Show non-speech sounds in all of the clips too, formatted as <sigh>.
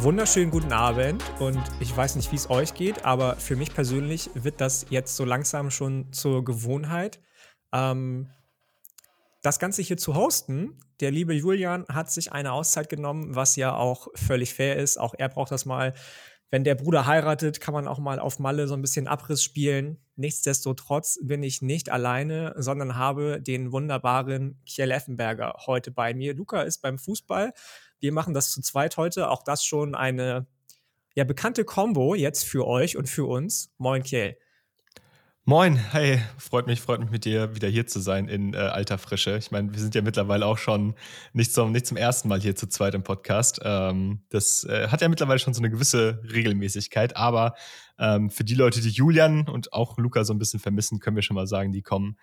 Wunderschönen guten Abend und ich weiß nicht, wie es euch geht, aber für mich persönlich wird das jetzt so langsam schon zur Gewohnheit. Ähm, das Ganze hier zu hosten. Der liebe Julian hat sich eine Auszeit genommen, was ja auch völlig fair ist. Auch er braucht das mal. Wenn der Bruder heiratet, kann man auch mal auf Malle so ein bisschen Abriss spielen. Nichtsdestotrotz bin ich nicht alleine, sondern habe den wunderbaren Kjell Effenberger heute bei mir. Luca ist beim Fußball wir machen das zu zweit heute. Auch das schon eine ja, bekannte Combo jetzt für euch und für uns. Moin, Kiel. Moin, hey, freut mich, freut mich mit dir wieder hier zu sein in äh, alter Frische. Ich meine, wir sind ja mittlerweile auch schon nicht zum, nicht zum ersten Mal hier zu zweit im Podcast. Ähm, das äh, hat ja mittlerweile schon so eine gewisse Regelmäßigkeit, aber ähm, für die Leute, die Julian und auch Luca so ein bisschen vermissen, können wir schon mal sagen, die kommen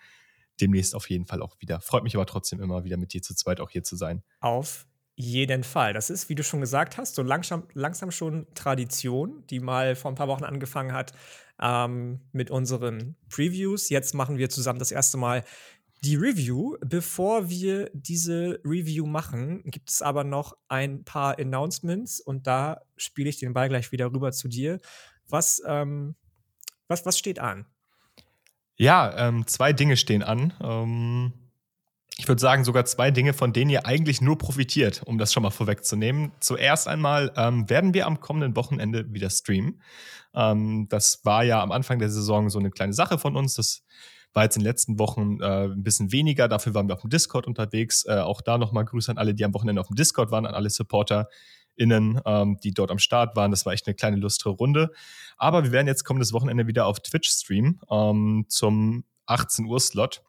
demnächst auf jeden Fall auch wieder. Freut mich aber trotzdem immer wieder mit dir zu zweit auch hier zu sein. Auf jeden Fall. Das ist, wie du schon gesagt hast, so langsam, langsam schon Tradition, die mal vor ein paar Wochen angefangen hat ähm, mit unseren Previews. Jetzt machen wir zusammen das erste Mal die Review. Bevor wir diese Review machen, gibt es aber noch ein paar Announcements und da spiele ich den Ball gleich wieder rüber zu dir. Was, ähm, was, was steht an? Ja, ähm, zwei Dinge stehen an. Ich würde sagen, sogar zwei Dinge, von denen ihr eigentlich nur profitiert, um das schon mal vorwegzunehmen. Zuerst einmal ähm, werden wir am kommenden Wochenende wieder streamen. Ähm, das war ja am Anfang der Saison so eine kleine Sache von uns. Das war jetzt in den letzten Wochen äh, ein bisschen weniger. Dafür waren wir auf dem Discord unterwegs. Äh, auch da nochmal Grüße an alle, die am Wochenende auf dem Discord waren, an alle SupporterInnen, ähm, die dort am Start waren. Das war echt eine kleine lustre Runde. Aber wir werden jetzt kommendes Wochenende wieder auf Twitch streamen ähm, zum 18 Uhr Slot.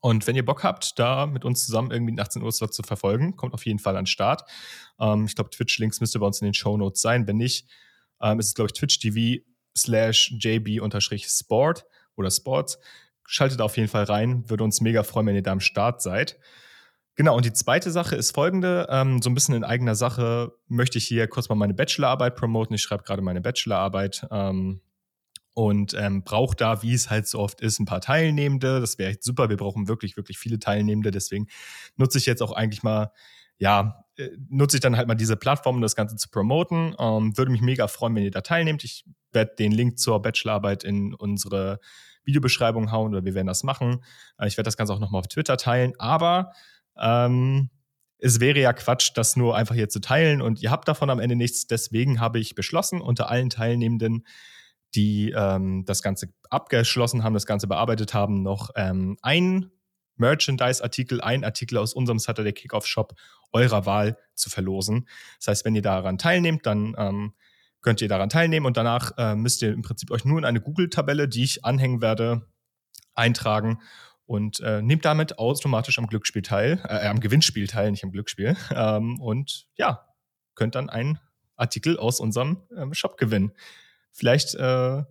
Und wenn ihr Bock habt, da mit uns zusammen irgendwie den 18 Uhr zu verfolgen, kommt auf jeden Fall an den Start. Ähm, ich glaube, Twitch-Links müsste bei uns in den Show Notes sein. Wenn nicht, ähm, ist es, glaube ich, twitch.tv slash jb-sport oder sports. Schaltet auf jeden Fall rein. Würde uns mega freuen, wenn ihr da am Start seid. Genau, und die zweite Sache ist folgende. Ähm, so ein bisschen in eigener Sache möchte ich hier kurz mal meine Bachelorarbeit promoten. Ich schreibe gerade meine Bachelorarbeit. Ähm, und ähm, braucht da, wie es halt so oft ist, ein paar Teilnehmende. Das wäre super. Wir brauchen wirklich, wirklich viele Teilnehmende. Deswegen nutze ich jetzt auch eigentlich mal, ja, äh, nutze ich dann halt mal diese Plattform, um das Ganze zu promoten. Ähm, würde mich mega freuen, wenn ihr da teilnehmt. Ich werde den Link zur Bachelorarbeit in unsere Videobeschreibung hauen oder wir werden das machen. Äh, ich werde das Ganze auch nochmal auf Twitter teilen. Aber ähm, es wäre ja Quatsch, das nur einfach hier zu teilen und ihr habt davon am Ende nichts. Deswegen habe ich beschlossen, unter allen Teilnehmenden die ähm, das Ganze abgeschlossen haben, das Ganze bearbeitet haben, noch ähm, ein Merchandise-Artikel, ein Artikel aus unserem Saturday Kickoff Shop eurer Wahl zu verlosen. Das heißt, wenn ihr daran teilnehmt, dann ähm, könnt ihr daran teilnehmen und danach äh, müsst ihr im Prinzip euch nur in eine Google-Tabelle, die ich anhängen werde, eintragen und äh, nehmt damit automatisch am Glücksspiel teil, äh, am Gewinnspiel teil, nicht am Glücksspiel. <laughs> Ähm, und ja, könnt dann einen Artikel aus unserem ähm, Shop gewinnen. Vielleicht, äh,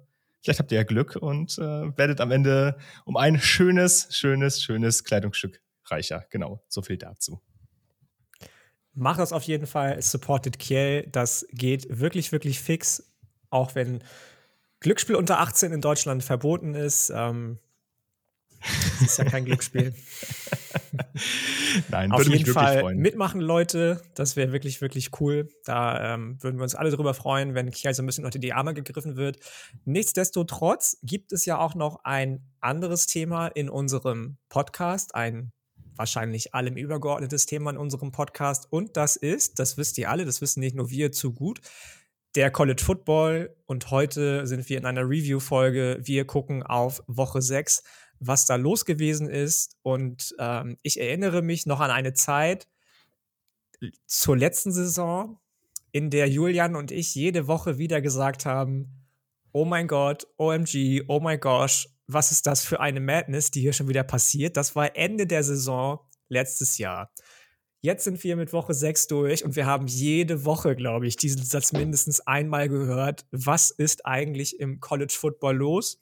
vielleicht habt ihr ja Glück und äh, werdet am Ende um ein schönes, schönes, schönes Kleidungsstück reicher. Genau, so viel dazu. Macht das auf jeden Fall. Supported Kiel. Das geht wirklich, wirklich fix. Auch wenn Glücksspiel unter 18 in Deutschland verboten ist. Ähm, das ist ja kein Glücksspiel. <laughs> <laughs> Nein, Auf jeden Fall freuen. mitmachen, Leute. Das wäre wirklich, wirklich cool. Da ähm, würden wir uns alle drüber freuen, wenn Kiel so ein bisschen unter die Arme gegriffen wird. Nichtsdestotrotz gibt es ja auch noch ein anderes Thema in unserem Podcast, ein wahrscheinlich allem übergeordnetes Thema in unserem Podcast. Und das ist, das wisst ihr alle, das wissen nicht nur wir zu gut, der College Football. Und heute sind wir in einer Review-Folge. Wir gucken auf Woche 6 was da los gewesen ist. Und ähm, ich erinnere mich noch an eine Zeit zur letzten Saison, in der Julian und ich jede Woche wieder gesagt haben, oh mein Gott, OMG, oh mein gosh, was ist das für eine Madness, die hier schon wieder passiert? Das war Ende der Saison letztes Jahr. Jetzt sind wir mit Woche 6 durch und wir haben jede Woche, glaube ich, diesen Satz mindestens einmal gehört. Was ist eigentlich im College Football los?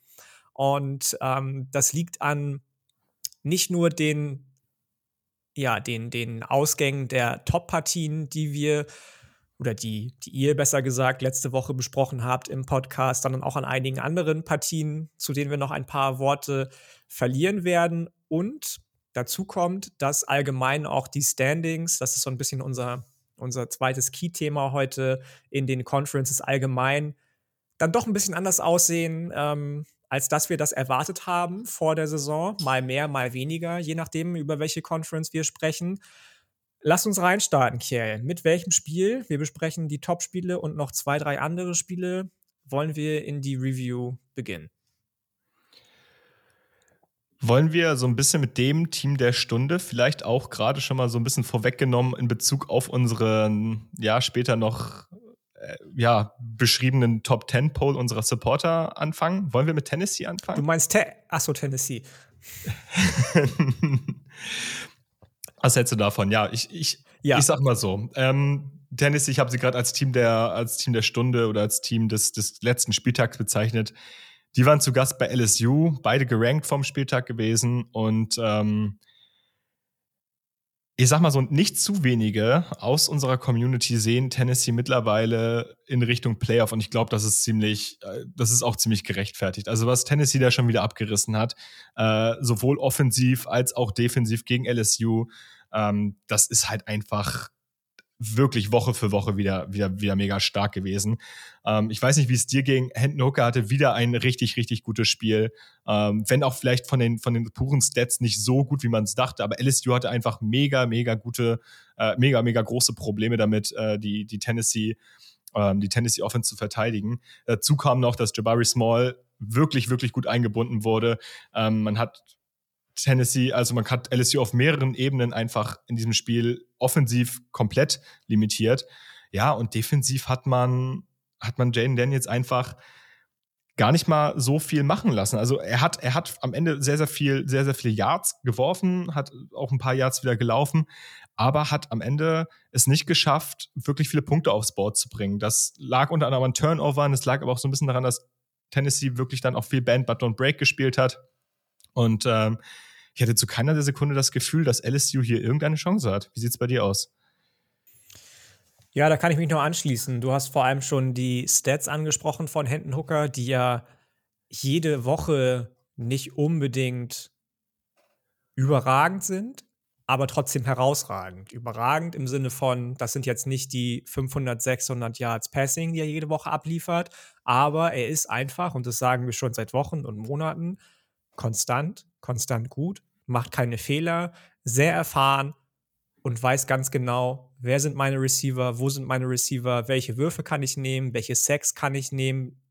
Und ähm, das liegt an nicht nur den, ja, den, den Ausgängen der Top-Partien, die wir oder die, die ihr besser gesagt letzte Woche besprochen habt im Podcast, sondern auch an einigen anderen Partien, zu denen wir noch ein paar Worte verlieren werden. Und dazu kommt, dass allgemein auch die Standings, das ist so ein bisschen unser unser zweites Key-Thema heute in den Conferences allgemein dann doch ein bisschen anders aussehen, ähm, als dass wir das erwartet haben vor der Saison. Mal mehr, mal weniger, je nachdem, über welche Conference wir sprechen. Lass uns reinstarten, Kjell. Mit welchem Spiel? Wir besprechen die Top-Spiele und noch zwei, drei andere Spiele. Wollen wir in die Review beginnen? Wollen wir so ein bisschen mit dem Team der Stunde vielleicht auch gerade schon mal so ein bisschen vorweggenommen in Bezug auf unseren, ja, später noch ja, beschriebenen Top 10 Poll unserer Supporter anfangen? Wollen wir mit Tennessee anfangen? Du meinst, Te achso, Tennessee. <laughs> Was hältst du davon? Ja, ich, ich, ja. ich sag mal so. Ähm, Tennessee, ich habe sie gerade als Team der, als Team der Stunde oder als Team des, des letzten Spieltags bezeichnet. Die waren zu Gast bei LSU, beide gerankt vom Spieltag gewesen und ähm, ich sag mal so, nicht zu wenige aus unserer Community sehen Tennessee mittlerweile in Richtung Playoff und ich glaube, das ist ziemlich, äh, das ist auch ziemlich gerechtfertigt. Also was Tennessee da schon wieder abgerissen hat, äh, sowohl offensiv als auch defensiv gegen LSU, ähm, das ist halt einfach wirklich Woche für Woche wieder, wieder, wieder mega stark gewesen. Ähm, ich weiß nicht, wie es dir ging. Hendon Hooker hatte wieder ein richtig, richtig gutes Spiel. Ähm, wenn auch vielleicht von den, von den puren Stats nicht so gut, wie man es dachte, aber LSU hatte einfach mega, mega gute, äh, mega, mega große Probleme damit, äh, die, die Tennessee, ähm, die Tennessee Offense zu verteidigen. Dazu kam noch, dass Jabari Small wirklich, wirklich gut eingebunden wurde. Ähm, man hat Tennessee, also man hat LSU auf mehreren Ebenen einfach in diesem Spiel offensiv komplett limitiert. Ja, und defensiv hat man, hat man Jaden Daniels einfach gar nicht mal so viel machen lassen. Also er hat, er hat am Ende sehr, sehr viel, sehr, sehr viele Yards geworfen, hat auch ein paar Yards wieder gelaufen, aber hat am Ende es nicht geschafft, wirklich viele Punkte aufs Board zu bringen. Das lag unter anderem an Turnovern, es lag aber auch so ein bisschen daran, dass Tennessee wirklich dann auch viel Band, But Don't Break gespielt hat. Und ähm, ich hatte zu keiner Sekunde das Gefühl, dass LSU hier irgendeine Chance hat. Wie sieht es bei dir aus? Ja, da kann ich mich noch anschließen. Du hast vor allem schon die Stats angesprochen von Hendon Hooker, die ja jede Woche nicht unbedingt überragend sind, aber trotzdem herausragend. Überragend im Sinne von, das sind jetzt nicht die 500, 600 Yards Passing, die er jede Woche abliefert, aber er ist einfach, und das sagen wir schon seit Wochen und Monaten, konstant, konstant gut macht keine Fehler, sehr erfahren und weiß ganz genau, wer sind meine Receiver, wo sind meine Receiver, welche Würfe kann ich nehmen, welche Sacks kann ich nehmen,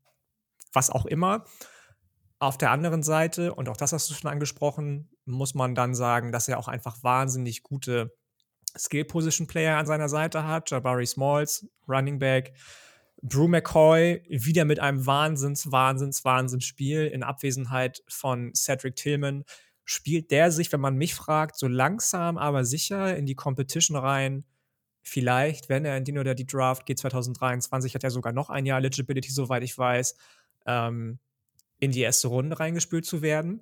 was auch immer. Auf der anderen Seite, und auch das hast du schon angesprochen, muss man dann sagen, dass er auch einfach wahnsinnig gute Skill-Position-Player an seiner Seite hat. Jabari Smalls, Running Back, Brew McCoy wieder mit einem Wahnsinns, Wahnsinns, Wahnsinnsspiel in Abwesenheit von Cedric Tillman spielt der sich, wenn man mich fragt, so langsam, aber sicher in die Competition rein. Vielleicht, wenn er in den oder die Draft geht 2023, hat er sogar noch ein Jahr Eligibility, soweit ich weiß, ähm, in die erste Runde reingespült zu werden.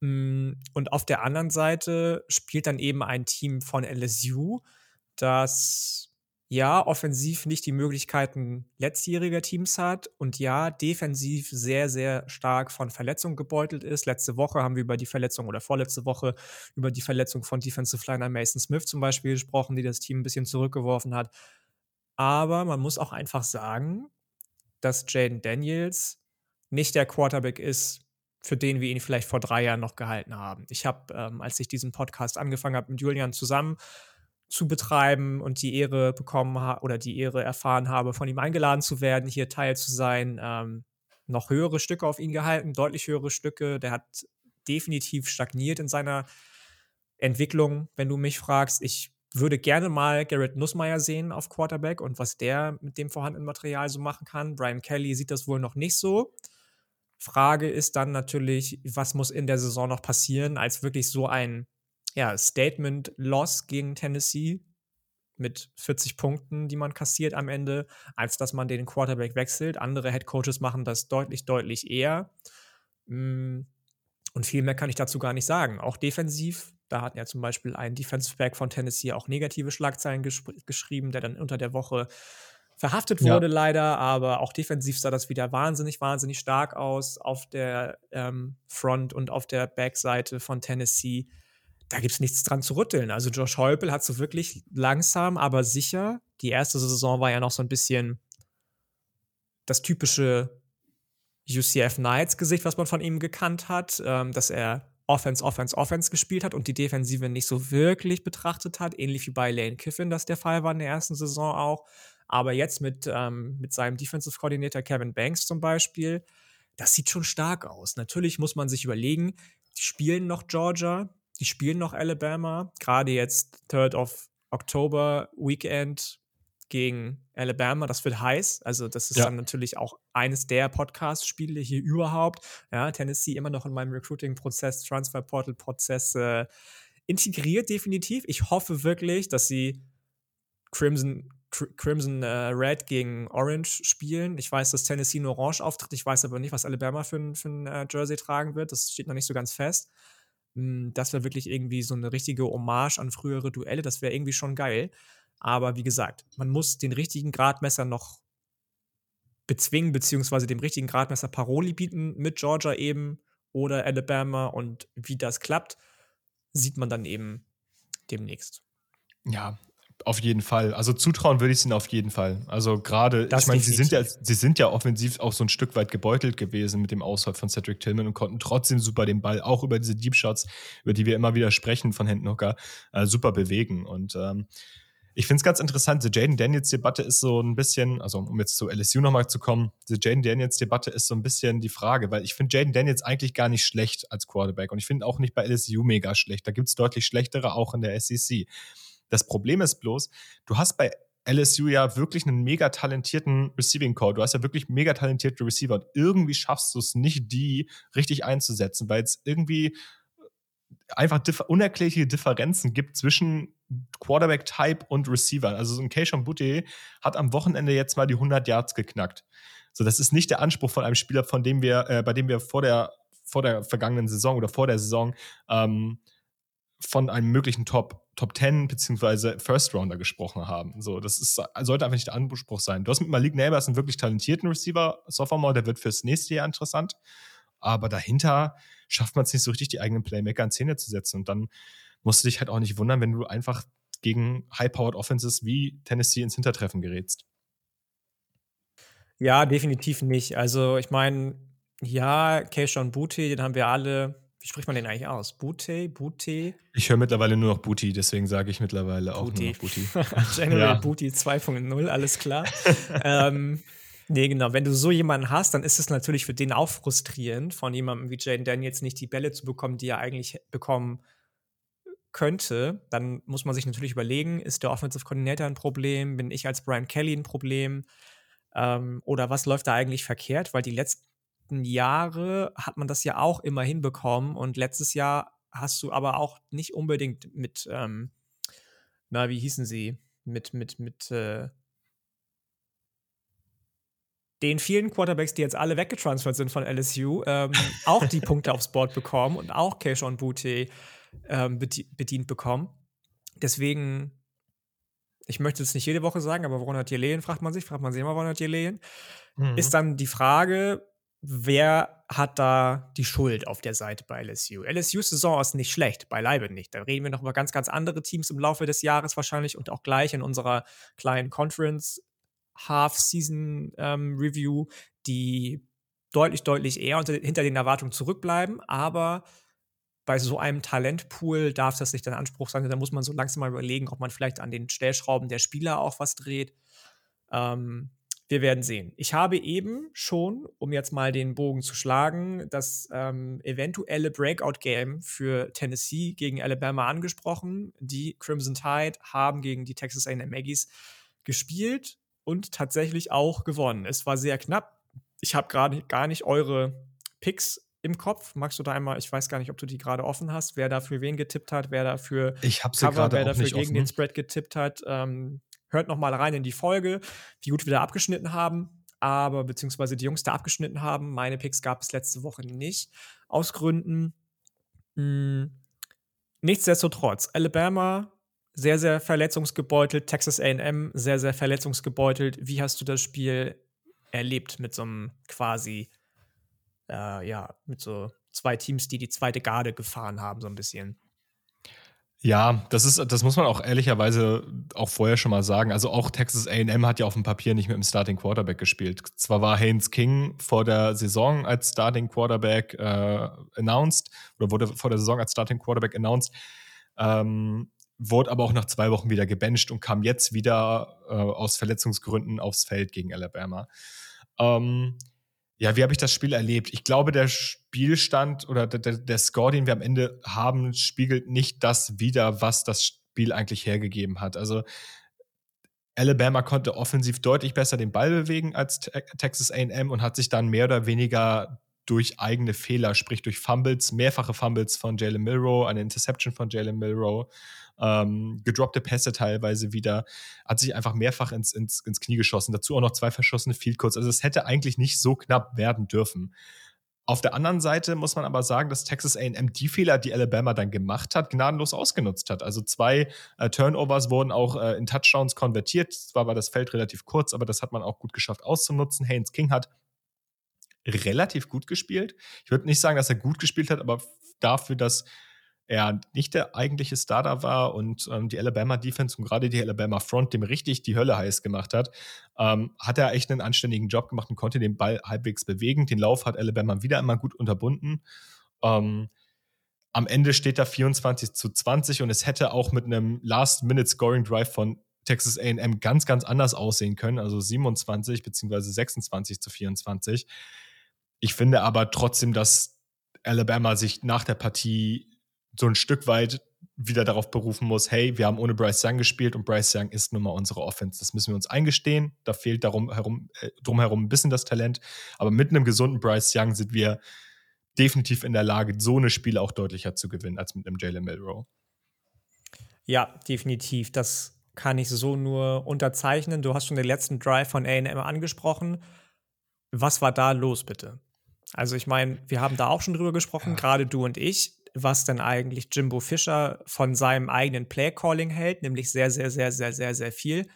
Mm, und auf der anderen Seite spielt dann eben ein Team von LSU, das ja, offensiv nicht die Möglichkeiten letztjähriger Teams hat und ja, defensiv sehr, sehr stark von Verletzungen gebeutelt ist. Letzte Woche haben wir über die Verletzung oder vorletzte Woche über die Verletzung von Defensive Liner Mason Smith zum Beispiel gesprochen, die das Team ein bisschen zurückgeworfen hat. Aber man muss auch einfach sagen, dass Jaden Daniels nicht der Quarterback ist, für den wir ihn vielleicht vor drei Jahren noch gehalten haben. Ich habe, ähm, als ich diesen Podcast angefangen habe mit Julian zusammen, zu betreiben und die Ehre bekommen habe oder die Ehre erfahren habe, von ihm eingeladen zu werden, hier Teil zu sein, ähm, noch höhere Stücke auf ihn gehalten, deutlich höhere Stücke. Der hat definitiv stagniert in seiner Entwicklung, wenn du mich fragst. Ich würde gerne mal Garrett Nussmeier sehen auf Quarterback und was der mit dem vorhandenen Material so machen kann. Brian Kelly sieht das wohl noch nicht so. Frage ist dann natürlich, was muss in der Saison noch passieren, als wirklich so ein ja, Statement-Loss gegen Tennessee mit 40 Punkten, die man kassiert am Ende, als dass man den Quarterback wechselt. Andere Head Coaches machen das deutlich, deutlich eher. Mm, und viel mehr kann ich dazu gar nicht sagen. Auch defensiv, da hat ja zum Beispiel ein Defensive Back von Tennessee auch negative Schlagzeilen gesch geschrieben, der dann unter der Woche verhaftet wurde, ja. leider. Aber auch defensiv sah das wieder wahnsinnig, wahnsinnig stark aus auf der ähm, Front und auf der Backseite von Tennessee da gibt es nichts dran zu rütteln. Also Josh Heupel hat so wirklich langsam, aber sicher. Die erste Saison war ja noch so ein bisschen das typische UCF Knights Gesicht, was man von ihm gekannt hat, ähm, dass er Offense, Offense, Offense gespielt hat und die Defensive nicht so wirklich betrachtet hat, ähnlich wie bei Lane Kiffin das der Fall war in der ersten Saison auch. Aber jetzt mit, ähm, mit seinem Defensive Coordinator Kevin Banks zum Beispiel, das sieht schon stark aus. Natürlich muss man sich überlegen, die spielen noch Georgia, die spielen noch Alabama, gerade jetzt 3rd of October Weekend gegen Alabama, das wird heiß. Also, das ist ja. dann natürlich auch eines der Podcast-Spiele hier überhaupt. Ja, Tennessee immer noch in meinem Recruiting-Prozess, Transfer-Portal-Prozess äh, integriert, definitiv. Ich hoffe wirklich, dass sie Crimson, Crimson äh, Red gegen Orange spielen. Ich weiß, dass Tennessee nur Orange auftritt. Ich weiß aber nicht, was Alabama für ein, für ein äh, Jersey tragen wird. Das steht noch nicht so ganz fest. Hm, das wäre wirklich irgendwie so eine richtige Hommage an frühere Duelle. Das wäre irgendwie schon geil. Aber wie gesagt, man muss den richtigen Gradmesser noch bezwingen, beziehungsweise dem richtigen Gradmesser Paroli bieten mit Georgia eben oder Alabama. Und wie das klappt, sieht man dann eben demnächst. Ja, auf jeden Fall. Also zutrauen würde ich es ihnen auf jeden Fall. Also gerade, ich meine, sie sind ja, sie sind ja offensiv auch so ein Stück weit gebeutelt gewesen mit dem Ausfall von Cedric Tillman und konnten trotzdem super den Ball, auch über diese Deep Shots, über die wir immer wieder sprechen von Hendnocker, äh, super bewegen. Und ähm, ich finde es ganz interessant, die Jaden Daniels-Debatte ist so ein bisschen, also um jetzt zu LSU nochmal zu kommen, die Jaden Daniels-Debatte ist so ein bisschen die Frage, weil ich finde Jaden Daniels eigentlich gar nicht schlecht als Quarterback und ich finde auch nicht bei LSU mega schlecht. Da gibt es deutlich schlechtere auch in der SEC. Das Problem ist bloß, du hast bei LSU ja wirklich einen mega talentierten Receiving Core. Du hast ja wirklich mega talentierte Receiver und irgendwie schaffst du es nicht, die richtig einzusetzen, weil es irgendwie einfach diff unerklärliche Differenzen gibt zwischen Quarterback-Type und Receiver. Also so ein Keishon Butte hat am Wochenende jetzt mal die 100 Yards geknackt. So, das ist nicht der Anspruch von einem Spieler, von dem wir, äh, bei dem wir vor der, vor der vergangenen Saison oder vor der Saison ähm, von einem möglichen Top, Top 10 beziehungsweise First Rounder gesprochen haben. So, das ist, sollte einfach nicht der Anspruch sein. Du hast mit Malik Neighbors einen wirklich talentierten Receiver, Sophomore, der wird fürs nächste Jahr interessant. Aber dahinter schafft man es nicht so richtig, die eigenen Playmaker in Szene zu setzen. Und dann musst du dich halt auch nicht wundern, wenn du einfach gegen High-Powered Offenses wie Tennessee ins Hintertreffen gerätst. Ja, definitiv nicht. Also, ich meine, ja, Keishon Booty, den haben wir alle. Wie spricht man den eigentlich aus? Booty? Booty? Ich höre mittlerweile nur noch Booty, deswegen sage ich mittlerweile auch Booty. nur noch Booty. <laughs> General ja. Booty 2.0, alles klar. <laughs> ähm, Nee, genau. Wenn du so jemanden hast, dann ist es natürlich für den auch frustrierend, von jemandem wie Jaden Daniels nicht die Bälle zu bekommen, die er eigentlich bekommen könnte. Dann muss man sich natürlich überlegen, ist der Offensive Coordinator ein Problem? Bin ich als Brian Kelly ein Problem? Ähm, oder was läuft da eigentlich verkehrt? Weil die letzten Jahre hat man das ja auch immer hinbekommen und letztes Jahr hast du aber auch nicht unbedingt mit, ähm, na, wie hießen sie? Mit, mit, mit, äh, den vielen Quarterbacks, die jetzt alle weggetransfert sind von LSU, ähm, auch die <laughs> Punkte aufs Board bekommen und auch Keishon Booty ähm, bedient bekommen. Deswegen, ich möchte es nicht jede Woche sagen, aber woran hat Lehen, fragt man sich, fragt man sich immer, woran hat Lehen. Mhm. Ist dann die Frage, wer hat da die Schuld auf der Seite bei LSU? LSU's Saison ist nicht schlecht, beileibe nicht. Da reden wir noch über ganz, ganz andere Teams im Laufe des Jahres wahrscheinlich und auch gleich in unserer kleinen Conference Half-Season-Review, ähm, die deutlich, deutlich eher unter, hinter den Erwartungen zurückbleiben. Aber bei so einem Talentpool darf das nicht dein Anspruch sein. Da muss man so langsam mal überlegen, ob man vielleicht an den Stellschrauben der Spieler auch was dreht. Ähm, wir werden sehen. Ich habe eben schon, um jetzt mal den Bogen zu schlagen, das ähm, eventuelle Breakout-Game für Tennessee gegen Alabama angesprochen. Die Crimson Tide haben gegen die Texas A&M Aggies gespielt und tatsächlich auch gewonnen. Es war sehr knapp. Ich habe gerade gar nicht eure Picks im Kopf. Magst du da einmal, ich weiß gar nicht, ob du die gerade offen hast, wer da für wen getippt hat, wer da für ich sie Cover, wer dafür gegen offen. den Spread getippt hat. Ähm, hört noch mal rein in die Folge, wie gut wir da abgeschnitten haben. Aber beziehungsweise die Jungs da abgeschnitten haben. Meine Picks gab es letzte Woche nicht. Aus Gründen. Mh, hm, nichtsdestotrotz, Alabama sehr, sehr verletzungsgebeutelt. Texas AM sehr, sehr verletzungsgebeutelt. Wie hast du das Spiel erlebt mit so einem quasi, äh, ja, mit so zwei Teams, die die zweite Garde gefahren haben, so ein bisschen? Ja, das ist, das muss man auch ehrlicherweise auch vorher schon mal sagen. Also auch Texas A&M hat ja auf dem Papier nicht mit dem Starting Quarterback gespielt. Zwar war Haynes King vor der Saison als Starting Quarterback äh, announced oder wurde vor der Saison als Starting Quarterback announced, ähm, wurde aber auch nach zwei Wochen wieder gebencht und kam jetzt wieder äh, aus Verletzungsgründen aufs Feld gegen Alabama. Ähm, ja, wie habe ich das Spiel erlebt? Ich glaube, der Spielstand oder der, der, Score, den wir am Ende haben, spiegelt nicht das wider, was das Spiel eigentlich hergegeben hat. Also Alabama konnte offensiv deutlich besser den Ball bewegen als Texas AM und hat sich dann mehr oder weniger durch eigene Fehler, sprich durch Fumbles, mehrfache Fumbles von Jalen Milrow, eine Interception von Jalen Milrow ähm, gedroppte Pässe teilweise wieder, hat sich einfach mehrfach ins, ins, ins Knie geschossen. Dazu auch noch zwei verschossene Field Goals. Also es hätte eigentlich nicht so knapp werden dürfen. Auf der anderen Seite muss man aber sagen, dass Texas AM die Fehler, die Alabama dann gemacht hat, gnadenlos ausgenutzt hat. Also zwei äh, Turnovers wurden auch äh, in Touchdowns konvertiert. Zwar war das Feld relativ kurz, aber das hat man auch gut geschafft auszunutzen. Haynes King hat relativ gut gespielt. Ich würde nicht sagen, dass er gut gespielt hat, aber dafür, dass er nicht der eigentliche Starter war und ähm, die Alabama Defense und gerade die Alabama Front dem richtig die Hölle heiß gemacht hat, ähm, hat er echt einen anständigen Job gemacht und konnte den Ball halbwegs bewegen. Den Lauf hat Alabama wieder einmal gut unterbunden. Ähm, am Ende steht da 24 zu 20 und es hätte auch mit einem Last-Minute-Scoring-Drive von Texas AM ganz, ganz anders aussehen können, also 27 beziehungsweise 26 zu 24. Ich finde aber trotzdem, dass Alabama sich nach der Partie so ein Stück weit wieder darauf berufen muss, hey, wir haben ohne Bryce Young gespielt und Bryce Young ist nun mal unsere Offense. Das müssen wir uns eingestehen. Da fehlt darum herum, äh, drumherum ein bisschen das Talent. Aber mit einem gesunden Bryce Young sind wir definitiv in der Lage, so eine Spiele auch deutlicher zu gewinnen als mit einem Jalen Milrow. Ja, definitiv. Das kann ich so nur unterzeichnen. Du hast schon den letzten Drive von AM angesprochen. Was war da los, bitte? Also, ich meine, wir haben da auch schon drüber gesprochen, ja. gerade du und ich was denn eigentlich Jimbo Fischer von seinem eigenen Play-Calling hält, nämlich sehr, sehr, sehr, sehr, sehr, sehr viel.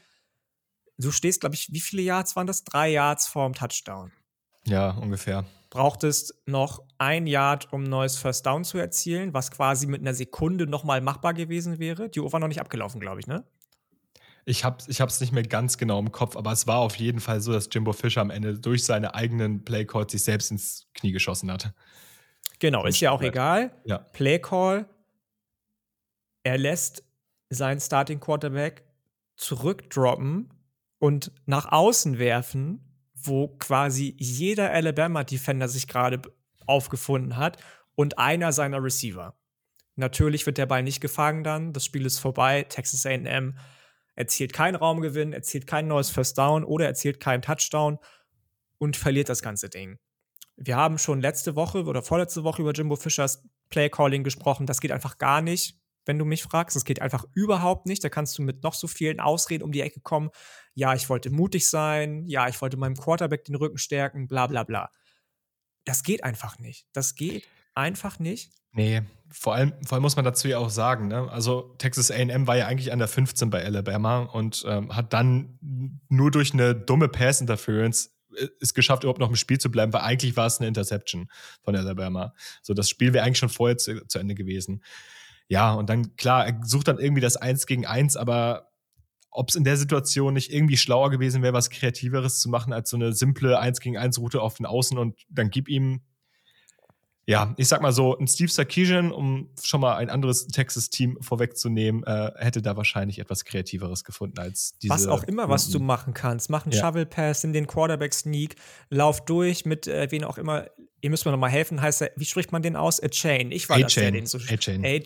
Du stehst, glaube ich, wie viele Yards waren das? Drei Yards vorm Touchdown. Ja, ungefähr. Brauchtest noch ein Yard, um ein neues First Down zu erzielen, was quasi mit einer Sekunde nochmal machbar gewesen wäre. Die Uhr war noch nicht abgelaufen, glaube ich, ne? Ich habe es ich nicht mehr ganz genau im Kopf, aber es war auf jeden Fall so, dass Jimbo Fischer am Ende durch seine eigenen Playcalls sich selbst ins Knie geschossen hat. Genau, ist ja auch egal. Ja. Play Call. Er lässt seinen Starting Quarterback zurückdroppen und nach außen werfen, wo quasi jeder Alabama-Defender sich gerade aufgefunden hat und einer seiner Receiver. Natürlich wird der Ball nicht gefangen dann, das Spiel ist vorbei. Texas AM erzielt keinen Raumgewinn, erzielt kein neues First Down oder erzielt keinen Touchdown und verliert das ganze Ding. Wir haben schon letzte Woche oder vorletzte Woche über Jimbo Fischers Playcalling gesprochen. Das geht einfach gar nicht, wenn du mich fragst. Das geht einfach überhaupt nicht. Da kannst du mit noch so vielen Ausreden um die Ecke kommen. Ja, ich wollte mutig sein. Ja, ich wollte meinem Quarterback den Rücken stärken. Bla, bla, bla. Das geht einfach nicht. Das geht einfach nicht. Nee, vor allem, vor allem muss man dazu ja auch sagen, ne? also Texas AM war ja eigentlich an der 15 bei Alabama und ähm, hat dann nur durch eine dumme Pass-Interference es geschafft, überhaupt noch im Spiel zu bleiben, weil eigentlich war es eine Interception von Alabama. So, das Spiel wäre eigentlich schon vorher zu, zu, Ende gewesen. Ja, und dann, klar, er sucht dann irgendwie das Eins gegen Eins, aber ob es in der Situation nicht irgendwie schlauer gewesen wäre, was Kreativeres zu machen, als so eine simple Eins gegen Eins Route auf den Außen und dann gib ihm ja, ich sag mal so, ein Steve Sarkisian, um schon mal ein anderes Texas-Team vorwegzunehmen, äh, hätte da wahrscheinlich etwas Kreativeres gefunden als diese. Was auch immer, was du machen kannst. Mach einen ja. Shovel Pass, nimm den Quarterback Sneak, lauf durch mit äh, wen auch immer. Ihr müsst mir noch mal helfen. Heißt er, wie spricht man den aus? A Chain. Ich war das, der den so. A Chain. A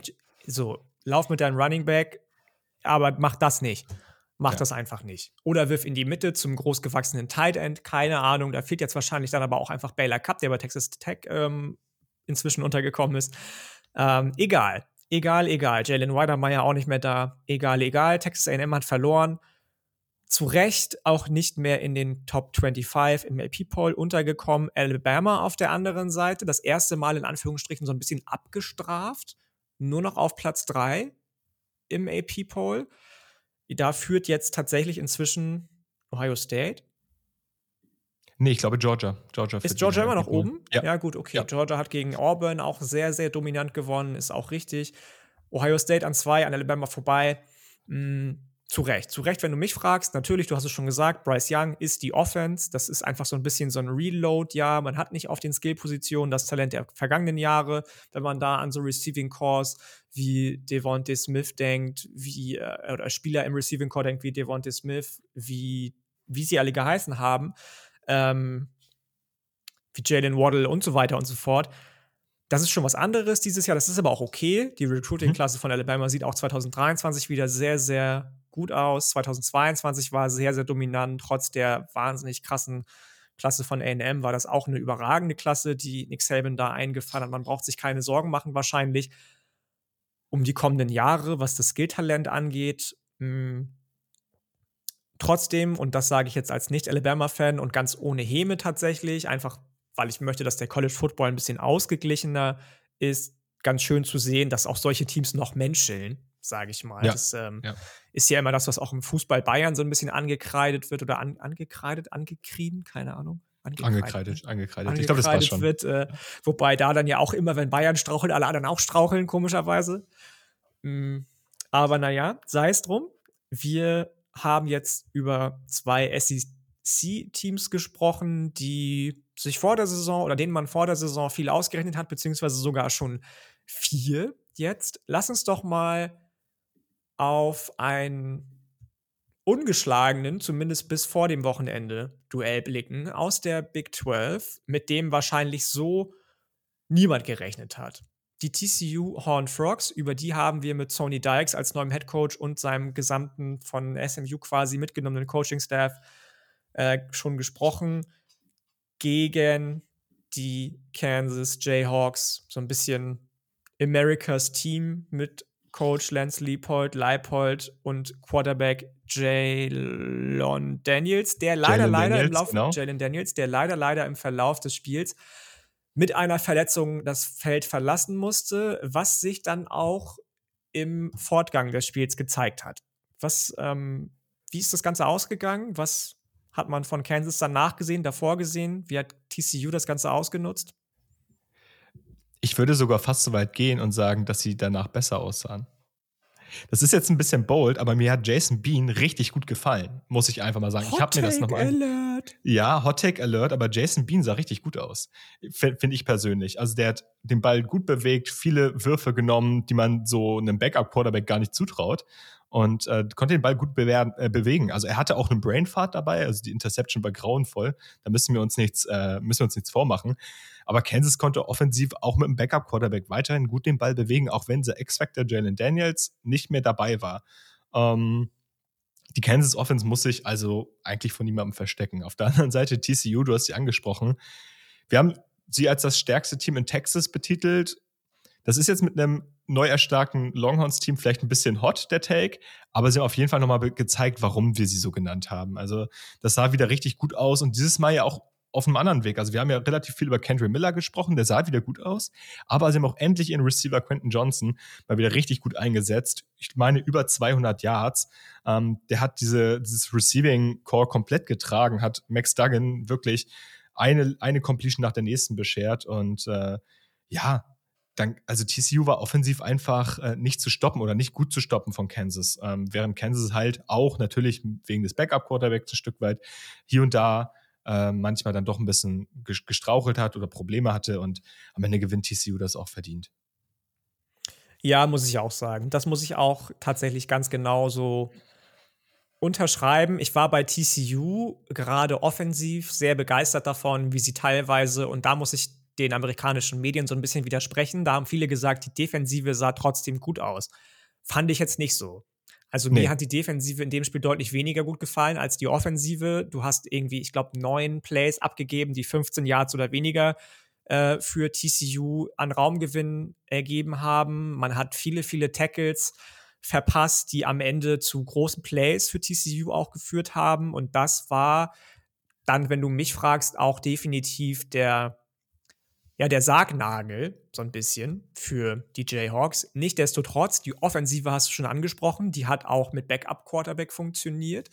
so, lauf mit deinem Running Back, aber mach das nicht. Mach ja. das einfach nicht. Oder wirf in die Mitte zum großgewachsenen Tight End. Keine Ahnung. Da fehlt jetzt wahrscheinlich dann aber auch einfach Baylor Cup, der bei Texas Tech ähm, inzwischen untergekommen ist. Ähm, egal. Egal, egal. Jalen Weidermeyer auch nicht mehr da. Egal, egal. Texas AM hat verloren. Zu Recht auch nicht mehr in den Top 25 im AP-Poll untergekommen. Alabama auf der anderen Seite, das erste Mal in Anführungsstrichen so ein bisschen abgestraft. Nur noch auf Platz 3 im AP-Poll. Da führt jetzt tatsächlich inzwischen Ohio State. Nee, ich glaube Georgia. Georgia ist Georgia immer noch oben? Ja. ja, gut, okay. Ja. Georgia hat gegen Auburn auch sehr, sehr dominant gewonnen, ist auch richtig. Ohio State an zwei, an Alabama vorbei. Hm, zu Recht. Zu Recht, wenn du mich fragst, natürlich, du hast es schon gesagt, Bryce Young ist die Offense. Das ist einfach so ein bisschen so ein Reload. Ja, man hat nicht auf den Skill-Positionen das Talent der vergangenen Jahre. Wenn man da an so Receiving Cores wie Devontae Smith denkt, wie, äh, oder Spieler im Receiving Core denkt, wie Devontae Smith, wie, wie sie alle geheißen haben, ähm, wie Jalen Waddle und so weiter und so fort. Das ist schon was anderes dieses Jahr. Das ist aber auch okay. Die Recruiting-Klasse mhm. von Alabama sieht auch 2023 wieder sehr, sehr gut aus. 2022 war sehr, sehr dominant. Trotz der wahnsinnig krassen Klasse von AM war das auch eine überragende Klasse, die Nick Saban da eingefahren hat. Man braucht sich keine Sorgen machen, wahrscheinlich um die kommenden Jahre, was das Skilltalent angeht. Hm. Trotzdem, und das sage ich jetzt als Nicht-Alabama-Fan und ganz ohne Häme tatsächlich, einfach weil ich möchte, dass der College Football ein bisschen ausgeglichener ist, ganz schön zu sehen, dass auch solche Teams noch menscheln sage ich mal. Ja. Das ähm, ja. ist ja immer das, was auch im Fußball Bayern so ein bisschen angekreidet wird oder an, angekreidet, angekrieden, keine Ahnung. Angekreidet, angekreidet. angekreidet. Ich glaube, das passt schon. Wird, äh, wobei da dann ja auch immer, wenn Bayern strauchelt, alle anderen auch straucheln, komischerweise. Mhm. Aber naja, sei es drum. Wir haben jetzt über zwei SEC-Teams gesprochen, die sich vor der Saison oder denen man vor der Saison viel ausgerechnet hat, beziehungsweise sogar schon vier jetzt. Lass uns doch mal auf ein ungeschlagenen, zumindest bis vor dem Wochenende, Duell blicken aus der Big 12, mit dem wahrscheinlich so niemand gerechnet hat. Die TCU Horn Frogs, über die haben wir mit Sony Dykes als neuem Head Coach und seinem gesamten von SMU quasi mitgenommenen Coaching-Staff äh, schon gesprochen, gegen die Kansas Jayhawks. So ein bisschen Americas Team mit Coach Lance Leipold, Leipold und Quarterback Jalen Daniels, der leider, Jalen leider Daniels, im Lauf, genau. Jalen Daniels, der leider, leider im Verlauf des Spiels mit einer Verletzung das Feld verlassen musste, was sich dann auch im Fortgang des Spiels gezeigt hat. Was, ähm, wie ist das Ganze ausgegangen? Was hat man von Kansas dann nachgesehen, davor gesehen? Wie hat TCU das Ganze ausgenutzt? Ich würde sogar fast so weit gehen und sagen, dass sie danach besser aussahen. Das ist jetzt ein bisschen bold, aber mir hat Jason Bean richtig gut gefallen, muss ich einfach mal sagen. Hot ich habe mir das nochmal. Alert. Ja, Hot Take Alert, aber Jason Bean sah richtig gut aus. Finde ich persönlich. Also der hat den Ball gut bewegt, viele Würfe genommen, die man so einem Backup-Quarterback gar nicht zutraut und äh, konnte den Ball gut äh, bewegen. Also er hatte auch einen Brainfart dabei, also die Interception war grauenvoll. Da müssen wir uns nichts, äh, müssen wir uns nichts vormachen. Aber Kansas konnte offensiv auch mit dem Backup-Quarterback weiterhin gut den Ball bewegen, auch wenn der X-Factor Jalen Daniels nicht mehr dabei war. Ähm, die Kansas Offense muss sich also eigentlich von niemandem verstecken. Auf der anderen Seite TCU, du hast sie angesprochen. Wir haben sie als das stärkste Team in Texas betitelt. Das ist jetzt mit einem neu erstarkten Longhorns-Team vielleicht ein bisschen hot, der Take, aber sie haben auf jeden Fall nochmal gezeigt, warum wir sie so genannt haben. Also, das sah wieder richtig gut aus und dieses Mal ja auch auf einem anderen Weg. Also, wir haben ja relativ viel über Kendry Miller gesprochen, der sah wieder gut aus, aber sie haben auch endlich ihren Receiver Quentin Johnson mal wieder richtig gut eingesetzt. Ich meine, über 200 Yards. Ähm, der hat diese, dieses Receiving Core komplett getragen, hat Max Duggan wirklich eine, eine Completion nach der nächsten beschert und äh, ja, dann, also TCU war offensiv einfach äh, nicht zu stoppen oder nicht gut zu stoppen von Kansas. Ähm, während Kansas halt auch natürlich wegen des Backup-Quarterbacks ein Stück weit hier und da äh, manchmal dann doch ein bisschen gestrauchelt hat oder Probleme hatte und am Ende gewinnt TCU das auch verdient. Ja, muss ich auch sagen. Das muss ich auch tatsächlich ganz genau so unterschreiben. Ich war bei TCU gerade offensiv sehr begeistert davon, wie sie teilweise, und da muss ich den amerikanischen Medien so ein bisschen widersprechen. Da haben viele gesagt, die Defensive sah trotzdem gut aus. Fand ich jetzt nicht so. Also nee. mir hat die Defensive in dem Spiel deutlich weniger gut gefallen als die Offensive. Du hast irgendwie, ich glaube, neun Plays abgegeben, die 15 Yards oder weniger äh, für TCU an Raumgewinn ergeben haben. Man hat viele, viele Tackles verpasst, die am Ende zu großen Plays für TCU auch geführt haben. Und das war dann, wenn du mich fragst, auch definitiv der ja, der Sargnagel, so ein bisschen, für die Jayhawks. Nichtsdestotrotz, die Offensive hast du schon angesprochen, die hat auch mit Backup-Quarterback funktioniert.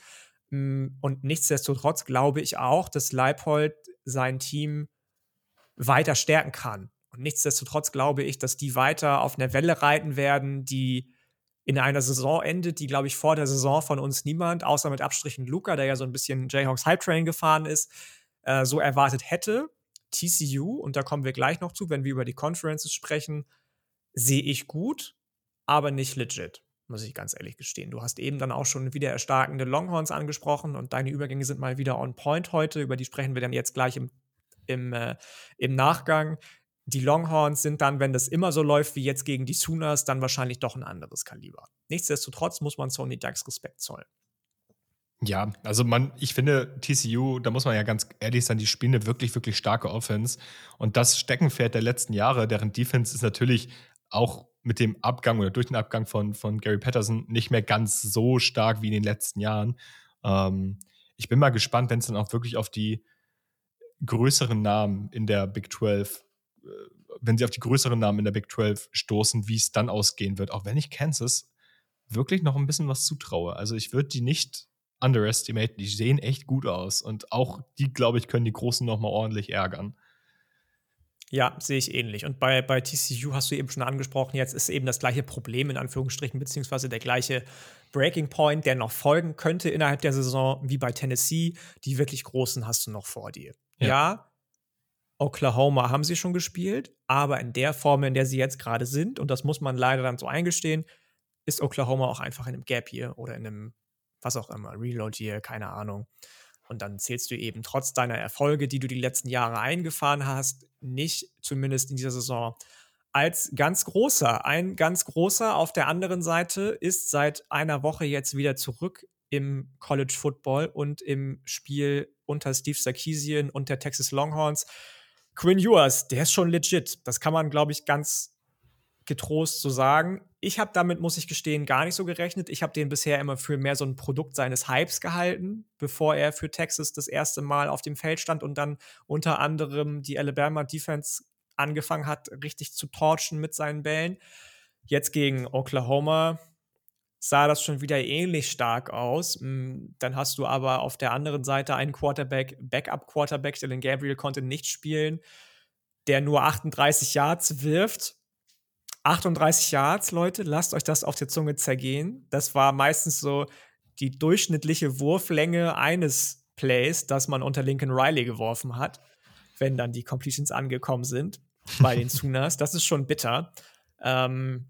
Mm, und nichtsdestotrotz glaube ich auch, dass Leipold sein Team weiter stärken kann. Und nichtsdestotrotz glaube ich, dass die weiter auf einer Welle reiten werden, die in einer Saison endet, die, glaube ich, vor der Saison von uns niemand, außer mit Abstrichen Luca, der ja so ein bisschen Jayhawks Hype Train gefahren ist, äh, so erwartet hätte. TCU, und da kommen wir gleich noch zu, wenn wir über die Conferences sprechen, sehe ich gut, aber nicht legit, muss ich ganz ehrlich gestehen. Du hast eben dann auch schon wieder erstarkende Longhorns angesprochen und deine Übergänge sind mal wieder on point heute. Über die sprechen wir dann jetzt gleich im, im, äh, im Nachgang die Longhorns sind dann, wenn das immer so läuft wie jetzt gegen die Sooners, dann wahrscheinlich doch ein anderes Kaliber. Nichtsdestotrotz muss man Sony Ducks Respekt zollen. Ja, also man, ich finde, TCU, da muss man ja ganz ehrlich sein, die spielen eine wirklich, wirklich starke Offense. Und das Steckenpferd der letzten Jahre, deren Defense ist natürlich auch mit dem Abgang oder durch den Abgang von, von Gary Patterson nicht mehr ganz so stark wie in den letzten Jahren. Ähm, ich bin mal gespannt, wenn es dann auch wirklich auf die größeren Namen in der Big 12 wenn sie auf die größeren Namen in der Big 12 stoßen, wie es dann ausgehen wird. Auch wenn ich Kansas wirklich noch ein bisschen was zutraue. Also ich würde die nicht underestimaten. Die sehen echt gut aus. Und auch die, glaube ich, können die Großen noch mal ordentlich ärgern. Ja, sehe ich ähnlich. Und bei, bei TCU hast du eben schon angesprochen, jetzt ist eben das gleiche Problem in Anführungsstrichen, beziehungsweise der gleiche Breaking Point, der noch folgen könnte innerhalb der Saison, wie bei Tennessee. Die wirklich Großen hast du noch vor dir. Ja, ja Oklahoma haben sie schon gespielt, aber in der Form, in der sie jetzt gerade sind, und das muss man leider dann so eingestehen, ist Oklahoma auch einfach in einem Gap Year oder in einem, was auch immer, Reload Year, keine Ahnung. Und dann zählst du eben trotz deiner Erfolge, die du die letzten Jahre eingefahren hast, nicht zumindest in dieser Saison als ganz großer. Ein ganz großer auf der anderen Seite ist seit einer Woche jetzt wieder zurück im College Football und im Spiel unter Steve Sarkisian und der Texas Longhorns. Quinn Ewers, der ist schon legit. Das kann man, glaube ich, ganz getrost so sagen. Ich habe damit, muss ich gestehen, gar nicht so gerechnet. Ich habe den bisher immer für mehr so ein Produkt seines Hypes gehalten, bevor er für Texas das erste Mal auf dem Feld stand und dann unter anderem die Alabama Defense angefangen hat, richtig zu torchen mit seinen Bällen. Jetzt gegen Oklahoma sah das schon wieder ähnlich stark aus. Hm, dann hast du aber auf der anderen Seite einen Quarterback, Backup-Quarterback, Dylan Gabriel konnte nicht spielen, der nur 38 Yards wirft. 38 Yards, Leute, lasst euch das auf der Zunge zergehen. Das war meistens so die durchschnittliche Wurflänge eines Plays, das man unter Lincoln Riley geworfen hat, wenn dann die Completions angekommen sind bei den <laughs> Sooners. Das ist schon bitter. Ähm,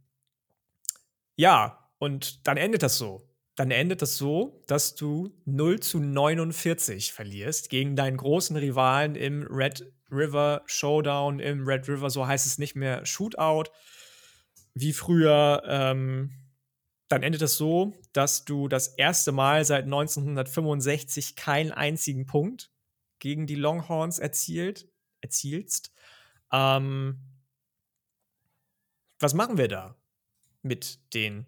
ja, und dann endet das so. Dann endet das so, dass du 0 zu 49 verlierst gegen deinen großen Rivalen im Red River Showdown, im Red River, so heißt es nicht mehr Shootout, wie früher. Ähm, dann endet es so, dass du das erste Mal seit 1965 keinen einzigen Punkt gegen die Longhorns erzielt, erzielst. Ähm, was machen wir da mit den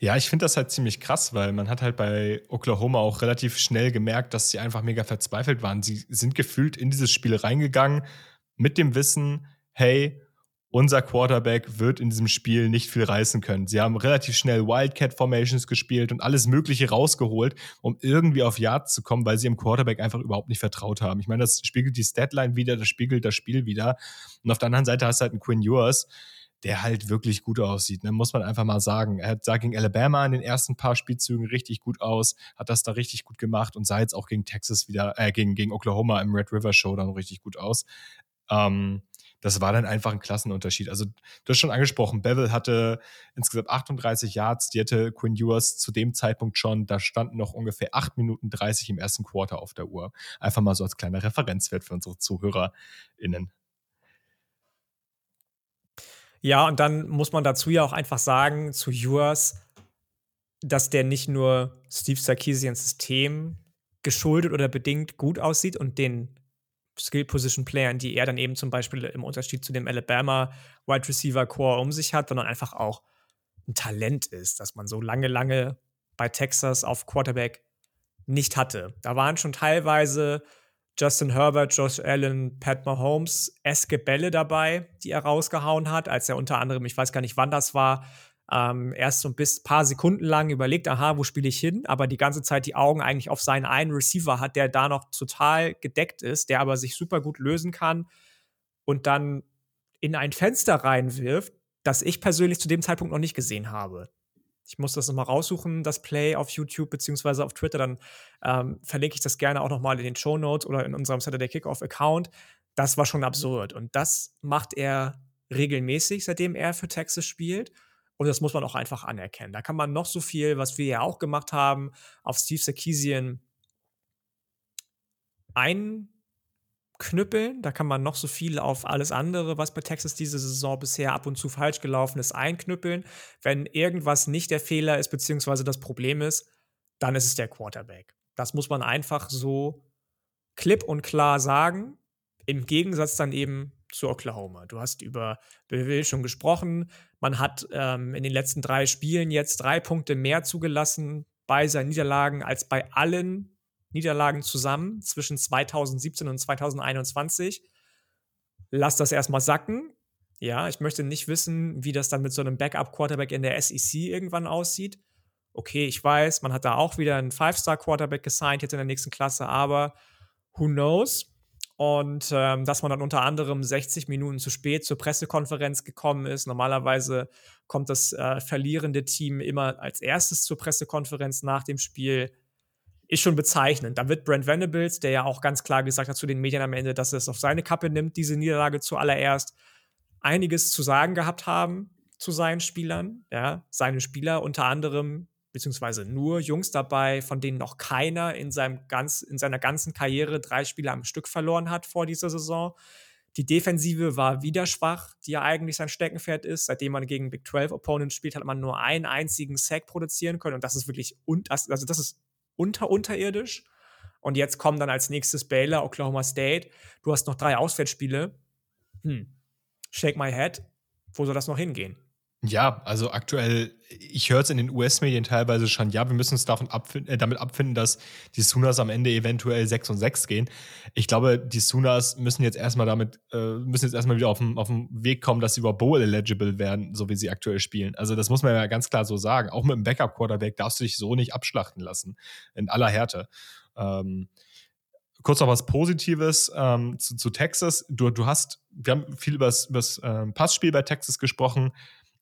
Ja, ich finde das halt ziemlich krass, weil man hat halt bei Oklahoma auch relativ schnell gemerkt, dass sie einfach mega verzweifelt waren. Sie sind gefühlt in dieses Spiel reingegangen mit dem Wissen, hey, unser Quarterback wird in diesem Spiel nicht viel reißen können. Sie haben relativ schnell Wildcat Formations gespielt und alles Mögliche rausgeholt, um irgendwie auf Yards zu kommen, weil sie im Quarterback einfach überhaupt nicht vertraut haben. Ich meine, das spiegelt die Statline wieder, das spiegelt das Spiel wieder. Und auf der anderen Seite hast du halt einen Quinn Ewers, der halt wirklich gut aussieht, ne? muss man einfach mal sagen. Er sah gegen Alabama in den ersten paar Spielzügen richtig gut aus, hat das da richtig gut gemacht und sah jetzt auch gegen Texas wieder, äh, gegen, gegen Oklahoma im Red River Show dann richtig gut aus. Ähm, das war dann einfach ein Klassenunterschied. Also, du hast schon angesprochen, Bevel hatte insgesamt 38 Yards, die hatte Quinn Ewers zu dem Zeitpunkt schon, da standen noch ungefähr 8 Minuten 30 im ersten Quarter auf der Uhr. Einfach mal so als kleiner Referenzwert für unsere ZuhörerInnen. Ja, und dann muss man dazu ja auch einfach sagen, zu Yours, dass der nicht nur Steve Sarkisians System geschuldet oder bedingt gut aussieht und den Skill-Position-Playern, die er dann eben zum Beispiel im Unterschied zu dem Alabama Wide Receiver Core um sich hat, sondern einfach auch ein Talent ist, dass man so lange, lange bei Texas auf Quarterback nicht hatte. Da waren schon teilweise Justin Herbert, Josh Allen, Pat Mahomes eske Bälle dabei, die er rausgehauen hat, als er unter anderem, ich weiß gar nicht, wann das war, ähm, erst so ein paar Sekunden lang überlegt, aha, wo spiele ich hin, aber die ganze Zeit die Augen eigentlich auf seinen einen Receiver hat, der da noch total gedeckt ist, der aber sich super gut lösen kann und dann in ein Fenster reinwirft, das ich persönlich zu dem Zeitpunkt noch nicht gesehen habe. Ich muss das nochmal raussuchen, das Play auf YouTube beziehungsweise auf Twitter. Dann ähm, verlinke ich das gerne auch nochmal in den Show Notes oder in unserem Saturday Kickoff Account. Das war schon absurd. Und das macht er regelmäßig, seitdem er für Texas spielt. Und das muss man auch einfach anerkennen. Da kann man noch so viel, was wir ja auch gemacht haben, auf Steve Sarkisian ein knüppeln. Da kann man noch so viel auf alles andere, was bei Texas diese Saison bisher ab und zu falsch gelaufen ist, einknüppeln. Wenn irgendwas nicht der Fehler ist, beziehungsweise das Problem ist, dann ist es der Quarterback. Das muss man einfach so klipp und klar sagen. Im Gegensatz dann eben zu Oklahoma. Du hast über Beville schon gesprochen. Man hat ähm, in den letzten drei Spielen jetzt drei Punkte mehr zugelassen bei seinen Niederlagen als bei allen Niederlagen zusammen zwischen 2017 und 2021. Lass das erstmal sacken. Ja, ich möchte nicht wissen, wie das dann mit so einem Backup-Quarterback in der SEC irgendwann aussieht. Okay, ich weiß, man hat da auch wieder einen Five-Star-Quarterback gesigned jetzt in der nächsten Klasse, aber who knows? Und ähm, dass man dann unter anderem 60 Minuten zu spät zur Pressekonferenz gekommen ist. Normalerweise kommt das äh, verlierende Team immer als erstes zur Pressekonferenz nach dem Spiel ist schon bezeichnend. Da wird Brent Venables, der ja auch ganz klar gesagt hat zu den Medien am Ende, dass er es auf seine Kappe nimmt, diese Niederlage zuallererst, einiges zu sagen gehabt haben zu seinen Spielern. Ja, seine Spieler unter anderem, beziehungsweise nur Jungs dabei, von denen noch keiner in, seinem ganz, in seiner ganzen Karriere drei Spiele am Stück verloren hat vor dieser Saison. Die Defensive war wieder schwach, die ja eigentlich sein Steckenpferd ist. Seitdem man gegen Big 12 Opponents spielt, hat man nur einen einzigen Sack produzieren können. Und das ist wirklich, und also das ist unter unterirdisch. Und jetzt kommen dann als nächstes Baylor, Oklahoma State. Du hast noch drei Auswärtsspiele. Hm. Shake my head. Wo soll das noch hingehen? Ja, also aktuell, ich höre es in den US-Medien teilweise schon, ja, wir müssen uns davon abfinden, äh, damit abfinden, dass die Sooners am Ende eventuell 6 und 6 gehen. Ich glaube, die Sooners müssen jetzt erstmal damit, äh, müssen jetzt erstmal wieder auf den, auf den Weg kommen, dass sie über Bowl eligible werden, so wie sie aktuell spielen. Also das muss man ja ganz klar so sagen. Auch mit dem Backup-Quarterback darfst du dich so nicht abschlachten lassen. In aller Härte. Ähm, kurz noch was Positives ähm, zu, zu, Texas. Du, du hast, wir haben viel über das ähm, Passspiel bei Texas gesprochen.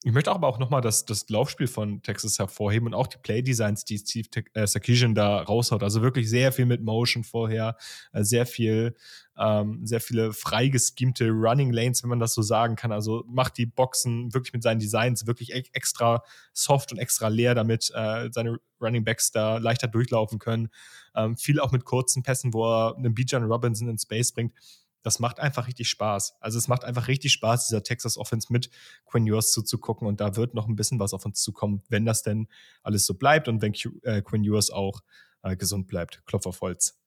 Ich möchte aber auch nochmal das, das Laufspiel von Texas hervorheben und auch die Playdesigns, die Steve äh, Sarkisian da raushaut. Also wirklich sehr viel mit Motion vorher, äh, sehr viel, ähm, sehr viele freigeschemte Running Lanes, wenn man das so sagen kann. Also macht die Boxen wirklich mit seinen Designs wirklich e extra soft und extra leer, damit äh, seine Running Backs da leichter durchlaufen können. Ähm, viel auch mit kurzen Pässen, wo er einen Bijan Robinson in Space bringt das macht einfach richtig Spaß. Also es macht einfach richtig Spaß, dieser Texas Offense mit Quinn Ewers zuzugucken und da wird noch ein bisschen was auf uns zukommen, wenn das denn alles so bleibt und wenn äh, Quinn Ewers auch äh, gesund bleibt. Klopf auf Holz.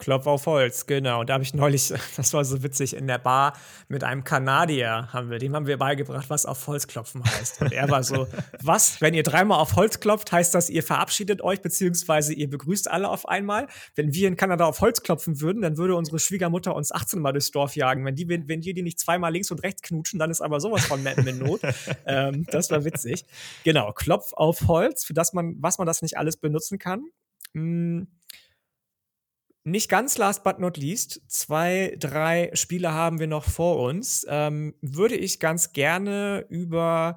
Klopf auf Holz, genau. Und da habe ich neulich, <laughs> das war so witzig, in der Bar mit einem Kanadier haben wir, dem haben wir beigebracht, was auf Holz klopfen heißt. Und er war so, <laughs> was, wenn ihr dreimal auf Holz klopft, heißt das, ihr verabschiedet euch, beziehungsweise ihr begrüßt alle auf einmal. Wenn wir in Kanada auf Holz klopfen würden, dann würde unsere Schwiegermutter uns 18 Mal durchs Dorf jagen. Wenn die, wenn, wenn die, die nicht zweimal links und rechts knutschen, dann ist aber sowas von Mappen in Not. <laughs> ähm, das war witzig. Genau, Klopf auf Holz, für das man, was man das nicht alles benutzen kann. Hm nicht ganz last but not least, zwei, drei Spiele haben wir noch vor uns. Ähm, würde ich ganz gerne über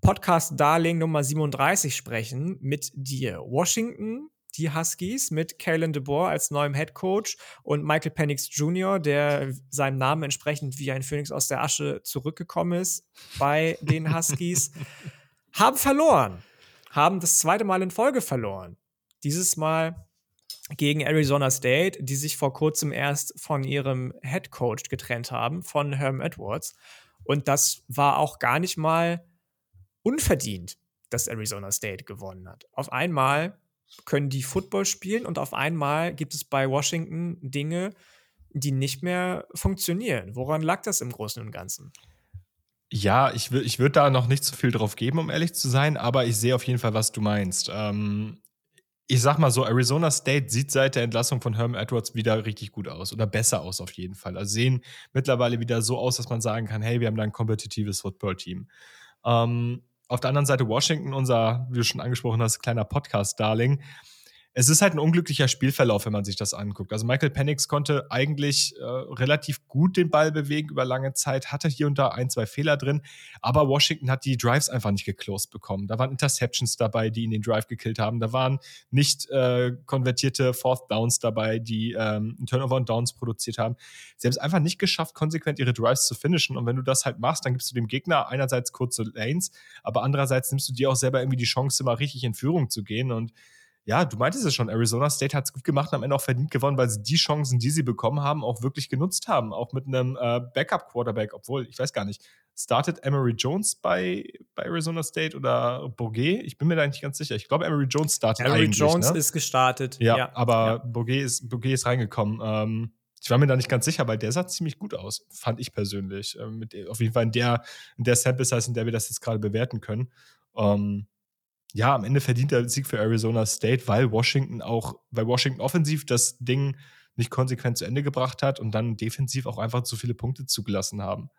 Podcast Darling Nummer 37 sprechen mit dir. Washington, die Huskies mit Kalen DeBoer als neuem Head Coach und Michael Penix Jr., der seinem Namen entsprechend wie ein Phönix aus der Asche zurückgekommen ist bei den Huskies, <laughs> haben verloren. Haben das zweite Mal in Folge verloren. Dieses Mal gegen Arizona State, die sich vor kurzem erst von ihrem Head Coach getrennt haben, von Herm Edwards. Und das war auch gar nicht mal unverdient, dass Arizona State gewonnen hat. Auf einmal können die Football spielen und auf einmal gibt es bei Washington Dinge, die nicht mehr funktionieren. Woran lag das im Großen und Ganzen? Ja, ich, ich würde da noch nicht so viel drauf geben, um ehrlich zu sein, aber ich sehe auf jeden Fall, was du meinst. Ähm, ich sag mal so, Arizona State sieht seit der Entlassung von Herm Edwards wieder richtig gut aus oder besser aus auf jeden Fall. Also sehen mittlerweile wieder so aus, dass man sagen kann, hey, wir haben da ein kompetitives Football-Team. Ähm, auf der anderen Seite Washington, unser, wie du schon angesprochen hast, kleiner Podcast-Darling es ist halt ein unglücklicher Spielverlauf, wenn man sich das anguckt. Also Michael Penix konnte eigentlich äh, relativ gut den Ball bewegen über lange Zeit, hatte hier und da ein, zwei Fehler drin, aber Washington hat die Drives einfach nicht geclosed bekommen. Da waren Interceptions dabei, die ihn den Drive gekillt haben. Da waren nicht äh, konvertierte Fourth Downs dabei, die ähm, Turnover und Downs produziert haben. Sie haben es einfach nicht geschafft, konsequent ihre Drives zu finishen. Und wenn du das halt machst, dann gibst du dem Gegner einerseits kurze Lanes, aber andererseits nimmst du dir auch selber irgendwie die Chance, mal richtig in Führung zu gehen. Und ja, du meintest es schon, Arizona State hat es gut gemacht und am Ende auch verdient gewonnen, weil sie die Chancen, die sie bekommen haben, auch wirklich genutzt haben. Auch mit einem äh, Backup-Quarterback, obwohl, ich weiß gar nicht, startet Emery Jones bei, bei Arizona State oder Bourget? Ich bin mir da nicht ganz sicher. Ich glaube, Emery Jones startet Emery. Jones ne? ist gestartet. Ja, ja. aber ja. Bourget, ist, Bourget ist reingekommen. Ähm, ich war mir da nicht ganz sicher, weil der sah ziemlich gut aus, fand ich persönlich. Ähm, mit, auf jeden Fall in der, in der Sample Size, in der wir das jetzt gerade bewerten können. Ähm, ja, am Ende verdient der Sieg für Arizona State, weil Washington auch, weil Washington offensiv das Ding nicht konsequent zu Ende gebracht hat und dann defensiv auch einfach zu viele Punkte zugelassen haben.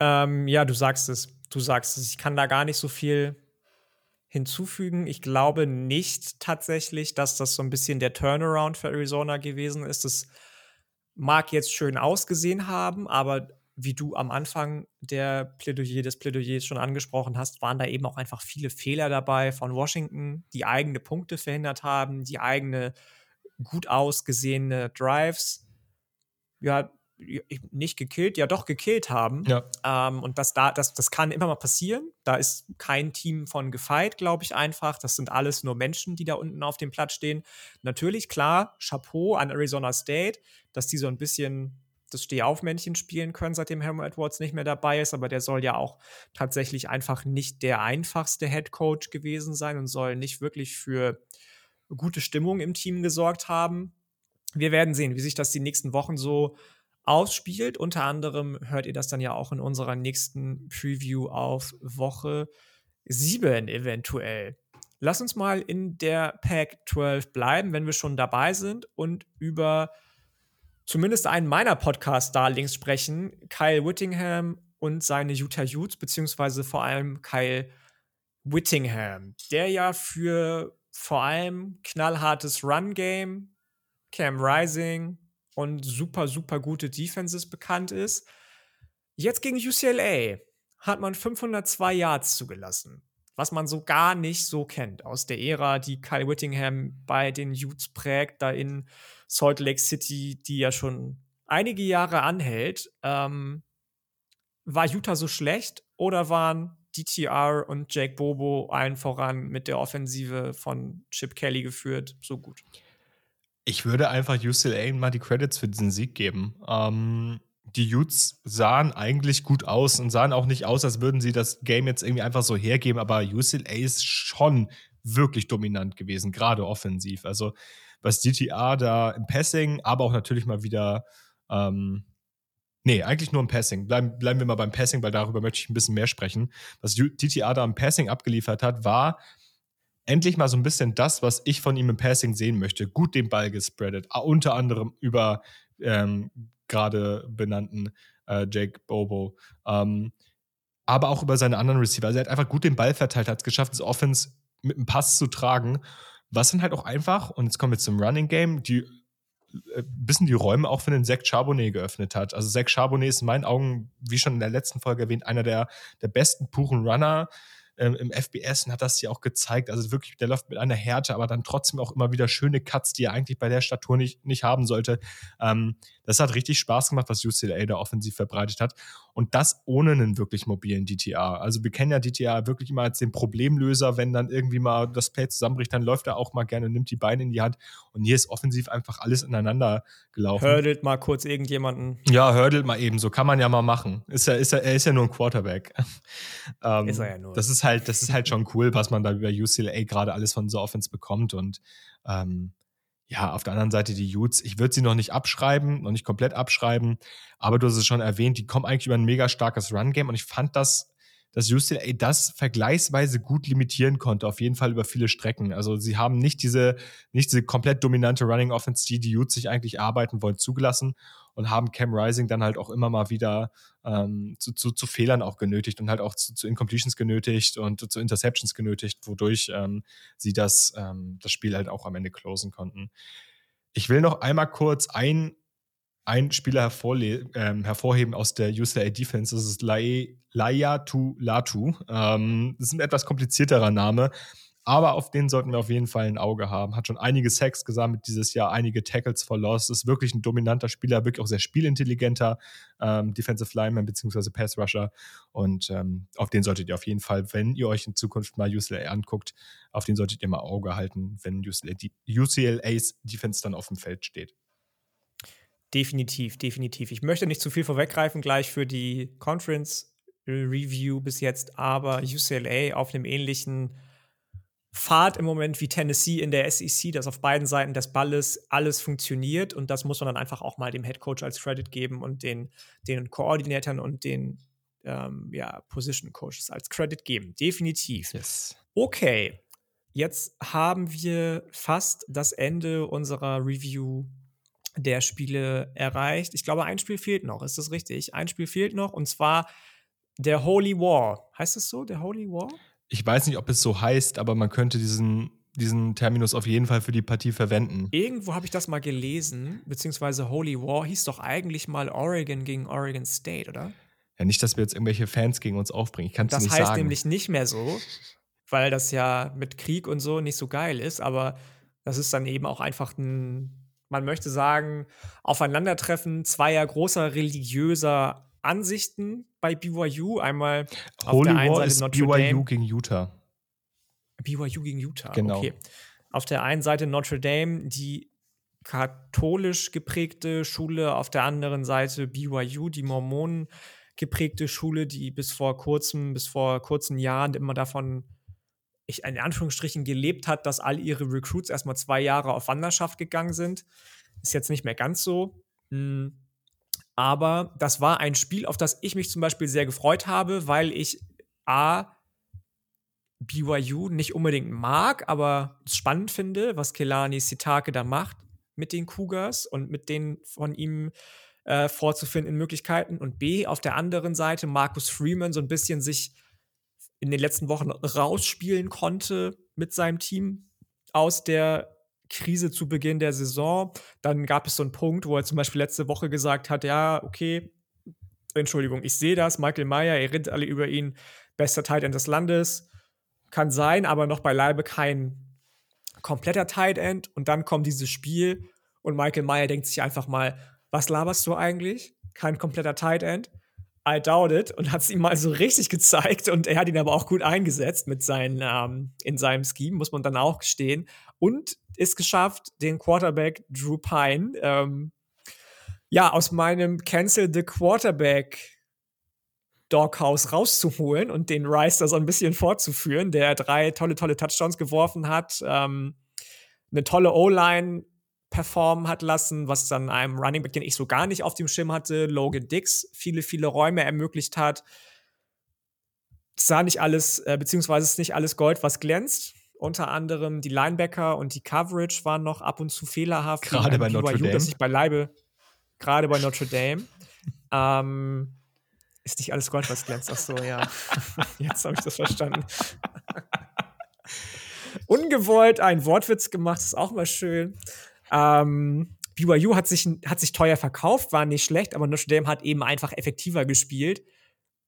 Ähm, ja, du sagst es. Du sagst es. Ich kann da gar nicht so viel hinzufügen. Ich glaube nicht tatsächlich, dass das so ein bisschen der Turnaround für Arizona gewesen ist. Das mag jetzt schön ausgesehen haben, aber wie du am Anfang der Plädoyer, des Plädoyers schon angesprochen hast, waren da eben auch einfach viele Fehler dabei von Washington, die eigene Punkte verhindert haben, die eigene gut ausgesehene Drives, ja, nicht gekillt, ja doch gekillt haben. Ja. Ähm, und das, da, das, das kann immer mal passieren. Da ist kein Team von gefeit, glaube ich einfach. Das sind alles nur Menschen, die da unten auf dem Platz stehen. Natürlich, klar, Chapeau an Arizona State, dass die so ein bisschen das Stehaufmännchen spielen können, seitdem Herm Edwards nicht mehr dabei ist, aber der soll ja auch tatsächlich einfach nicht der einfachste Head Coach gewesen sein und soll nicht wirklich für gute Stimmung im Team gesorgt haben. Wir werden sehen, wie sich das die nächsten Wochen so ausspielt. Unter anderem hört ihr das dann ja auch in unserer nächsten Preview auf Woche 7 eventuell. Lass uns mal in der Pack 12 bleiben, wenn wir schon dabei sind und über zumindest einen meiner Podcast-Darlings sprechen, Kyle Whittingham und seine Utah Utes, beziehungsweise vor allem Kyle Whittingham, der ja für vor allem knallhartes Run-Game, Cam Rising und super, super gute Defenses bekannt ist. Jetzt gegen UCLA hat man 502 Yards zugelassen, was man so gar nicht so kennt aus der Ära, die Kyle Whittingham bei den Utes prägt, da in Salt Lake City, die ja schon einige Jahre anhält. Ähm, war Utah so schlecht oder waren DTR und Jake Bobo allen voran mit der Offensive von Chip Kelly geführt so gut? Ich würde einfach UCLA mal die Credits für diesen Sieg geben. Ähm, die Utes sahen eigentlich gut aus und sahen auch nicht aus, als würden sie das Game jetzt irgendwie einfach so hergeben, aber UCLA ist schon wirklich dominant gewesen, gerade offensiv. Also was DTA da im Passing, aber auch natürlich mal wieder, ähm, nee, eigentlich nur im Passing. Bleiben, bleiben wir mal beim Passing, weil darüber möchte ich ein bisschen mehr sprechen. Was DTA da im Passing abgeliefert hat, war endlich mal so ein bisschen das, was ich von ihm im Passing sehen möchte. Gut den Ball gespreadet, unter anderem über ähm, gerade benannten äh, Jake Bobo. Ähm, aber auch über seine anderen Receiver. Also er hat einfach gut den Ball verteilt, hat es geschafft, das Offense mit einem Pass zu tragen. Was dann halt auch einfach, und jetzt kommen wir zum Running Game, die ein äh, bisschen die Räume auch für den Zach Charbonnet geöffnet hat. Also Zach Charbonnet ist in meinen Augen, wie schon in der letzten Folge erwähnt, einer der, der besten puren Runner ähm, im FBS und hat das ja auch gezeigt. Also wirklich, der läuft mit einer Härte, aber dann trotzdem auch immer wieder schöne Cuts, die er eigentlich bei der Statur nicht, nicht haben sollte. Ähm, das hat richtig Spaß gemacht, was UCLA da offensiv verbreitet hat. Und das ohne einen wirklich mobilen DTA. Also wir kennen ja DTA wirklich immer als den Problemlöser, wenn dann irgendwie mal das Play zusammenbricht, dann läuft er auch mal gerne, nimmt die Beine in die Hand. Und hier ist offensiv einfach alles ineinander gelaufen. Hurdelt mal kurz irgendjemanden. Ja, hurdelt mal eben, so kann man ja mal machen. Ist ja, ist ja, er ist ja nur ein Quarterback. <laughs> ähm, ist er ja nur. Das ist halt, das ist halt schon cool, was man da über UCLA gerade alles von so Offense bekommt. Und ähm, ja, auf der anderen Seite die Utes, ich würde sie noch nicht abschreiben, noch nicht komplett abschreiben, aber du hast es schon erwähnt, die kommen eigentlich über ein mega starkes Run-Game und ich fand, dass, dass UCLA das vergleichsweise gut limitieren konnte, auf jeden Fall über viele Strecken. Also sie haben nicht diese, nicht diese komplett dominante Running Offense, die die Utes sich eigentlich arbeiten wollen, zugelassen und haben Cam Rising dann halt auch immer mal wieder ähm, zu, zu, zu, Fehlern auch genötigt und halt auch zu, zu Incompletions genötigt und zu Interceptions genötigt, wodurch ähm, sie das, ähm, das Spiel halt auch am Ende closen konnten. Ich will noch einmal kurz ein einen Spieler ähm, hervorheben aus der UCLA Defense. Das ist Layatu Latu. Ähm, das ist ein etwas komplizierterer Name, aber auf den sollten wir auf jeden Fall ein Auge haben. Hat schon einige Sacks gesammelt dieses Jahr, einige Tackles for Loss. Ist wirklich ein dominanter Spieler, wirklich auch sehr spielintelligenter ähm, Defensive Lineman bzw. Pass Rusher. Und ähm, auf den solltet ihr auf jeden Fall, wenn ihr euch in Zukunft mal UCLA anguckt, auf den solltet ihr mal Auge halten, wenn UCLA, UCLA's Defense dann auf dem Feld steht. Definitiv, definitiv. Ich möchte nicht zu viel vorweggreifen gleich für die Conference Review bis jetzt, aber UCLA auf einem ähnlichen Pfad im Moment wie Tennessee in der SEC, dass auf beiden Seiten des Balles alles funktioniert und das muss man dann einfach auch mal dem Head Coach als Credit geben und den, den Koordinatoren und den ähm, ja, Position Coaches als Credit geben. Definitiv. Yes. Okay, jetzt haben wir fast das Ende unserer Review der Spiele erreicht. Ich glaube, ein Spiel fehlt noch. Ist das richtig? Ein Spiel fehlt noch und zwar der Holy War. Heißt es so, der Holy War? Ich weiß nicht, ob es so heißt, aber man könnte diesen, diesen Terminus auf jeden Fall für die Partie verwenden. Irgendwo habe ich das mal gelesen, beziehungsweise Holy War hieß doch eigentlich mal Oregon gegen Oregon State, oder? Ja, nicht, dass wir jetzt irgendwelche Fans gegen uns aufbringen. Ich kann es nicht sagen. Das heißt nämlich nicht mehr so, weil das ja mit Krieg und so nicht so geil ist, aber das ist dann eben auch einfach ein man möchte sagen, Aufeinandertreffen zweier großer religiöser Ansichten bei BYU. Einmal auf Holy der einen War Seite Notre BYU Dame. gegen Utah. BYU gegen Utah, genau. okay. Auf der einen Seite Notre Dame, die katholisch geprägte Schule, auf der anderen Seite BYU, die Mormonen geprägte Schule, die bis vor kurzem, bis vor kurzen Jahren immer davon ich in Anführungsstrichen gelebt hat, dass all ihre Recruits erstmal zwei Jahre auf Wanderschaft gegangen sind. Ist jetzt nicht mehr ganz so. Hm. Aber das war ein Spiel, auf das ich mich zum Beispiel sehr gefreut habe, weil ich A, BYU nicht unbedingt mag, aber spannend finde, was Kelani Sitake da macht mit den Cougars und mit den von ihm äh, vorzufindenden Möglichkeiten. Und B, auf der anderen Seite Markus Freeman so ein bisschen sich in den letzten Wochen rausspielen konnte mit seinem Team aus der Krise zu Beginn der Saison. Dann gab es so einen Punkt, wo er zum Beispiel letzte Woche gesagt hat, ja, okay, Entschuldigung, ich sehe das, Michael Meyer, ihr redet alle über ihn, bester Tight End des Landes, kann sein, aber noch beileibe kein kompletter Tight End. Und dann kommt dieses Spiel und Michael Meyer denkt sich einfach mal, was laberst du eigentlich? Kein kompletter Tight End. I doubt it und hat es ihm mal so richtig gezeigt und er hat ihn aber auch gut eingesetzt mit seinen, ähm, in seinem Scheme, muss man dann auch gestehen. Und ist geschafft, den Quarterback Drew Pine ähm, ja aus meinem Cancel the Quarterback Doghouse rauszuholen und den Rice da so ein bisschen fortzuführen, der drei tolle, tolle Touchdowns geworfen hat, ähm, eine tolle O-Line performen hat lassen, was dann einem Running Back, den ich so gar nicht auf dem Schirm hatte, Logan Dix, viele, viele Räume ermöglicht hat. Es sah nicht alles, äh, beziehungsweise ist nicht alles Gold, was glänzt. Unter anderem die Linebacker und die Coverage waren noch ab und zu fehlerhaft. Gerade bei Notre Dame. Dass ich beileibe, gerade bei Notre Dame. <laughs> ähm, ist nicht alles Gold, was glänzt. Ach so, ja. <laughs> Jetzt habe ich das verstanden. <laughs> Ungewollt einen Wortwitz gemacht, ist auch mal schön. Ähm, BYU hat sich, hat sich teuer verkauft, war nicht schlecht, aber Notre Dame hat eben einfach effektiver gespielt.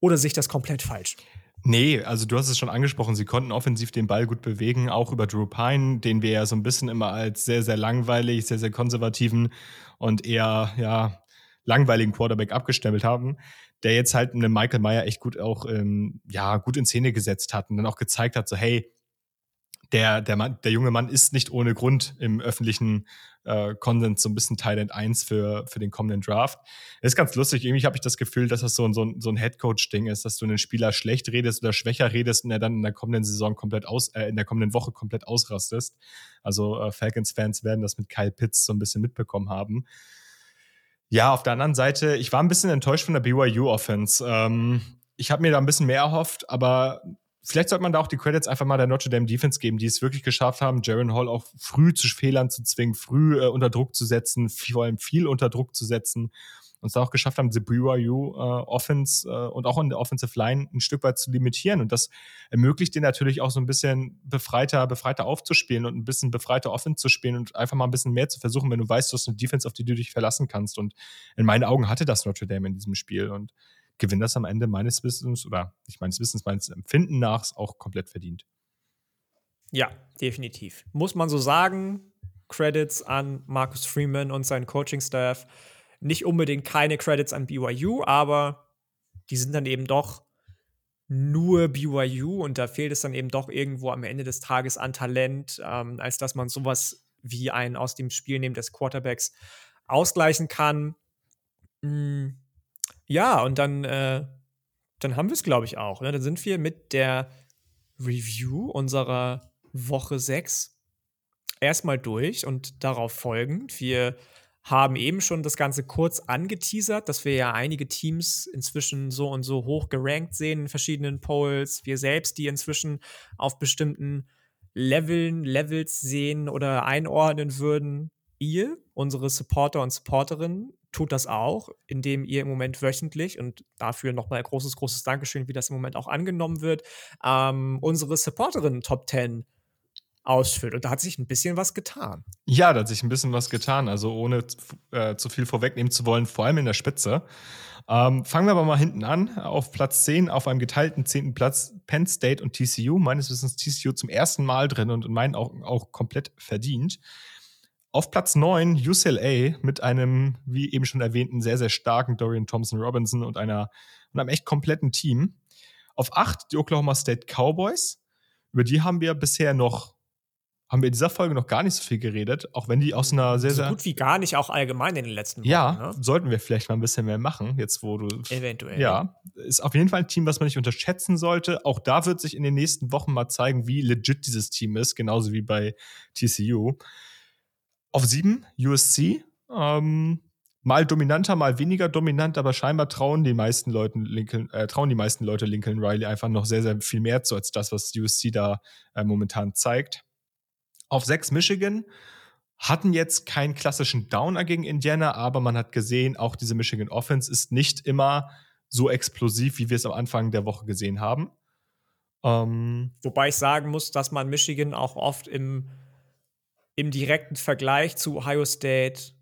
Oder sich das komplett falsch? Nee, also du hast es schon angesprochen, sie konnten offensiv den Ball gut bewegen, auch über Drew Pine, den wir ja so ein bisschen immer als sehr, sehr langweilig, sehr, sehr konservativen und eher, ja, langweiligen Quarterback abgestempelt haben, der jetzt halt einen Michael Meyer echt gut auch, ähm, ja, gut in Szene gesetzt hat und dann auch gezeigt hat, so, hey, der, der, Mann, der junge Mann ist nicht ohne Grund im öffentlichen äh, Konsens so ein bisschen Thailand 1 für, für den kommenden Draft. Ist ganz lustig. Irgendwie habe ich das Gefühl, dass das so ein, so so ein Headcoach-Ding ist, dass du einen Spieler schlecht redest oder schwächer redest und er dann in der kommenden Saison komplett aus, äh, in der kommenden Woche komplett ausrastest. Also äh, Falcons-Fans werden das mit Kyle Pitts so ein bisschen mitbekommen haben. Ja, auf der anderen Seite, ich war ein bisschen enttäuscht von der BYU-Offense. Ähm, ich habe mir da ein bisschen mehr erhofft, aber vielleicht sollte man da auch die Credits einfach mal der Notre Dame Defense geben, die es wirklich geschafft haben, Jaron Hall auch früh zu Fehlern zu zwingen, früh äh, unter Druck zu setzen, vor allem viel unter Druck zu setzen und es auch geschafft haben, die BYU äh, Offense äh, und auch in der Offensive Line ein Stück weit zu limitieren. Und das ermöglicht dir natürlich auch so ein bisschen befreiter, befreiter aufzuspielen und ein bisschen befreiter Offense zu spielen und einfach mal ein bisschen mehr zu versuchen, wenn du weißt, du hast eine Defense, auf die du dich verlassen kannst. Und in meinen Augen hatte das Notre Dame in diesem Spiel und gewinnt das am Ende meines Wissens oder nicht meines Wissens, meines Empfinden nach auch komplett verdient. Ja, definitiv. Muss man so sagen. Credits an Marcus Freeman und seinen Coaching-Staff. Nicht unbedingt keine Credits an BYU, aber die sind dann eben doch nur BYU und da fehlt es dann eben doch irgendwo am Ende des Tages an Talent, ähm, als dass man sowas wie einen aus dem Spiel neben des Quarterbacks ausgleichen kann. Mm, ja, und dann, äh, dann haben wir es, glaube ich, auch. Ne? Dann sind wir mit der Review unserer Woche 6 erstmal durch und darauf folgend. Wir haben eben schon das Ganze kurz angeteasert, dass wir ja einige Teams inzwischen so und so hoch gerankt sehen in verschiedenen Polls. Wir selbst, die inzwischen auf bestimmten Leveln, Levels sehen oder einordnen würden. Ihr, unsere Supporter und Supporterinnen, tut das auch, indem ihr im Moment wöchentlich und dafür nochmal großes, großes Dankeschön, wie das im Moment auch angenommen wird, ähm, unsere Supporterinnen Top 10 ausfüllt. Und da hat sich ein bisschen was getan. Ja, da hat sich ein bisschen was getan. Also ohne äh, zu viel vorwegnehmen zu wollen, vor allem in der Spitze. Ähm, fangen wir aber mal hinten an. Auf Platz 10, auf einem geteilten zehnten Platz, Penn State und TCU. Meines Wissens TCU zum ersten Mal drin und in meinen Augen auch komplett verdient. Auf Platz 9 UCLA mit einem, wie eben schon erwähnten, sehr, sehr starken Dorian Thompson Robinson und, einer, und einem echt kompletten Team. Auf 8 die Oklahoma State Cowboys. Über die haben wir bisher noch haben wir in dieser Folge noch gar nicht so viel geredet, auch wenn die aus einer sehr, so sehr. So gut wie gar nicht, auch allgemein in den letzten Wochen. Ja, ne? sollten wir vielleicht mal ein bisschen mehr machen, jetzt wo du. Eventuell. Ja, ist auf jeden Fall ein Team, was man nicht unterschätzen sollte. Auch da wird sich in den nächsten Wochen mal zeigen, wie legit dieses Team ist, genauso wie bei TCU. Auf sieben, USC. Ähm, mal dominanter, mal weniger dominant, aber scheinbar trauen die meisten Leuten Lincoln, äh, trauen die meisten Leute Lincoln Riley einfach noch sehr, sehr viel mehr zu, als das, was USC da äh, momentan zeigt auf sechs Michigan. Hatten jetzt keinen klassischen Downer gegen Indiana, aber man hat gesehen, auch diese Michigan Offense ist nicht immer so explosiv, wie wir es am Anfang der Woche gesehen haben. Ähm Wobei ich sagen muss, dass man Michigan auch oft im, im direkten Vergleich zu Ohio State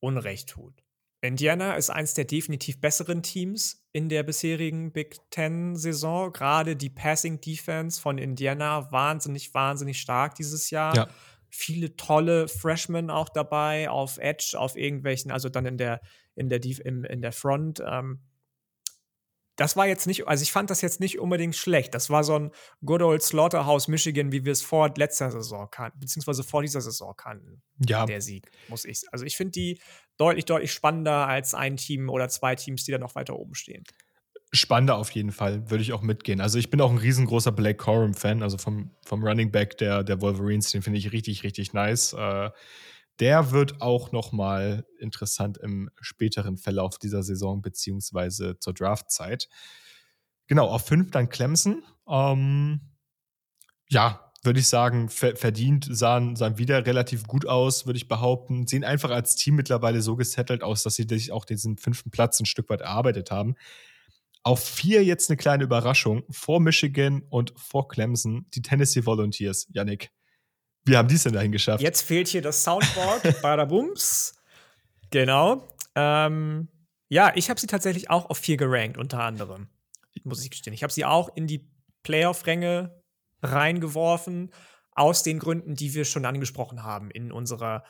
Unrecht tut. Indiana ist eins der definitiv besseren Teams in der bisherigen Big Ten-Saison. Gerade die Passing Defense von Indiana wahnsinnig, wahnsinnig stark dieses Jahr. Ja. Viele tolle Freshmen auch dabei auf Edge, auf irgendwelchen, also dann in der, in der, in, in der Front. Ähm, das war jetzt nicht, also ich fand das jetzt nicht unbedingt schlecht. Das war so ein Good Old Slaughterhouse Michigan, wie wir es vor letzter Saison kannten, beziehungsweise vor dieser Saison kannten. Ja. Der Sieg, muss ich. Also ich finde die deutlich, deutlich spannender als ein Team oder zwei Teams, die da noch weiter oben stehen. Spannender auf jeden Fall, würde ich auch mitgehen. Also ich bin auch ein riesengroßer Blake Corum-Fan, also vom, vom Running Back der, der Wolverines, den finde ich richtig, richtig nice. Äh, der wird auch noch mal interessant im späteren Verlauf dieser Saison beziehungsweise zur Draftzeit. Genau, auf fünf dann Clemson. Ähm, ja, würde ich sagen, ver verdient, sahen, sahen wieder relativ gut aus, würde ich behaupten. Sehen einfach als Team mittlerweile so gesettelt aus, dass sie sich auch diesen fünften Platz ein Stück weit erarbeitet haben. Auf vier jetzt eine kleine Überraschung. Vor Michigan und vor Clemson die Tennessee Volunteers. Yannick, wie haben die es denn dahin geschafft? Jetzt fehlt hier das Soundboard. <laughs> Badabums. Genau. Ähm, ja, ich habe sie tatsächlich auch auf vier gerankt, unter anderem. Muss ich gestehen. Ich habe sie auch in die Playoff-Ränge reingeworfen, aus den Gründen, die wir schon angesprochen haben in unserer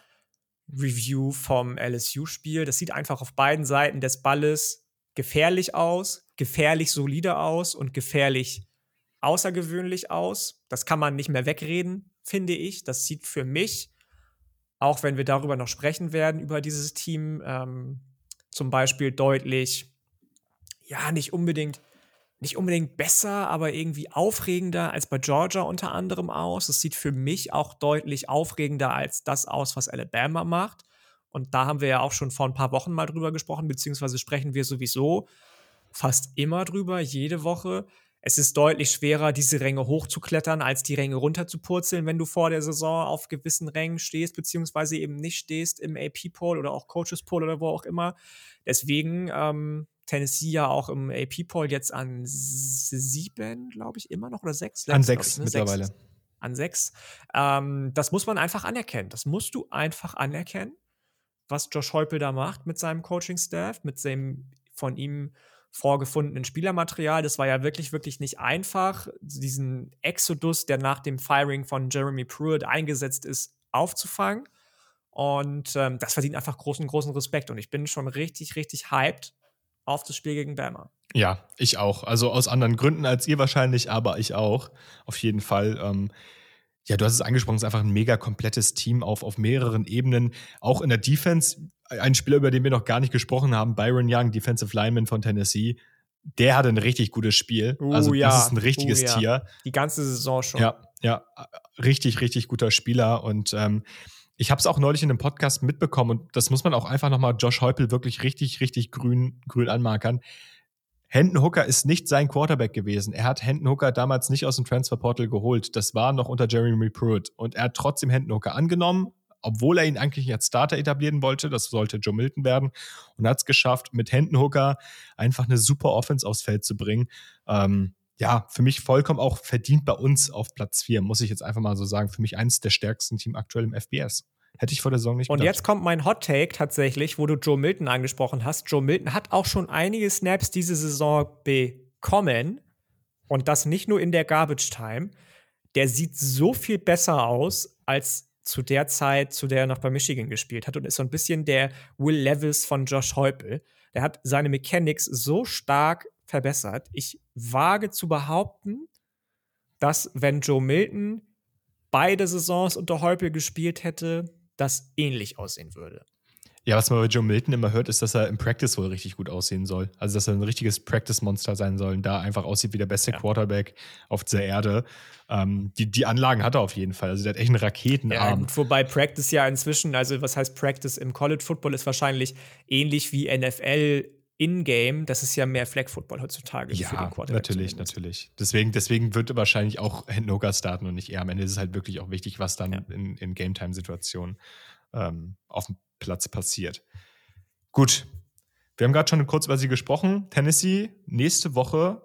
Review vom LSU-Spiel. Das sieht einfach auf beiden Seiten des Balles gefährlich aus, gefährlich solide aus und gefährlich außergewöhnlich aus. Das kann man nicht mehr wegreden finde ich. Das sieht für mich, auch wenn wir darüber noch sprechen werden, über dieses Team, ähm, zum Beispiel deutlich, ja, nicht unbedingt, nicht unbedingt besser, aber irgendwie aufregender als bei Georgia unter anderem aus. Es sieht für mich auch deutlich aufregender als das aus, was Alabama macht. Und da haben wir ja auch schon vor ein paar Wochen mal drüber gesprochen, beziehungsweise sprechen wir sowieso fast immer drüber, jede Woche Es ist deutlich schwerer, diese Ränge hochzuklettern, als die Ränge runterzupurzeln, wenn du vor der Saison auf gewissen Rängen stehst, beziehungsweise eben nicht stehst im AP-Poll oder auch Coaches-Poll oder wo auch immer. Deswegen ähm, Tennessee ja auch im AP-Poll jetzt an sieben, glaube ich, immer noch oder sechs? An sechs ich, ne? mittlerweile. Sechs, an sechs. Ähm, das muss man einfach anerkennen. Das musst du einfach anerkennen, was Josh Heupel da macht mit seinem Coaching-Staff, mit seinem von ihm vorgefundenen Spielermaterial. Das war ja wirklich, wirklich nicht einfach, diesen Exodus, der nach dem Firing von Jeremy Pruitt eingesetzt ist, aufzufangen. Und ähm, das verdient einfach großen, großen Respekt. Und ich bin schon richtig, richtig hyped auf das Spiel gegen Bama. Ja, ich auch. Also aus anderen Gründen als ihr wahrscheinlich, aber ich auch. Auf jeden Fall. Ähm, ja, du hast es angesprochen, es ist einfach ein mega komplettes Team auf, auf mehreren Ebenen. Auch in der Defense, ein Spieler, über den wir noch gar nicht gesprochen haben, Byron Young, Defensive Lineman von Tennessee, der hatte ein richtig gutes Spiel. Uh, also ja. das ist ein richtiges uh, ja. Tier. Die ganze Saison schon. Ja, ja, richtig, richtig guter Spieler. Und ähm, ich habe es auch neulich in einem Podcast mitbekommen und das muss man auch einfach nochmal Josh Heupel wirklich richtig, richtig grün, grün anmarkern. Hendon Hooker ist nicht sein Quarterback gewesen. Er hat Hendon Hooker damals nicht aus dem Transferportal geholt. Das war noch unter Jeremy Pruitt. Und er hat trotzdem Hendon Hooker angenommen, obwohl er ihn eigentlich als Starter etablieren wollte. Das sollte Joe Milton werden. Und hat es geschafft, mit Hendon Hooker einfach eine super Offense aufs Feld zu bringen. Ähm, ja, für mich vollkommen auch verdient bei uns auf Platz 4, muss ich jetzt einfach mal so sagen. Für mich eines der stärksten Team aktuell im FBS. Hätte ich vor der Saison nicht gedacht. Und jetzt kommt mein Hot Take tatsächlich, wo du Joe Milton angesprochen hast. Joe Milton hat auch schon einige Snaps diese Saison bekommen. Und das nicht nur in der Garbage Time. Der sieht so viel besser aus als zu der Zeit, zu der er noch bei Michigan gespielt hat und ist so ein bisschen der Will Levis von Josh Heupel. Der hat seine Mechanics so stark verbessert. Ich wage zu behaupten, dass wenn Joe Milton beide Saisons unter Heupel gespielt hätte, das ähnlich aussehen würde. Ja, was man bei Joe Milton immer hört, ist, dass er im Practice wohl richtig gut aussehen soll. Also, dass er ein richtiges Practice-Monster sein soll und da einfach aussieht wie der beste ja. Quarterback auf dieser Erde. Ähm, die, die Anlagen hat er auf jeden Fall. Also, der hat echt einen Raketenarm. Ja, wobei Practice ja inzwischen, also was heißt Practice im College Football, ist wahrscheinlich ähnlich wie NFL in-game, das ist ja mehr Flag Football heutzutage ja, für den Quarterback. Natürlich, zumindest. natürlich. Deswegen, deswegen wird wahrscheinlich auch Hooker starten und nicht er. Am Ende ist es halt wirklich auch wichtig, was dann ja. in, in Game-Time-Situationen ähm, auf dem Platz passiert. Gut. Wir haben gerade schon kurz über sie gesprochen. Tennessee nächste Woche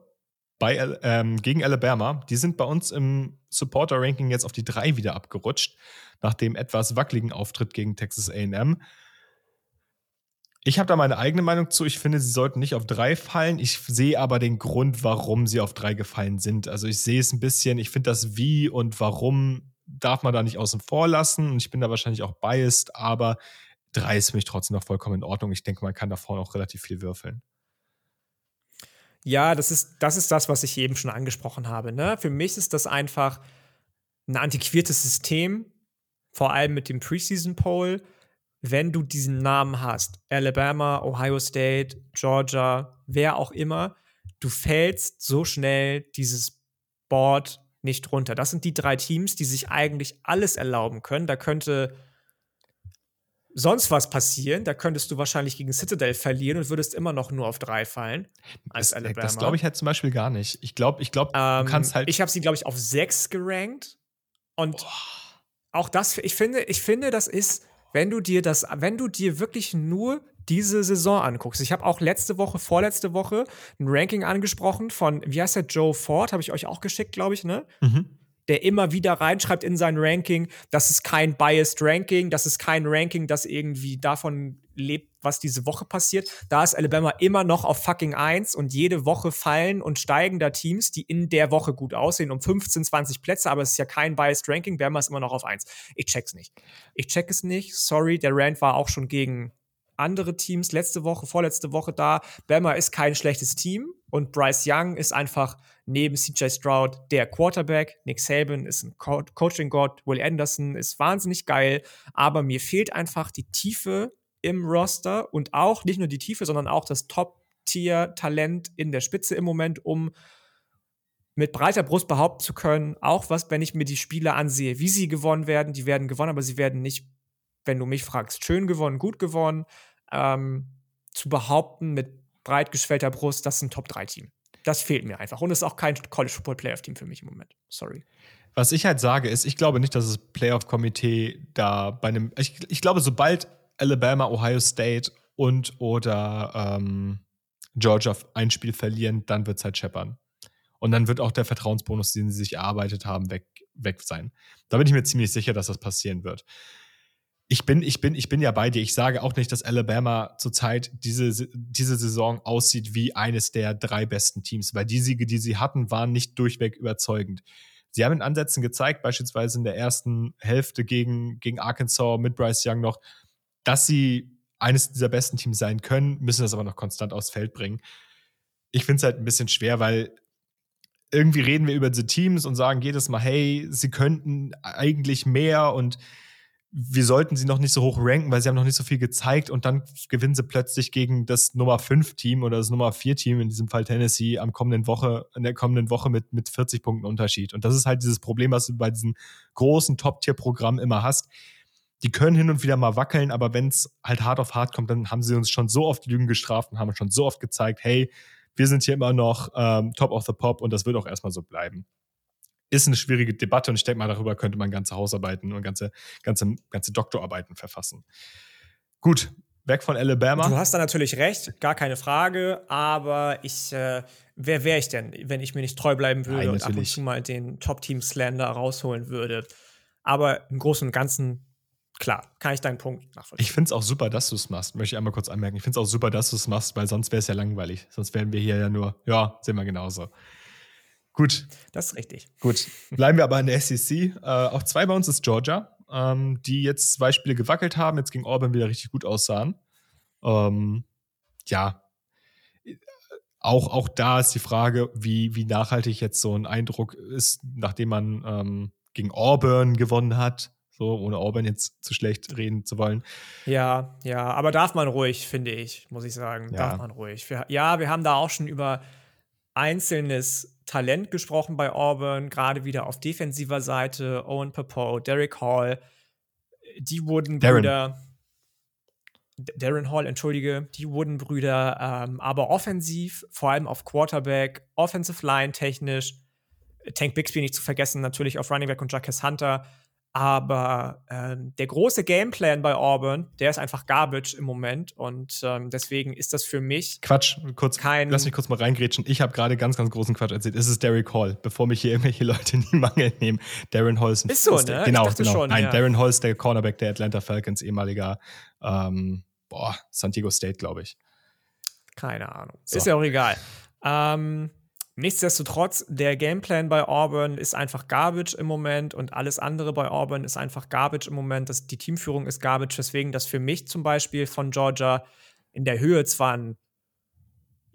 bei, ähm, gegen Alabama. Die sind bei uns im Supporter-Ranking jetzt auf die drei wieder abgerutscht, nach dem etwas wackeligen Auftritt gegen Texas AM. Ich habe da meine eigene Meinung zu. Ich finde, sie sollten nicht auf drei fallen. Ich sehe aber den Grund, warum sie auf drei gefallen sind. Also ich sehe es ein bisschen, ich finde das Wie und Warum darf man da nicht außen vor lassen. Und ich bin da wahrscheinlich auch biased, aber drei ist für mich trotzdem noch vollkommen in Ordnung. Ich denke, man kann da vorne auch relativ viel würfeln. Ja, das ist, das ist das, was ich eben schon angesprochen habe. Ne? Für mich ist das einfach ein antiquiertes System, vor allem mit dem Preseason Poll wenn du diesen Namen hast, Alabama, Ohio State, Georgia, wer auch immer, du fällst so schnell dieses Board nicht runter. Das sind die drei Teams, die sich eigentlich alles erlauben können. Da könnte sonst was passieren. Da könntest du wahrscheinlich gegen Citadel verlieren und würdest immer noch nur auf drei fallen. Als das, Alabama. das glaube ich halt zum Beispiel gar nicht. Ich glaube, ich glaube, ähm, du kannst halt. Ich habe sie, glaube ich, auf sechs gerankt. Und oh. auch das, ich finde, ich finde, das ist wenn du dir das, wenn du dir wirklich nur diese Saison anguckst. Ich habe auch letzte Woche, vorletzte Woche ein Ranking angesprochen von, wie heißt der, Joe Ford, habe ich euch auch geschickt, glaube ich, ne? Mhm der immer wieder reinschreibt in sein Ranking, das ist kein biased Ranking, das ist kein Ranking, das irgendwie davon lebt, was diese Woche passiert. Da ist Alabama immer noch auf fucking 1 und jede Woche fallen und steigen da Teams, die in der Woche gut aussehen, um 15, 20 Plätze, aber es ist ja kein biased Ranking. Bama ist immer noch auf 1. Ich check's nicht. Ich check es nicht. Sorry, der Rand war auch schon gegen andere Teams letzte Woche, vorletzte Woche da. Bama ist kein schlechtes Team und Bryce Young ist einfach neben CJ Stroud der Quarterback. Nick Saban ist ein Co Coaching-Gott. Will Anderson ist wahnsinnig geil. Aber mir fehlt einfach die Tiefe im Roster und auch nicht nur die Tiefe, sondern auch das Top-Tier-Talent in der Spitze im Moment, um mit breiter Brust behaupten zu können, auch was, wenn ich mir die Spiele ansehe, wie sie gewonnen werden, die werden gewonnen, aber sie werden nicht wenn du mich fragst, schön gewonnen, gut gewonnen, ähm, zu behaupten mit breit geschwellter Brust, das ist ein Top-3-Team. Das fehlt mir einfach. Und es ist auch kein College Football Playoff Team für mich im Moment. Sorry. Was ich halt sage, ist, ich glaube nicht, dass das Playoff-Komitee da bei einem. Ich, ich glaube, sobald Alabama, Ohio State und oder ähm, Georgia ein Spiel verlieren, dann wird es halt scheppern. Und dann wird auch der Vertrauensbonus, den sie sich erarbeitet haben, weg, weg sein. Da bin ich mir ziemlich sicher, dass das passieren wird. Ich bin, ich bin, ich bin ja bei dir. Ich sage auch nicht, dass Alabama zurzeit diese, diese Saison aussieht wie eines der drei besten Teams, weil die Siege, die sie hatten, waren nicht durchweg überzeugend. Sie haben in Ansätzen gezeigt, beispielsweise in der ersten Hälfte gegen, gegen Arkansas mit Bryce Young noch, dass sie eines dieser besten Teams sein können, müssen das aber noch konstant aufs Feld bringen. Ich finde es halt ein bisschen schwer, weil irgendwie reden wir über diese Teams und sagen jedes Mal, hey, sie könnten eigentlich mehr und wir sollten sie noch nicht so hoch ranken, weil sie haben noch nicht so viel gezeigt und dann gewinnen sie plötzlich gegen das Nummer 5 Team oder das Nummer 4 Team, in diesem Fall Tennessee, am kommenden Woche, in der kommenden Woche mit, mit 40 Punkten Unterschied. Und das ist halt dieses Problem, was du bei diesen großen Top-Tier-Programmen immer hast. Die können hin und wieder mal wackeln, aber wenn es halt hart auf hart kommt, dann haben sie uns schon so oft Lügen gestraft und haben schon so oft gezeigt, hey, wir sind hier immer noch ähm, Top of the Pop und das wird auch erstmal so bleiben. Ist eine schwierige Debatte und ich denke mal, darüber könnte man ganze Hausarbeiten und ganze, ganze, ganze Doktorarbeiten verfassen. Gut, weg von Alabama. Du hast da natürlich recht, gar keine Frage, aber ich, äh, wer wäre ich denn, wenn ich mir nicht treu bleiben würde Nein, und ab und zu mal den Top-Team-Slander rausholen würde? Aber im Großen und Ganzen klar, kann ich deinen Punkt nachvollziehen. Ich finde es auch super, dass du es machst, möchte ich einmal kurz anmerken. Ich finde es auch super, dass du es machst, weil sonst wäre es ja langweilig. Sonst wären wir hier ja nur, ja, sehen wir genauso. Gut. Das ist richtig. Gut. Bleiben wir aber in der SEC. Äh, auch zwei bei uns ist Georgia, ähm, die jetzt zwei Spiele gewackelt haben, jetzt gegen Auburn wieder richtig gut aussahen. Ähm, ja. Auch, auch da ist die Frage, wie, wie nachhaltig jetzt so ein Eindruck ist, nachdem man ähm, gegen Auburn gewonnen hat so, ohne Auburn jetzt zu schlecht reden zu wollen. Ja, ja, aber darf man ruhig, finde ich, muss ich sagen. Ja. Darf man ruhig. Wir, ja, wir haben da auch schon über einzelnes Talent gesprochen bei Auburn, gerade wieder auf defensiver Seite. Owen Papo, Derek Hall, die wurden Darren. Brüder. Darren Hall, entschuldige, die wurden Brüder, ähm, aber offensiv, vor allem auf Quarterback, Offensive Line technisch, Tank Bixby nicht zu vergessen, natürlich auf Running Back und Jacques Hunter aber ähm, der große Gameplan bei Auburn, der ist einfach Garbage im Moment. Und ähm, deswegen ist das für mich. Quatsch, kurz. Kein lass mich kurz mal reingrätschen. Ich habe gerade ganz, ganz großen Quatsch erzählt. Es ist Derek Hall, bevor mich hier irgendwelche <laughs> Leute in die Mangel nehmen. Darren Hall ist ein Ist so, ist ne? Genau, genau. Schon, Nein, ja. Darren Hall ist der Cornerback der Atlanta Falcons, ehemaliger ähm, boah, San Diego State, glaube ich. Keine Ahnung. So. Ist ja auch egal. Ähm, Nichtsdestotrotz, der Gameplan bei Auburn ist einfach Garbage im Moment und alles andere bei Auburn ist einfach Garbage im Moment. Das, die Teamführung ist Garbage, weswegen das für mich zum Beispiel von Georgia in der Höhe zwar ein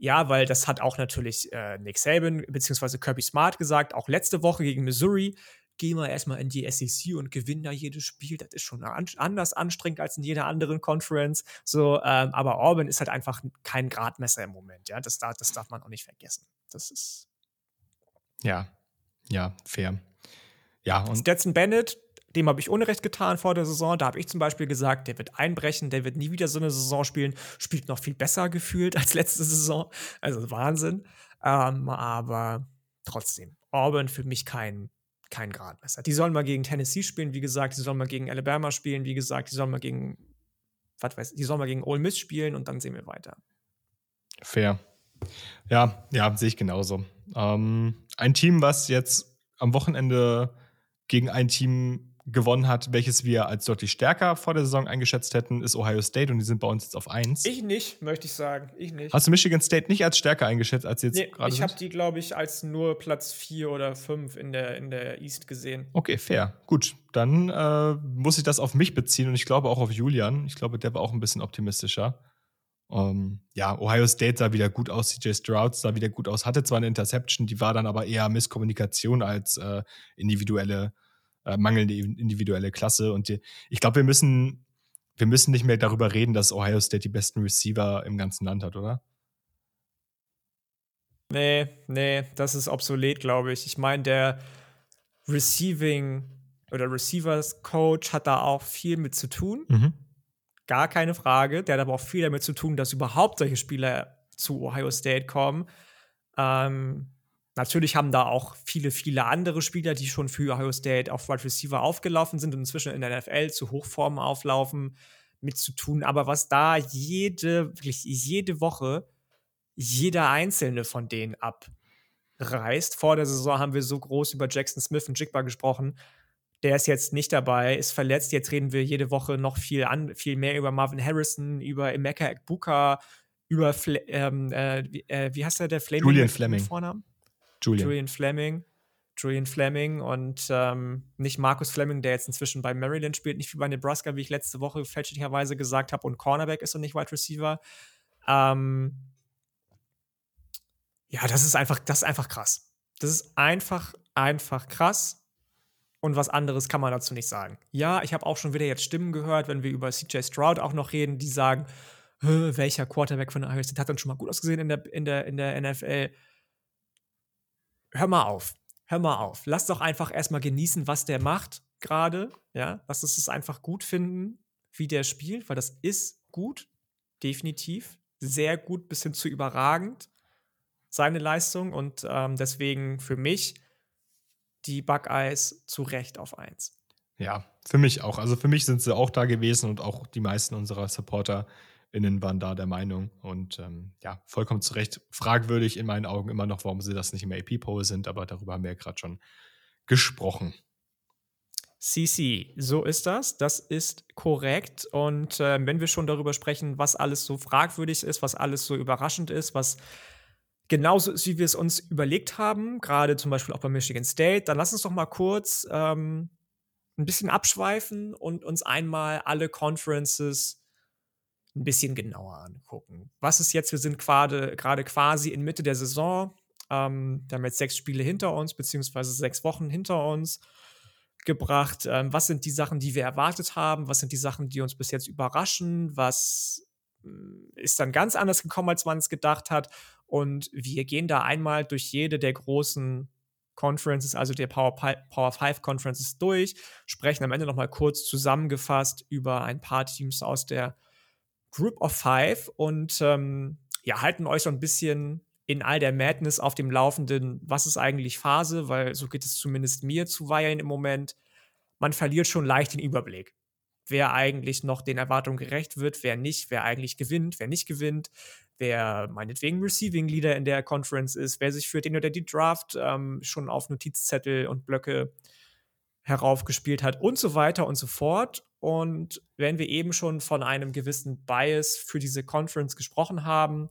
ja, weil das hat auch natürlich äh, Nick Saban bzw. Kirby Smart gesagt, auch letzte Woche gegen Missouri. Gehen wir erstmal in die SEC und gewinnen da jedes Spiel. Das ist schon an anders anstrengend als in jeder anderen Conference. So, ähm, aber Auburn ist halt einfach kein Gradmesser im Moment. Ja, das, das darf man auch nicht vergessen. Das ist. Ja, ja, fair. Ja, und Stetson Bennett, dem habe ich Unrecht getan vor der Saison. Da habe ich zum Beispiel gesagt, der wird einbrechen, der wird nie wieder so eine Saison spielen. Spielt noch viel besser gefühlt <laughs> als letzte Saison. Also Wahnsinn. Ähm, aber trotzdem, Auburn für mich kein, kein Gradmesser. Die sollen mal gegen Tennessee spielen, wie gesagt. Die sollen mal gegen Alabama spielen, wie gesagt. Die sollen mal gegen, was weiß die sollen mal gegen Ole Miss spielen und dann sehen wir weiter. Fair. Ja, ja, sehe ich genauso. Ähm, ein Team, was jetzt am Wochenende gegen ein Team gewonnen hat, welches wir als deutlich stärker vor der Saison eingeschätzt hätten, ist Ohio State und die sind bei uns jetzt auf 1. Ich nicht, möchte ich sagen. Ich nicht. Hast du Michigan State nicht als stärker eingeschätzt, als jetzt nee, gerade Ich habe die, glaube ich, als nur Platz 4 oder 5 in der, in der East gesehen. Okay, fair. Gut, dann äh, muss ich das auf mich beziehen und ich glaube auch auf Julian. Ich glaube, der war auch ein bisschen optimistischer. Um, ähm, ja, Ohio State sah wieder gut aus, CJ Stroud sah wieder gut aus, hatte zwar eine Interception, die war dann aber eher Misskommunikation als äh, individuelle, äh, mangelnde individuelle Klasse. Und die, ich glaube, wir müssen, wir müssen nicht mehr darüber reden, dass Ohio State die besten Receiver im ganzen Land hat, oder? Nee, nee, das ist obsolet, glaube ich. Ich meine, der Receiving oder Receivers Coach hat da auch viel mit zu tun. Mhm Gar keine Frage. Der hat aber auch viel damit zu tun, dass überhaupt solche Spieler zu Ohio State kommen. Ähm, natürlich haben da auch viele, viele andere Spieler, die schon für Ohio State auf Wide Receiver aufgelaufen sind und inzwischen in der NFL zu Hochformen auflaufen, mit zu tun. Aber was da jede, wirklich jede Woche jeder einzelne von denen abreißt. Vor der Saison haben wir so groß über Jackson Smith und Jigba gesprochen. Der ist jetzt nicht dabei, ist verletzt. Jetzt reden wir jede Woche noch viel, an, viel mehr über Marvin Harrison, über Emeka Ekbuka, über Fle ähm, äh, wie, äh, wie heißt der, der Fleming? Julian Fleming. Vornamen? Julian. Julian Fleming. Julian Fleming und ähm, nicht Markus Fleming, der jetzt inzwischen bei Maryland spielt, nicht wie bei Nebraska, wie ich letzte Woche fälschlicherweise gesagt habe, und Cornerback ist und nicht Wide Receiver. Ähm, ja, das ist einfach, das ist einfach krass. Das ist einfach, einfach krass. Und was anderes kann man dazu nicht sagen. Ja, ich habe auch schon wieder jetzt Stimmen gehört, wenn wir über CJ Stroud auch noch reden, die sagen, welcher Quarterback von Ohio State hat dann schon mal gut ausgesehen in der, in der, in der NFL. Hör mal auf. Hör mal auf. Lass doch einfach erstmal genießen, was der macht gerade. Ja, lass uns es einfach gut finden, wie der spielt, weil das ist gut. Definitiv. Sehr gut bis hin zu überragend seine Leistung und ähm, deswegen für mich die Buckeyes zu Recht auf 1. Ja, für mich auch. Also für mich sind sie auch da gewesen und auch die meisten unserer SupporterInnen waren da der Meinung. Und ähm, ja, vollkommen zu Recht. Fragwürdig in meinen Augen immer noch, warum sie das nicht im AP-Poll sind, aber darüber haben wir ja gerade schon gesprochen. CC, so ist das. Das ist korrekt. Und äh, wenn wir schon darüber sprechen, was alles so fragwürdig ist, was alles so überraschend ist, was genauso ist, wie wir es uns überlegt haben, gerade zum Beispiel auch bei Michigan State, dann lass uns doch mal kurz ähm, ein bisschen abschweifen und uns einmal alle Conferences ein bisschen genauer angucken. Was ist jetzt? Wir sind gerade quasi in Mitte der Saison. Ähm, wir haben jetzt sechs Spiele hinter uns, beziehungsweise sechs Wochen hinter uns gebracht. Ähm, was sind die Sachen, die wir erwartet haben? Was sind die Sachen, die uns bis jetzt überraschen? Was hm, ist dann ganz anders gekommen, als man es gedacht hat? Und wir gehen da einmal durch jede der großen Conferences, also der Power, Power 5 Conferences durch, sprechen am Ende nochmal kurz zusammengefasst über ein paar Teams aus der Group of Five und ähm, ja, halten euch so ein bisschen in all der Madness auf dem Laufenden, was ist eigentlich Phase, weil so geht es zumindest mir zuweilen im Moment. Man verliert schon leicht den Überblick wer eigentlich noch den Erwartungen gerecht wird, wer nicht, wer eigentlich gewinnt, wer nicht gewinnt, wer meinetwegen Receiving Leader in der Conference ist, wer sich für den oder die Draft ähm, schon auf Notizzettel und Blöcke heraufgespielt hat und so weiter und so fort. Und wenn wir eben schon von einem gewissen Bias für diese Conference gesprochen haben,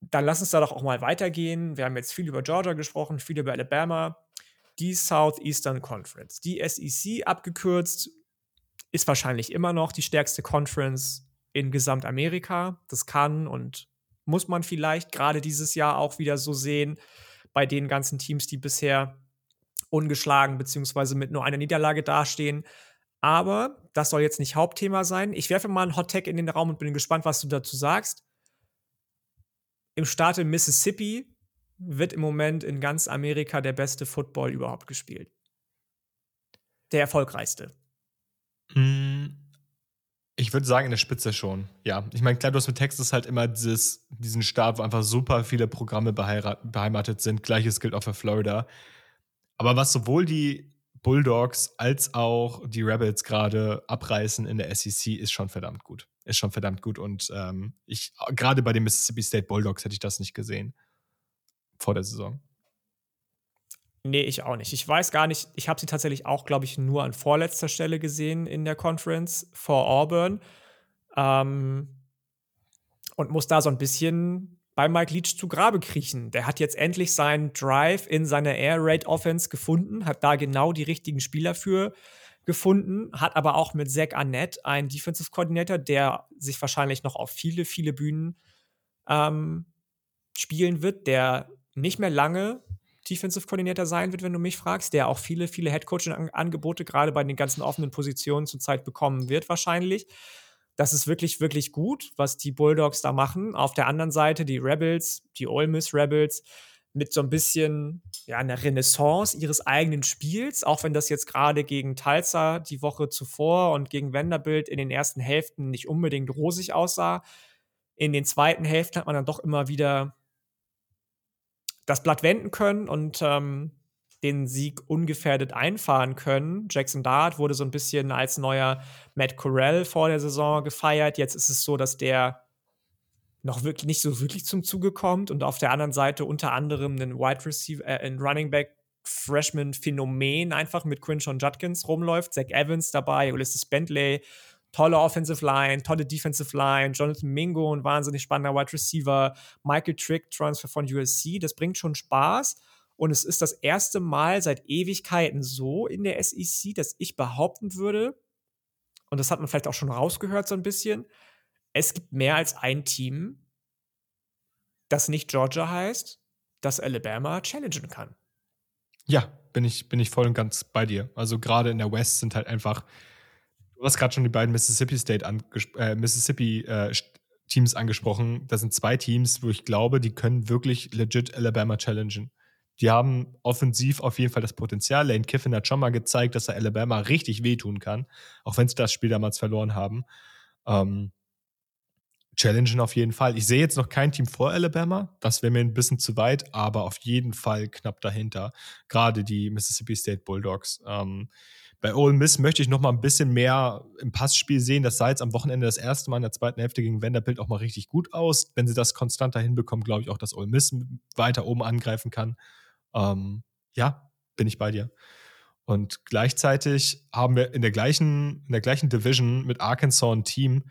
dann lass uns da doch auch mal weitergehen. Wir haben jetzt viel über Georgia gesprochen, viel über Alabama. Die Southeastern Conference, die SEC abgekürzt, ist wahrscheinlich immer noch die stärkste Conference in Gesamtamerika. Das kann und muss man vielleicht gerade dieses Jahr auch wieder so sehen bei den ganzen Teams, die bisher ungeschlagen bzw. mit nur einer Niederlage dastehen. Aber das soll jetzt nicht Hauptthema sein. Ich werfe mal einen Hot Tag in den Raum und bin gespannt, was du dazu sagst. Im Staat in Mississippi wird im Moment in ganz Amerika der beste Football überhaupt gespielt. Der erfolgreichste. Mm, ich würde sagen, in der Spitze schon. Ja, ich meine, klar, du hast mit Texas halt immer dieses, diesen Staat, wo einfach super viele Programme beheimatet sind. Gleiches gilt auch für Florida. Aber was sowohl die Bulldogs als auch die Rebels gerade abreißen in der SEC, ist schon verdammt gut. Ist schon verdammt gut. Und ähm, ich, gerade bei den Mississippi State Bulldogs hätte ich das nicht gesehen. Vor der Saison. Nee, ich auch nicht. Ich weiß gar nicht, ich habe sie tatsächlich auch, glaube ich, nur an vorletzter Stelle gesehen in der Conference vor Auburn. Ähm, und muss da so ein bisschen bei Mike Leach zu Grabe kriechen. Der hat jetzt endlich seinen Drive in seiner Air Raid Offense gefunden, hat da genau die richtigen Spieler für gefunden, hat aber auch mit Zach Arnett einen Defensive Coordinator, der sich wahrscheinlich noch auf viele, viele Bühnen ähm, spielen wird, der nicht mehr lange Defensive Coordinator sein wird, wenn du mich fragst, der auch viele, viele Headcoaching-Angebote gerade bei den ganzen offenen Positionen zurzeit bekommen wird, wahrscheinlich. Das ist wirklich, wirklich gut, was die Bulldogs da machen. Auf der anderen Seite die Rebels, die Ole Miss Rebels, mit so ein bisschen ja, einer Renaissance ihres eigenen Spiels, auch wenn das jetzt gerade gegen Tulsa die Woche zuvor und gegen Vanderbilt in den ersten Hälften nicht unbedingt rosig aussah. In den zweiten Hälften hat man dann doch immer wieder das Blatt wenden können und ähm, den Sieg ungefährdet einfahren können. Jackson Dart wurde so ein bisschen als neuer Matt Corell vor der Saison gefeiert. Jetzt ist es so, dass der noch wirklich nicht so wirklich zum Zuge kommt und auf der anderen Seite unter anderem einen Wide Receiver, äh, ein Running Back Freshman-Phänomen einfach mit Quinshon Judkins rumläuft. Zach Evans dabei, Ulysses Bentley, tolle Offensive Line, tolle Defensive Line, Jonathan Mingo, ein wahnsinnig spannender Wide Receiver, Michael Trick, Transfer von USC. Das bringt schon Spaß. Und es ist das erste Mal seit Ewigkeiten so in der SEC, dass ich behaupten würde, und das hat man vielleicht auch schon rausgehört so ein bisschen, es gibt mehr als ein Team, das nicht Georgia heißt, das Alabama challengen kann. Ja, bin ich, bin ich voll und ganz bei dir. Also gerade in der West sind halt einfach, du hast gerade schon die beiden Mississippi State äh, Mississippi äh, Teams angesprochen. Das sind zwei Teams, wo ich glaube, die können wirklich legit Alabama challengen. Die haben offensiv auf jeden Fall das Potenzial. Lane Kiffin hat schon mal gezeigt, dass er Alabama richtig wehtun kann, auch wenn sie das Spiel damals verloren haben. Ähm, challengen auf jeden Fall. Ich sehe jetzt noch kein Team vor Alabama. Das wäre mir ein bisschen zu weit, aber auf jeden Fall knapp dahinter. Gerade die Mississippi State Bulldogs. Ähm, bei Ole Miss möchte ich noch mal ein bisschen mehr im Passspiel sehen. Das sah jetzt am Wochenende das erste Mal in der zweiten Hälfte gegen Vanderbilt auch mal richtig gut aus. Wenn sie das konstanter hinbekommen, glaube ich auch, dass Ole Miss weiter oben angreifen kann. Ähm, ja, bin ich bei dir. Und gleichzeitig haben wir in der gleichen, in der gleichen Division mit Arkansas ein Team,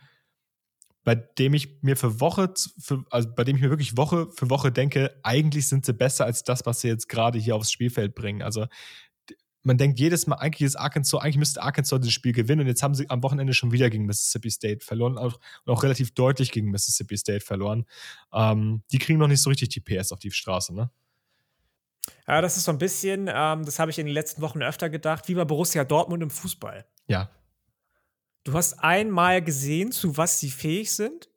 bei dem ich mir für Woche, für, also bei dem ich mir wirklich Woche für Woche denke, eigentlich sind sie besser als das, was sie jetzt gerade hier aufs Spielfeld bringen. Also man denkt jedes Mal, eigentlich ist Arkansas, eigentlich müsste Arkansas das Spiel gewinnen und jetzt haben sie am Wochenende schon wieder gegen Mississippi State verloren auch, und auch relativ deutlich gegen Mississippi State verloren. Ähm, die kriegen noch nicht so richtig die PS auf die Straße, ne? Ja, das ist so ein bisschen, ähm, das habe ich in den letzten Wochen öfter gedacht, wie bei Borussia Dortmund im Fußball. Ja. Du hast einmal gesehen, zu was sie fähig sind.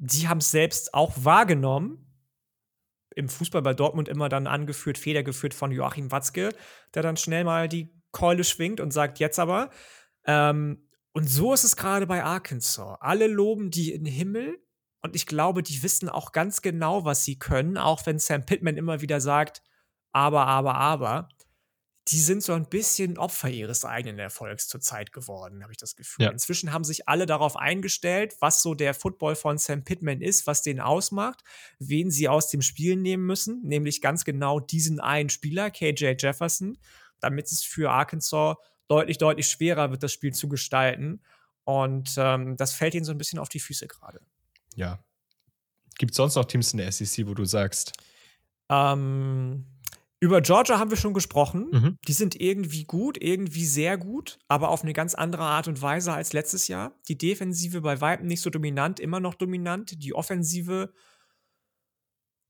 Sie haben es selbst auch wahrgenommen. Im Fußball bei Dortmund immer dann angeführt, federgeführt von Joachim Watzke, der dann schnell mal die Keule schwingt und sagt, jetzt aber. Ähm, und so ist es gerade bei Arkansas. Alle loben die in den Himmel und ich glaube, die wissen auch ganz genau, was sie können, auch wenn Sam Pittman immer wieder sagt, aber, aber, aber. Die sind so ein bisschen Opfer ihres eigenen Erfolgs zurzeit geworden, habe ich das Gefühl. Ja. Inzwischen haben sich alle darauf eingestellt, was so der Football von Sam Pittman ist, was den ausmacht, wen sie aus dem Spiel nehmen müssen, nämlich ganz genau diesen einen Spieler, KJ Jefferson, damit es für Arkansas deutlich, deutlich schwerer wird, das Spiel zu gestalten. Und ähm, das fällt ihnen so ein bisschen auf die Füße gerade ja. Gibt es sonst noch Teams in der SEC, wo du sagst? Ähm, über Georgia haben wir schon gesprochen. Mhm. Die sind irgendwie gut, irgendwie sehr gut, aber auf eine ganz andere Art und Weise als letztes Jahr. Die Defensive bei Weitem nicht so dominant, immer noch dominant. Die Offensive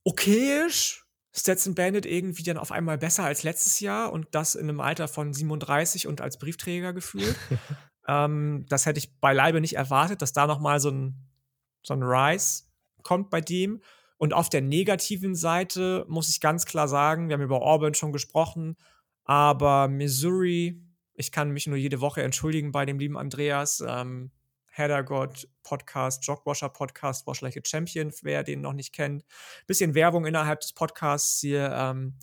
okayisch. Stetson Bandit irgendwie dann auf einmal besser als letztes Jahr und das in einem Alter von 37 und als Briefträger gefühlt. <laughs> ähm, das hätte ich beileibe nicht erwartet, dass da noch mal so ein so ein Rise kommt bei dem. Und auf der negativen Seite muss ich ganz klar sagen, wir haben über Auburn schon gesprochen, aber Missouri, ich kann mich nur jede Woche entschuldigen bei dem lieben Andreas. Ähm, God Podcast, Jogwasher Podcast, Wash Like a Champion, wer den noch nicht kennt. Bisschen Werbung innerhalb des Podcasts hier. Ähm,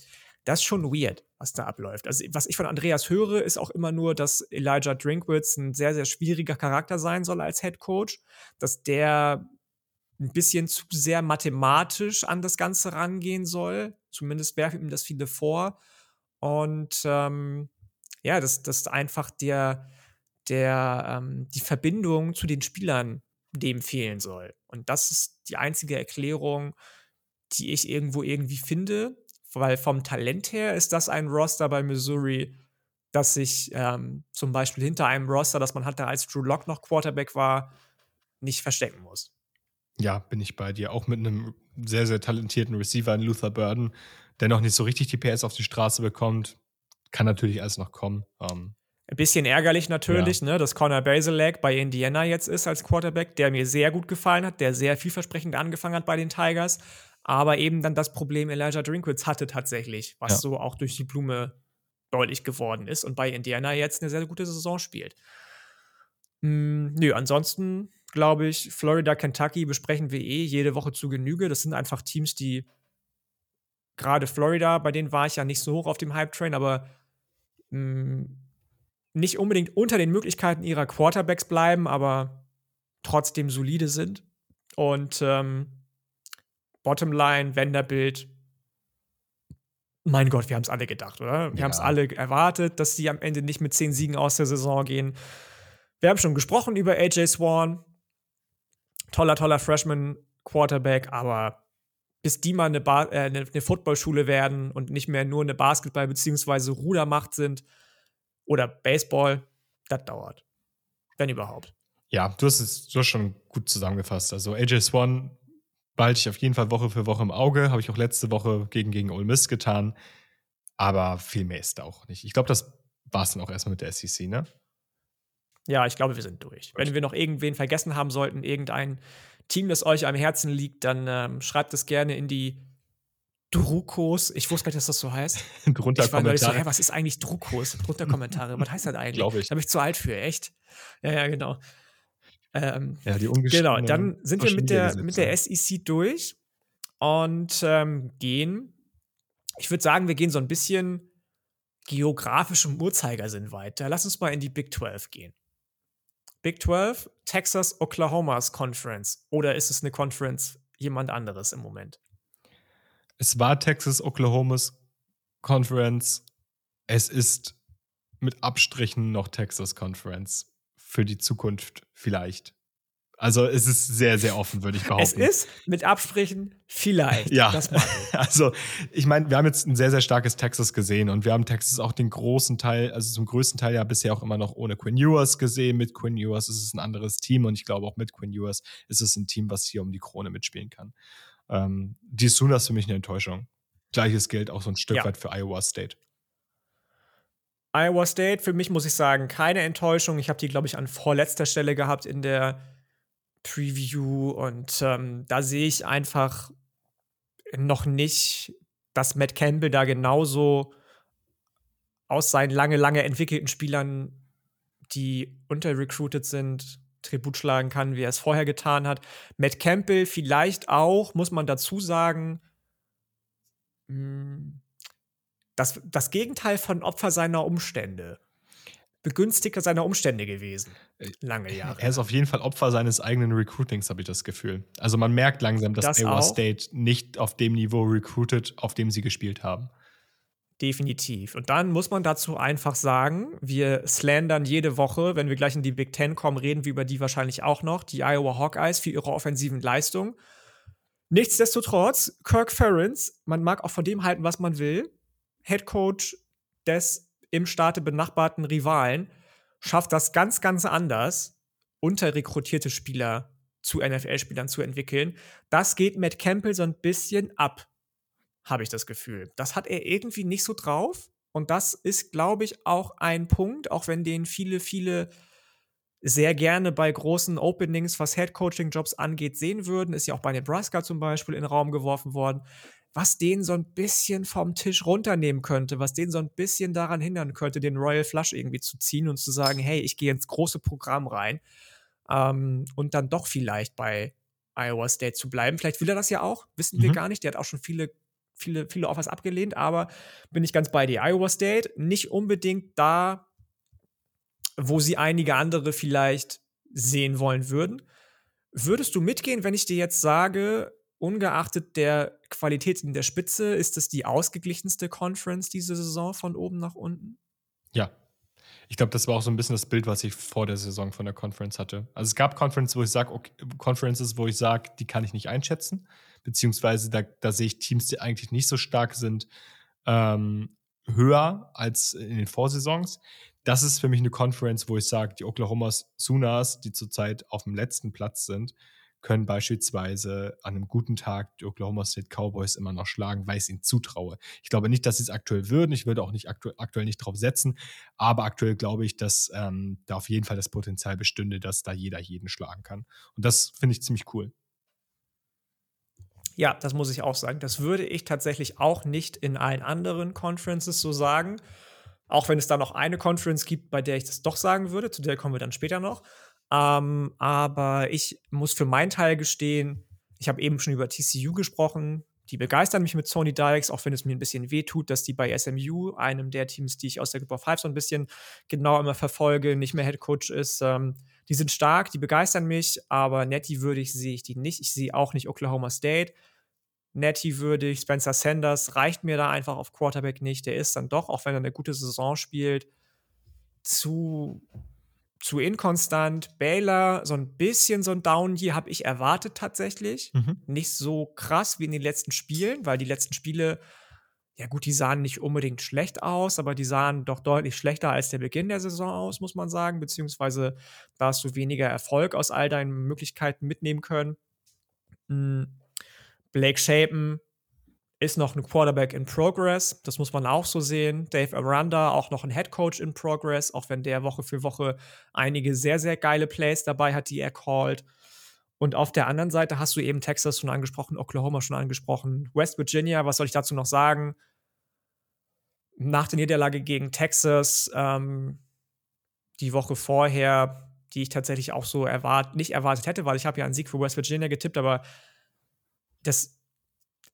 das ist schon weird, was da abläuft. Also, was ich von Andreas höre, ist auch immer nur, dass Elijah Drinkwitz ein sehr, sehr schwieriger Charakter sein soll als Head Coach, dass der ein bisschen zu sehr mathematisch an das Ganze rangehen soll. Zumindest werfen ihm das viele vor. Und ähm, ja, dass, dass einfach der, der, ähm, die Verbindung zu den Spielern dem fehlen soll. Und das ist die einzige Erklärung, die ich irgendwo irgendwie finde, weil vom Talent her ist das ein Roster bei Missouri, das sich ähm, zum Beispiel hinter einem Roster, das man hatte, als Drew Lock noch Quarterback war, nicht verstecken muss. Ja, bin ich bei dir. Auch mit einem sehr, sehr talentierten Receiver in Luther Burden, der noch nicht so richtig die PS auf die Straße bekommt. Kann natürlich alles noch kommen. Ähm, ein bisschen ärgerlich natürlich, ja. ne, dass Connor Basilek bei Indiana jetzt ist als Quarterback, der mir sehr gut gefallen hat, der sehr vielversprechend angefangen hat bei den Tigers, aber eben dann das Problem Elijah Drinkwitz hatte tatsächlich, was ja. so auch durch die Blume deutlich geworden ist und bei Indiana jetzt eine sehr gute Saison spielt. Hm, nö, ansonsten glaube ich, Florida, Kentucky besprechen wir eh jede Woche zu Genüge. Das sind einfach Teams, die gerade Florida, bei denen war ich ja nicht so hoch auf dem Hype-Train, aber mh, mm, nicht unbedingt unter den Möglichkeiten ihrer Quarterbacks bleiben, aber trotzdem solide sind. Und ähm, Bottomline, Vanderbilt, mein Gott, wir haben es alle gedacht, oder? Wir ja. haben es alle erwartet, dass sie am Ende nicht mit zehn Siegen aus der Saison gehen. Wir haben schon gesprochen über AJ Swan. Toller, toller Freshman-Quarterback, aber bis die mal eine, äh, eine, eine Footballschule werden und nicht mehr nur eine Basketball- bzw. Rudermacht sind oder Baseball, das dauert. Wenn überhaupt. Ja, du hast es du hast schon gut zusammengefasst. Also AJ Swan behalte ich auf jeden Fall Woche für Woche im Auge. Habe ich auch letzte Woche gegen, gegen Ole Miss getan. Aber viel mehr ist da auch nicht. Ich glaube, das war es dann auch erstmal mit der SEC, ne? Ja, ich glaube, wir sind durch. Gut. Wenn wir noch irgendwen vergessen haben sollten, irgendein Team, das euch am Herzen liegt, dann ähm, schreibt es gerne in die Drukos. Ich wusste gar nicht, dass das so heißt. <laughs> Drunter ich war Kommentare. So, hä, was ist eigentlich Drukos? Drunter Kommentare. was heißt das eigentlich? Glaube ich. Da bin ich zu alt für, echt? Ja, ja, genau. Ähm, ja, die Genau, dann sind wir mit der, mit der SEC durch und ähm, gehen. Ich würde sagen, wir gehen so ein bisschen geografisch im Uhrzeigersinn weiter. Lass uns mal in die Big 12 gehen. Big 12, Texas, Oklahomas Conference. Oder ist es eine Conference jemand anderes im Moment? Es war Texas, Oklahomas Conference. Es ist mit Abstrichen noch Texas Conference. Für die Zukunft vielleicht. Also es ist sehr, sehr offen, würde ich behaupten. Es ist mit Absprechen vielleicht. ja, das ich. <laughs> also ich meine, wir haben jetzt ein sehr, sehr starkes Texas gesehen und wir haben Texas auch den großen Teil, also zum größten Teil ja bisher auch immer noch ohne Quinn Ewers gesehen. Mit Quinn Ewers ist es ein anderes Team und ich glaube auch mit Quinn Ewers ist es ein Team, was hier um die Krone mitspielen kann. Ähm, die Sooners für mich eine Enttäuschung. Gleiches gilt auch so ein Stück ja. weit für Iowa State. Iowa State, für mich muss ich sagen, keine Enttäuschung. Ich habe die, glaube ich, an vorletzter Stelle gehabt in der Preview und ähm, da sehe ich einfach noch nicht, dass Matt Campbell da genauso aus seinen lange, lange entwickelten Spielern, die unterrecruited sind, Tribut schlagen kann, wie er es vorher getan hat. Matt Campbell vielleicht auch, muss man dazu sagen, hm, das, das Gegenteil von Opfer seiner Umstände. Begünstigter seiner Umstände gewesen. Äh, lange Jahre. Er ist auf jeden Fall Opfer seines eigenen Recruitings, habe ich das Gefühl. Also man merkt langsam, dass das Iowa State nicht auf dem Niveau recruited, auf dem sie gespielt haben. Definitiv. Und dann muss man dazu einfach sagen, wir slandern jede Woche, wenn wir gleich in die Big Ten kommen, reden wir über die wahrscheinlich auch noch, die Iowa Hawkeyes für ihre offensiven Leistungen. Nichtsdestotrotz, Kirk Ferentz, man mag auch von dem halten, was man will, Head Coach des im Staate benachbarten Rivalen schafft das ganz, ganz anders, unterrekrutierte Spieler zu NFL-Spielern zu entwickeln. Das geht Matt Campbell so ein bisschen ab, habe ich das Gefühl. Das hat er irgendwie nicht so drauf. Und das ist, glaube ich, auch ein Punkt, auch wenn den viele, viele sehr gerne bei großen Openings, was Head-Coaching-Jobs angeht, sehen würden. Ist ja auch bei Nebraska zum Beispiel in den Raum geworfen worden was den so ein bisschen vom Tisch runternehmen könnte, was den so ein bisschen daran hindern könnte, den Royal Flush irgendwie zu ziehen und zu sagen, hey, ich gehe ins große Programm rein ähm, und dann doch vielleicht bei Iowa State zu bleiben. Vielleicht will er das ja auch, wissen mhm. wir gar nicht. Der hat auch schon viele, viele, viele Offers abgelehnt, aber bin ich ganz bei dir. Iowa State nicht unbedingt da, wo sie einige andere vielleicht sehen wollen würden. Würdest du mitgehen, wenn ich dir jetzt sage, ungeachtet der Qualität in der Spitze, ist es die ausgeglichenste Conference diese Saison von oben nach unten? Ja. Ich glaube, das war auch so ein bisschen das Bild, was ich vor der Saison von der Conference hatte. Also es gab Conferences, wo ich sage, okay, Conferences, wo ich sage, die kann ich nicht einschätzen, beziehungsweise da, da sehe ich Teams, die eigentlich nicht so stark sind, ähm, höher als in den Vorsaisons. Das ist für mich eine Conference, wo ich sage, die Oklahoma Sooners, die zurzeit auf dem letzten Platz sind, können beispielsweise an einem guten Tag die Oklahoma State Cowboys immer noch schlagen, weil ich es ihnen zutraue. Ich glaube nicht, dass sie es aktuell würden. Ich würde auch nicht aktu aktuell nicht drauf setzen. Aber aktuell glaube ich, dass ähm, da auf jeden Fall das Potenzial bestünde, dass da jeder jeden schlagen kann. Und das finde ich ziemlich cool. Ja, das muss ich auch sagen. Das würde ich tatsächlich auch nicht in allen anderen Conferences so sagen. Auch wenn es da noch eine Conference gibt, bei der ich das doch sagen würde, zu der kommen wir dann später noch. Ähm, aber ich muss für meinen Teil gestehen, ich habe eben schon über TCU gesprochen. die begeistern mich mit Sony Dialects, auch wenn es mir ein bisschen wehtut, dass die bei SMU, einem der Teams, die ich aus der Group of Five so ein bisschen genau immer verfolge, nicht mehr Head Coach ist. Ähm, die sind stark, die begeistern mich, aber Netty würdig sehe ich die nicht. Ich sehe auch nicht Oklahoma State. Netty würdig, Spencer Sanders reicht mir da einfach auf Quarterback nicht. Der ist dann doch, auch wenn er eine gute Saison spielt, zu zu inkonstant. Baylor, so ein bisschen so ein Down hier habe ich erwartet tatsächlich. Mhm. Nicht so krass wie in den letzten Spielen, weil die letzten Spiele, ja gut, die sahen nicht unbedingt schlecht aus, aber die sahen doch deutlich schlechter als der Beginn der Saison aus, muss man sagen. Beziehungsweise da hast du weniger Erfolg aus all deinen Möglichkeiten mitnehmen können. Hm. Blake Shapen ist noch ein Quarterback in Progress. Das muss man auch so sehen. Dave Aranda auch noch ein Head Coach in Progress, auch wenn der Woche für Woche einige sehr, sehr geile Plays dabei hat, die er called. Und auf der anderen Seite hast du eben Texas schon angesprochen, Oklahoma schon angesprochen, West Virginia, was soll ich dazu noch sagen? Nach der Niederlage gegen Texas, ähm, die Woche vorher, die ich tatsächlich auch so erwart nicht erwartet hätte, weil ich habe ja einen Sieg für West Virginia getippt, aber das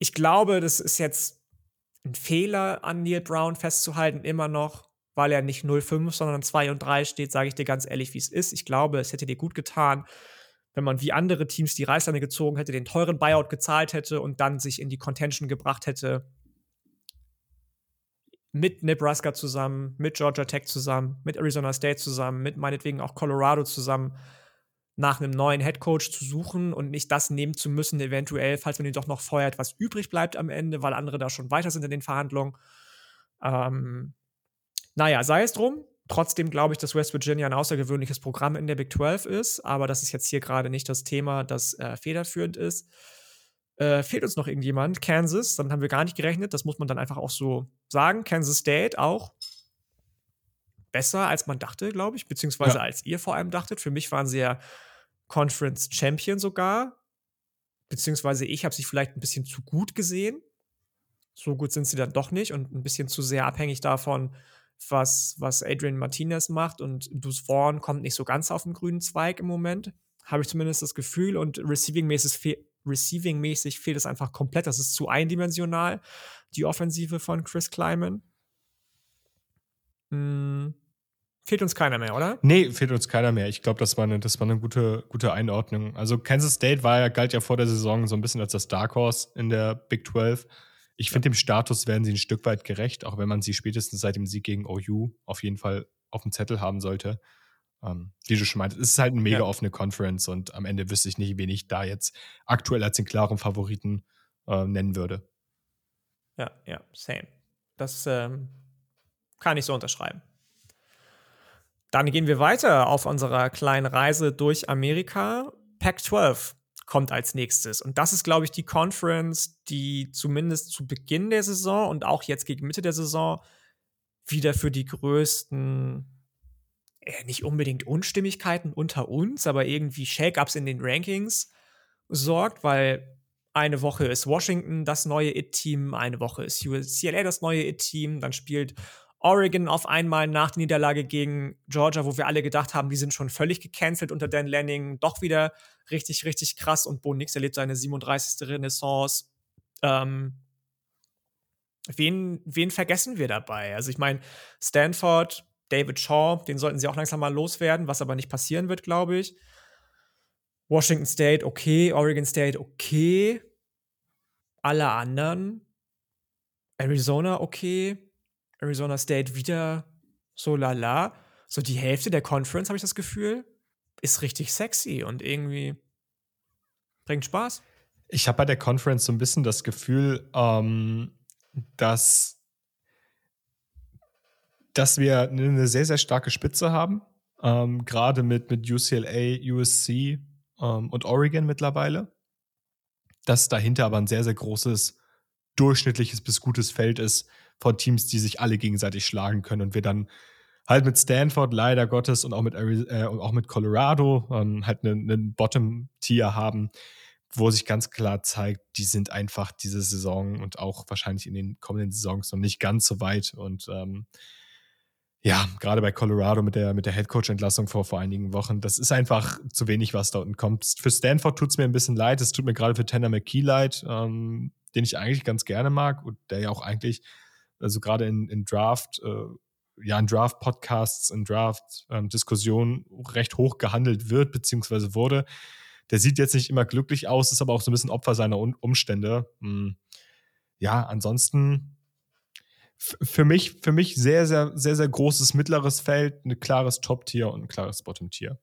ich glaube, das ist jetzt ein Fehler an Neil Brown festzuhalten, immer noch, weil er nicht 0-5, sondern 2 und 3 steht, sage ich dir ganz ehrlich, wie es ist. Ich glaube, es hätte dir gut getan, wenn man wie andere Teams die Reißleine gezogen hätte, den teuren Buyout gezahlt hätte und dann sich in die Contention gebracht hätte. Mit Nebraska zusammen, mit Georgia Tech zusammen, mit Arizona State zusammen, mit meinetwegen auch Colorado zusammen nach einem neuen Headcoach zu suchen und nicht das nehmen zu müssen, eventuell, falls man ihn doch noch feuert, was übrig bleibt am Ende, weil andere da schon weiter sind in den Verhandlungen. Ähm, naja, sei es drum. Trotzdem glaube ich, dass West Virginia ein außergewöhnliches Programm in der Big 12 ist, aber das ist jetzt hier gerade nicht das Thema, das äh, federführend ist. Äh, fehlt uns noch irgendjemand? Kansas, damit haben wir gar nicht gerechnet, das muss man dann einfach auch so sagen. Kansas State auch besser, als man dachte, glaube ich, beziehungsweise ja. als ihr vor allem dachtet. Für mich waren sie ja Conference Champion sogar, beziehungsweise ich habe sie vielleicht ein bisschen zu gut gesehen. So gut sind sie dann doch nicht und ein bisschen zu sehr abhängig davon, was, was Adrian Martinez macht. Und Dus Vaughn kommt nicht so ganz auf den grünen Zweig im Moment. Habe ich zumindest das Gefühl. Und receiving-mäßig fe receiving fehlt es einfach komplett. Das ist zu eindimensional, die Offensive von Chris Kleiman. Hm. Fehlt uns keiner mehr, oder? Nee, fehlt uns keiner mehr. Ich glaube, das war eine, das war eine gute, gute Einordnung. Also Kansas State war ja, galt ja vor der Saison so ein bisschen als das Dark Horse in der Big 12. Ich finde, dem Status werden sie ein Stück weit gerecht, auch wenn man sie spätestens seit dem Sieg gegen OU auf jeden Fall auf dem Zettel haben sollte. Ähm, wie du schon meintest, es ist halt eine mega ja. offene Conference und am Ende wüsste ich nicht, wen ich da jetzt aktuell als den klaren Favoriten äh, nennen würde. Ja, ja, same. Das ähm, kann ich so unterschreiben. Dann gehen wir weiter auf unserer kleinen Reise durch Amerika. Pac-12 kommt als nächstes. Und das ist, glaube ich, die Conference, die zumindest zu Beginn der Saison und auch jetzt gegen Mitte der Saison wieder für die größten, äh, nicht unbedingt Unstimmigkeiten unter uns, aber irgendwie Shake-ups in den Rankings sorgt, weil eine Woche ist Washington das neue It-Team, eine Woche ist UCLA das neue It-Team, dann spielt Oregon auf einmal nach der Niederlage gegen Georgia, wo wir alle gedacht haben, die sind schon völlig gecancelt unter Dan Lanning, doch wieder richtig, richtig krass und Bo Nix erlebt seine 37. Renaissance. Ähm, wen, wen vergessen wir dabei? Also ich meine, Stanford, David Shaw, den sollten sie auch langsam mal loswerden, was aber nicht passieren wird, glaube ich. Washington State, okay. Oregon State, okay. Alle anderen. Arizona, okay. Arizona State wieder so lala. So die Hälfte der Conference, habe ich das Gefühl, ist richtig sexy und irgendwie bringt Spaß. Ich habe bei der Conference so ein bisschen das Gefühl, ähm, dass, dass wir eine sehr, sehr starke Spitze haben. Ähm, Gerade mit, mit UCLA, USC ähm, und Oregon mittlerweile. Dass dahinter aber ein sehr, sehr großes, durchschnittliches bis gutes Feld ist, von Teams, die sich alle gegenseitig schlagen können und wir dann halt mit Stanford leider Gottes und auch mit, äh, auch mit Colorado ähm, halt einen ne Bottom-Tier haben, wo sich ganz klar zeigt, die sind einfach diese Saison und auch wahrscheinlich in den kommenden Saisons noch nicht ganz so weit und ähm, ja, gerade bei Colorado mit der, mit der Headcoach-Entlassung vor, vor einigen Wochen, das ist einfach zu wenig, was da unten kommt. Für Stanford tut es mir ein bisschen leid, es tut mir gerade für Tanner McKee leid. Ähm, den ich eigentlich ganz gerne mag und der ja auch eigentlich, also gerade in, in Draft, äh, ja, in Draft-Podcasts, in Draft-Diskussionen ähm, recht hoch gehandelt wird, beziehungsweise wurde. Der sieht jetzt nicht immer glücklich aus, ist aber auch so ein bisschen Opfer seiner Umstände. Hm. Ja, ansonsten für mich, für mich sehr, sehr, sehr, sehr großes mittleres Feld, ein klares Top-Tier und ein klares Bottom-Tier.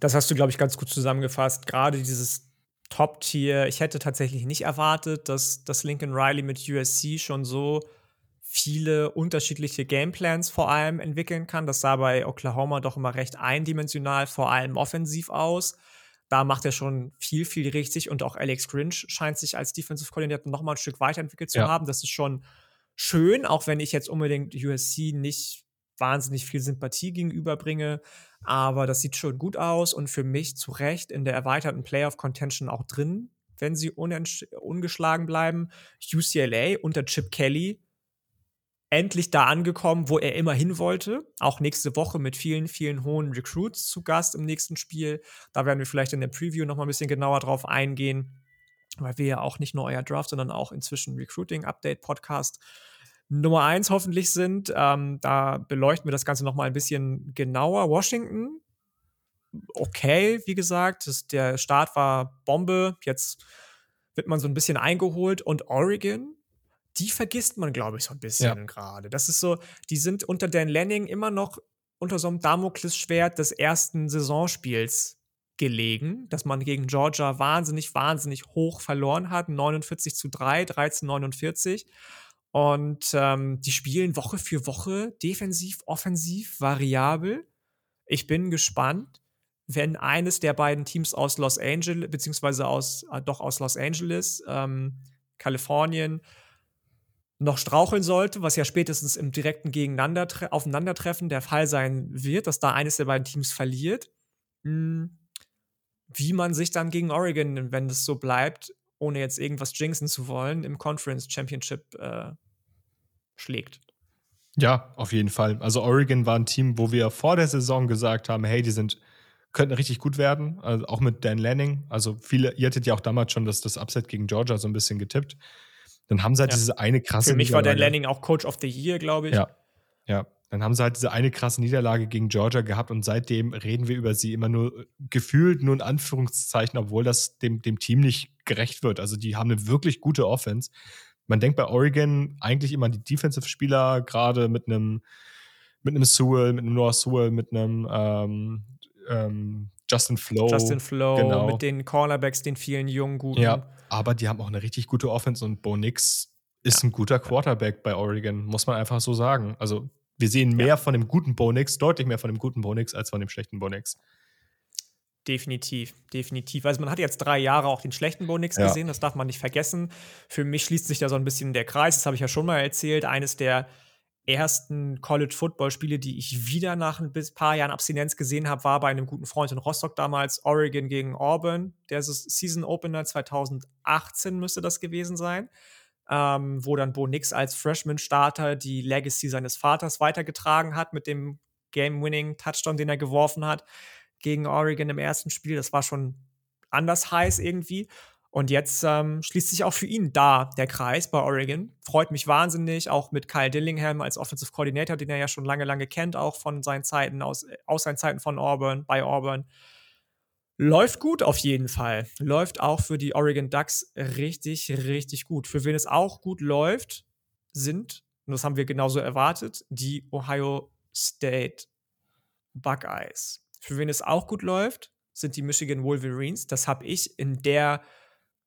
Das hast du, glaube ich, ganz gut zusammengefasst. Gerade dieses Top-Tier. Ich hätte tatsächlich nicht erwartet, dass, dass Lincoln Riley mit USC schon so viele unterschiedliche Gameplans vor allem entwickeln kann. Das sah bei Oklahoma doch immer recht eindimensional, vor allem offensiv aus. Da macht er schon viel, viel richtig und auch Alex Grinch scheint sich als Defensive Coordinator noch mal ein Stück weiterentwickelt zu ja. haben. Das ist schon schön, auch wenn ich jetzt unbedingt USC nicht wahnsinnig viel Sympathie gegenüberbringe. Aber das sieht schon gut aus und für mich zu Recht in der erweiterten Playoff-Contention auch drin, wenn sie ungeschlagen bleiben. UCLA unter Chip Kelly endlich da angekommen, wo er immer hin wollte. Auch nächste Woche mit vielen, vielen hohen Recruits zu Gast im nächsten Spiel. Da werden wir vielleicht in der Preview noch mal ein bisschen genauer drauf eingehen, weil wir ja auch nicht nur euer Draft, sondern auch inzwischen Recruiting Update Podcast Nummer eins hoffentlich sind. Ähm, da beleuchten wir das Ganze noch mal ein bisschen genauer. Washington, okay, wie gesagt, das, der Start war Bombe. Jetzt wird man so ein bisschen eingeholt und Oregon die vergisst man, glaube ich, so ein bisschen ja. gerade. Das ist so, die sind unter Dan Lanning immer noch unter so einem Damoklesschwert des ersten Saisonspiels gelegen, dass man gegen Georgia wahnsinnig, wahnsinnig hoch verloren hat. 49 zu 3, 13, 49. Und ähm, die spielen Woche für Woche defensiv, offensiv, variabel. Ich bin gespannt, wenn eines der beiden Teams aus Los Angeles, beziehungsweise aus, äh, doch aus Los Angeles, ähm, Kalifornien, noch straucheln sollte, was ja spätestens im direkten Gegeneinander Aufeinandertreffen der Fall sein wird, dass da eines der beiden Teams verliert. Hm, wie man sich dann gegen Oregon, wenn es so bleibt, ohne jetzt irgendwas jinxen zu wollen, im Conference Championship äh, schlägt. Ja, auf jeden Fall. Also Oregon war ein Team, wo wir vor der Saison gesagt haben, hey, die sind könnten richtig gut werden, also auch mit Dan Lanning. Also viele, ihr hattet ja auch damals schon das, das Upset gegen Georgia so ein bisschen getippt. Dann haben sie halt ja. diese eine krasse Für mich war Dan Lanning auch Coach of the Year, glaube ich. Ja. Ja. Dann haben sie halt diese eine krasse Niederlage gegen Georgia gehabt und seitdem reden wir über sie immer nur gefühlt, nur in Anführungszeichen, obwohl das dem, dem Team nicht gerecht wird. Also die haben eine wirklich gute Offense. Man denkt bei Oregon eigentlich immer an die Defensive-Spieler, gerade mit einem mit einem Sewell, mit einem Noah Sewell, mit einem ähm, ähm, Justin Flow. Justin Flow genau. mit den Cornerbacks, den vielen jungen guten. Ja, aber die haben auch eine richtig gute Offense und Bo Nix ist ja. ein guter Quarterback bei Oregon, muss man einfach so sagen. Also wir sehen mehr ja. von dem guten Bo Nix, deutlich mehr von dem guten Bo Nix als von dem schlechten Bo Nix. Definitiv, definitiv. Also man hat jetzt drei Jahre auch den schlechten Bo Nix ja. gesehen, das darf man nicht vergessen. Für mich schließt sich da so ein bisschen der Kreis, das habe ich ja schon mal erzählt. Eines der ersten College-Football-Spiele, die ich wieder nach ein paar Jahren Abstinenz gesehen habe, war bei einem guten Freund in Rostock damals, Oregon gegen Auburn. Der Season Opener 2018 müsste das gewesen sein, ähm, wo dann Bo Nix als Freshman-Starter die Legacy seines Vaters weitergetragen hat mit dem Game-Winning-Touchdown, den er geworfen hat gegen Oregon im ersten Spiel. Das war schon anders heiß irgendwie. Und jetzt ähm, schließt sich auch für ihn da der Kreis bei Oregon. Freut mich wahnsinnig, auch mit Kyle Dillingham als Offensive Coordinator, den er ja schon lange, lange kennt, auch von seinen Zeiten aus, aus seinen Zeiten von Auburn, bei Auburn. Läuft gut auf jeden Fall. Läuft auch für die Oregon Ducks richtig, richtig gut. Für wen es auch gut läuft, sind, und das haben wir genauso erwartet, die Ohio State Buckeyes. Für wen es auch gut läuft, sind die Michigan Wolverines. Das habe ich in der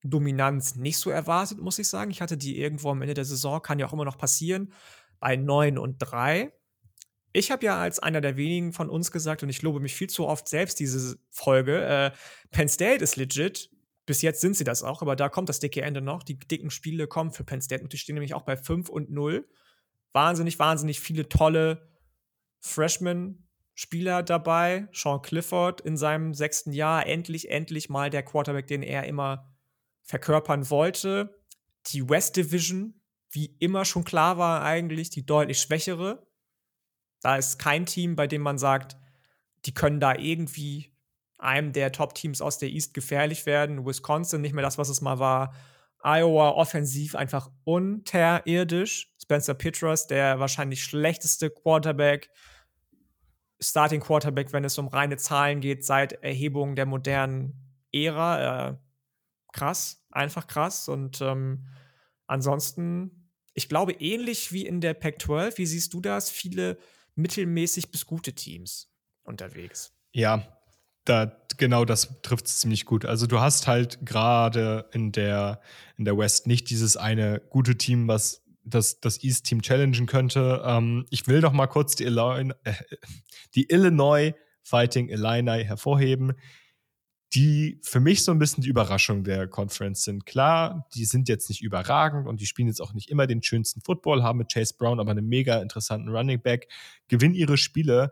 Dominanz nicht so erwartet, muss ich sagen. Ich hatte die irgendwo am Ende der Saison, kann ja auch immer noch passieren, bei 9 und 3. Ich habe ja als einer der wenigen von uns gesagt, und ich lobe mich viel zu oft selbst diese Folge, äh, Penn State ist legit. Bis jetzt sind sie das auch, aber da kommt das dicke Ende noch. Die dicken Spiele kommen für Penn State und die stehen nämlich auch bei 5 und 0. Wahnsinnig, wahnsinnig viele tolle Freshman-Spieler dabei. Sean Clifford in seinem sechsten Jahr, endlich, endlich mal der Quarterback, den er immer verkörpern wollte. Die West Division, wie immer schon klar war, eigentlich die deutlich schwächere. Da ist kein Team, bei dem man sagt, die können da irgendwie einem der Top-Teams aus der East gefährlich werden. Wisconsin nicht mehr das, was es mal war. Iowa offensiv einfach unterirdisch. Spencer Petras, der wahrscheinlich schlechteste Quarterback, Starting Quarterback, wenn es um reine Zahlen geht, seit Erhebung der modernen Ära. Äh, krass, einfach krass. Und ähm, ansonsten, ich glaube, ähnlich wie in der Pac-12, wie siehst du das? Viele mittelmäßig bis gute Teams unterwegs. Ja, da, genau das trifft es ziemlich gut. Also du hast halt gerade in der, in der West nicht dieses eine gute Team, was das, das East-Team challengen könnte. Ähm, ich will noch mal kurz die, Illinois, äh, die Illinois Fighting Illini hervorheben, die für mich so ein bisschen die Überraschung der Conference sind. Klar, die sind jetzt nicht überragend und die spielen jetzt auch nicht immer den schönsten Football, haben mit Chase Brown aber einen mega interessanten Running Back, gewinnen ihre Spiele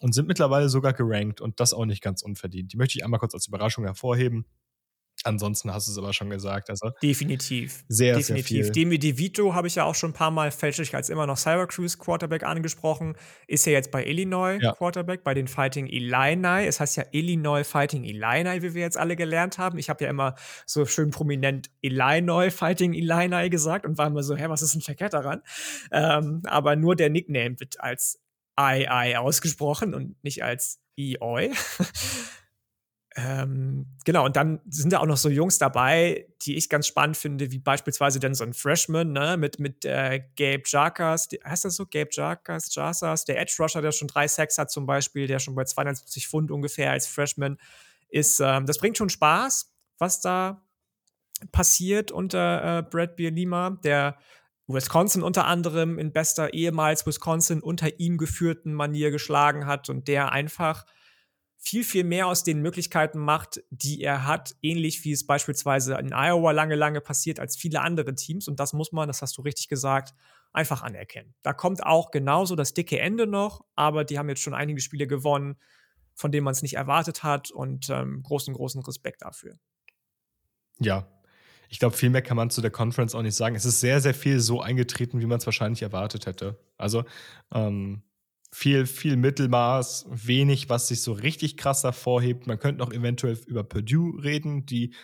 und sind mittlerweile sogar gerankt und das auch nicht ganz unverdient. Die möchte ich einmal kurz als Überraschung hervorheben. Ansonsten hast du es aber schon gesagt. Also Definitiv. Sehr, Definitiv. sehr viel. Demi DeVito habe ich ja auch schon ein paar Mal fälschlich als immer noch Syracuse Quarterback angesprochen. Ist ja jetzt bei Illinois Ja. Quarterback, bei den Fighting Illini. Es heißt ja Illinois Fighting Illini, wie wir jetzt alle gelernt haben. Ich habe ja immer so schön prominent Illinois Fighting Illini gesagt und war immer so, hä, was ist denn verkehrt daran? Ähm, aber nur der Nickname wird als II ausgesprochen und nicht als EOI. <laughs> Ähm, genau, und dann sind da auch noch so Jungs dabei, die ich ganz spannend finde, wie beispielsweise dann so ein Freshman, ne, mit, mit äh, Gabe Jarkas, heißt das so? Gabe Jarkas, Jasas, der Edge Rusher, der schon drei Sacks hat zum Beispiel, der schon bei 270 Pfund ungefähr als Freshman ist. Ähm, das bringt schon Spaß, was da passiert unter äh, Brad Bielema, der Wisconsin unter anderem in bester ehemals Wisconsin unter ihm geführten Manier geschlagen hat und der einfach viel, viel mehr aus den Möglichkeiten macht, die er hat, ähnlich wie es beispielsweise in Iowa lange, lange passiert als viele andere Teams. Und das muss man, das hast du richtig gesagt, einfach anerkennen. Da kommt auch genauso das dicke Ende noch, aber die haben jetzt schon einige Spiele gewonnen, von denen man es nicht erwartet hat und ähm, großen, großen Respekt dafür. Ja. Ich glaube, viel mehr kann man zu der Conference auch nicht sagen. Es ist sehr, sehr viel so eingetreten, wie man es wahrscheinlich erwartet hätte. Also ähm, viel, viel Mittelmaß, wenig, was sich so richtig krass hervorhebt. Man könnte noch eventuell über Purdue reden, die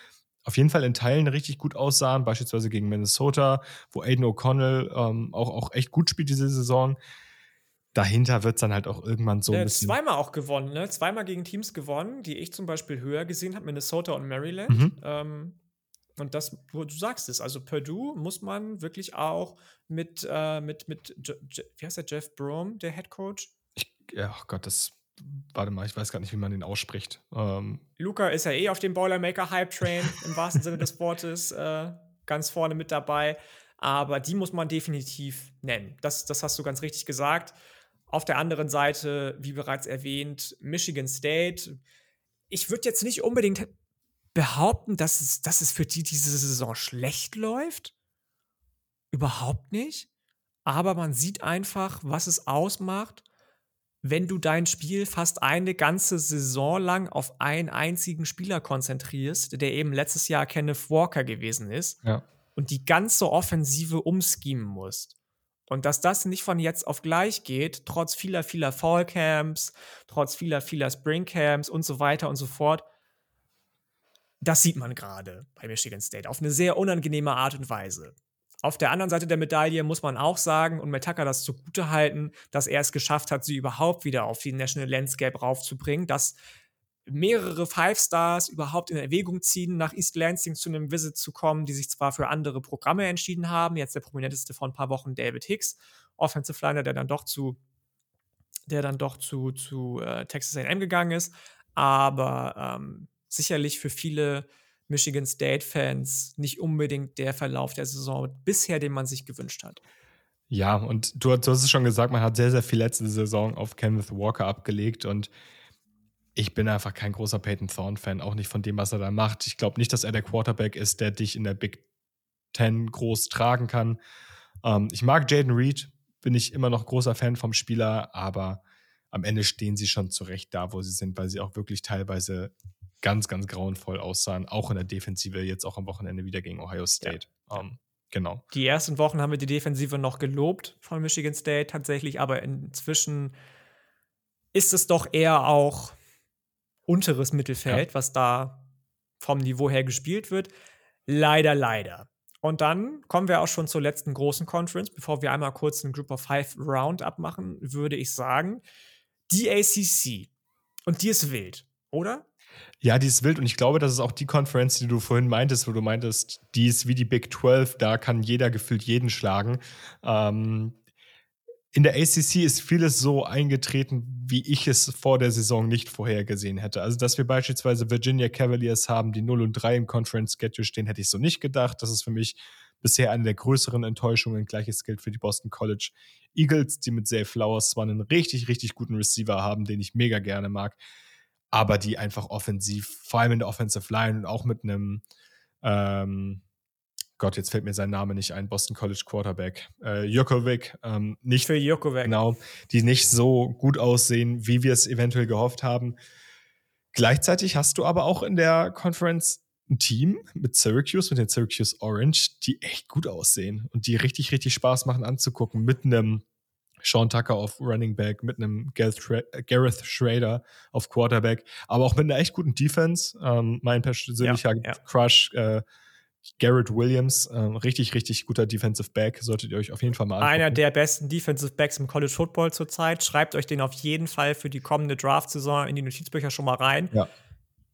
auf jeden Fall in Teilen richtig gut aussahen, beispielsweise gegen Minnesota, wo Aiden O'Connell ähm, auch, auch echt gut spielt diese Saison. Dahinter wird es dann halt auch irgendwann so ein hat bisschen. zweimal auch gewonnen, ne? Zweimal gegen Teams gewonnen, die ich zum Beispiel höher gesehen habe, Minnesota und Maryland. Mhm. Ähm, und das, du, du sagst es, also Purdue muss man wirklich auch mit, äh, mit, mit, Je Je wie heißt der, Jeff Brom, der Head Coach? Ich, ja, oh Gott, das. Warte mal, ich weiß gar nicht, wie man den ausspricht. Ähm, Luca ist ja eh auf dem Boilermaker-Hype-Train, im wahrsten Sinne des Wortes, äh, ganz vorne mit dabei. Aber die muss man definitiv nennen. Das, das hast du ganz richtig gesagt. Auf der anderen Seite, wie bereits erwähnt, Michigan State. Ich würde jetzt nicht unbedingt behaupten, dass es, dass es für die diese Saison schlecht läuft. Überhaupt nicht. Aber man sieht einfach, was es ausmacht, wenn du dein Spiel fast eine ganze Saison lang auf einen einzigen Spieler konzentrierst, der eben letztes Jahr Kenneth Walker gewesen ist ja. und die ganze Offensive umschemen musst. Und dass das nicht von jetzt auf gleich geht, trotz vieler, vieler Fallcamps, trotz vieler, vieler Springcamps und so weiter und so fort, das sieht man gerade bei Michigan State auf eine sehr unangenehme Art und Weise. Auf der anderen Seite der Medaille muss man auch sagen und Tucker das zugute halten, dass er es geschafft hat, sie überhaupt wieder auf die National Landscape raufzubringen, dass mehrere Five Stars überhaupt in Erwägung ziehen, nach East Lansing zu einem Visit zu kommen, die sich zwar für andere Programme entschieden haben, jetzt der prominenteste vor ein paar Wochen David Hicks, Offensive Liner, der dann doch zu, der dann doch zu, zu äh, Texas A&M gegangen ist, aber ähm, sicherlich für viele Michigan State-Fans nicht unbedingt der Verlauf der Saison bisher, den man sich gewünscht hat. Ja, und du, du hast es schon gesagt, man hat sehr, sehr viel letzte Saison auf Kenneth Walker abgelegt und ich bin einfach kein großer Peyton Thorne-Fan, auch nicht von dem, was er da macht. Ich glaube nicht, dass er der Quarterback ist, der dich in der Big Ten groß tragen kann. Ähm, ich mag Jaden Reed, bin ich immer noch großer Fan vom Spieler, aber am Ende stehen sie schon zurecht da, wo sie sind, weil sie auch wirklich teilweise ganz, ganz grauenvoll aussahen, auch in der Defensive, jetzt auch am Wochenende wieder gegen Ohio State. Ja. Ähm, genau. Die ersten Wochen haben wir die Defensive noch gelobt von Michigan State tatsächlich, aber inzwischen ist es doch eher auch unteres Mittelfeld, ja. was da vom Niveau her gespielt wird. Leider, leider. Und dann kommen wir auch schon zur letzten großen Conference. Bevor wir einmal kurz einen Group of Five Roundup machen, würde ich sagen, die ACC. Und die ist wild, oder? Ja, die ist wild und ich glaube, das ist auch die Konferenz, die du vorhin meintest, wo du meintest, die ist wie die Big 12, da kann jeder gefühlt jeden schlagen. Ähm, in der ACC ist vieles so eingetreten, wie ich es vor der Saison nicht vorhergesehen hätte. Also, dass wir beispielsweise Virginia Cavaliers haben, die 0 und 3 im Conference Schedule stehen, hätte ich so nicht gedacht. Das ist für mich bisher eine der größeren Enttäuschungen. Gleiches gilt für die Boston College Eagles, die mit Zay Flowers zwar einen richtig, richtig guten Receiver haben, den ich mega gerne mag, aber die einfach offensiv, vor allem in der Offensive Line und auch mit einem ähm, Gott, jetzt fällt mir sein Name nicht ein, Boston College Quarterback, äh, Jokovic, ähm, nicht für Jokovic. Genau, die nicht so gut aussehen, wie wir es eventuell gehofft haben. Gleichzeitig hast du aber auch in der Conference ein Team mit Syracuse, mit den Syracuse Orange, die echt gut aussehen und die richtig, richtig Spaß machen anzugucken, mit einem Sean Tucker auf Running Back, mit einem Gareth Schrader auf Quarterback, aber auch mit einer echt guten Defense. Ähm, mein persönlicher ja, ja. Crush, äh, Garrett Williams, äh, richtig, richtig guter Defensive Back, solltet ihr euch auf jeden Fall mal anschauen. Einer der besten Defensive Backs im College Football zurzeit. Schreibt euch den auf jeden Fall für die kommende Draft-Saison in die Notizbücher schon mal rein. Ja.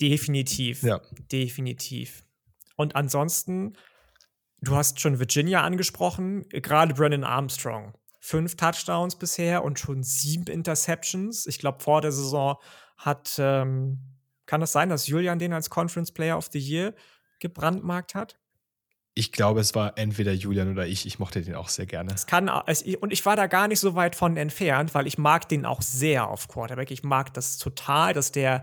Definitiv. Ja. Definitiv. Und ansonsten, du hast schon Virginia angesprochen, gerade Brandon Armstrong. Fünf Touchdowns bisher und schon sieben Interceptions. Ich glaube, vor der Saison hat, ähm, kann es das sein, dass Julian den als Conference Player of the Year gebrandmarkt hat? Ich glaube, es war entweder Julian oder ich. Ich mochte den auch sehr gerne. Es kann, es, und ich war da gar nicht so weit von entfernt, weil ich mag den auch sehr auf Quarterback. Ich mag das total, dass der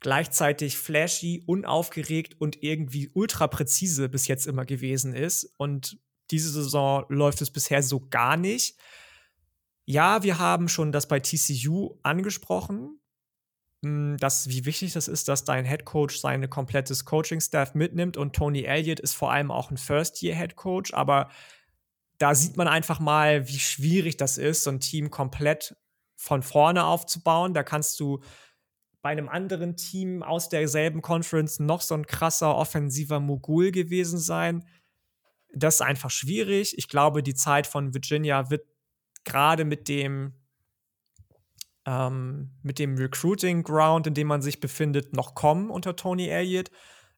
gleichzeitig flashy, unaufgeregt und irgendwie ultra präzise bis jetzt immer gewesen ist. Und diese Saison läuft es bisher so gar nicht. Ja, wir haben schon das bei TCU angesprochen. Hm, dass, wie wichtig das ist, dass dein Head Coach seine komplettes Coaching-Staff mitnimmt. Und Tony Elliott ist vor allem auch ein First-Year-Head Coach, aber da sieht man einfach mal, wie schwierig das ist, so ein Team komplett von vorne aufzubauen. Da kannst du bei einem anderen Team aus derselben Conference noch so ein krasser offensiver Mogul gewesen sein. Das ist einfach schwierig. Ich glaube, die Zeit von Virginia wird gerade mit dem ähm, mit dem Recruiting Ground, in dem man sich befindet, noch kommen unter Tony Elliott.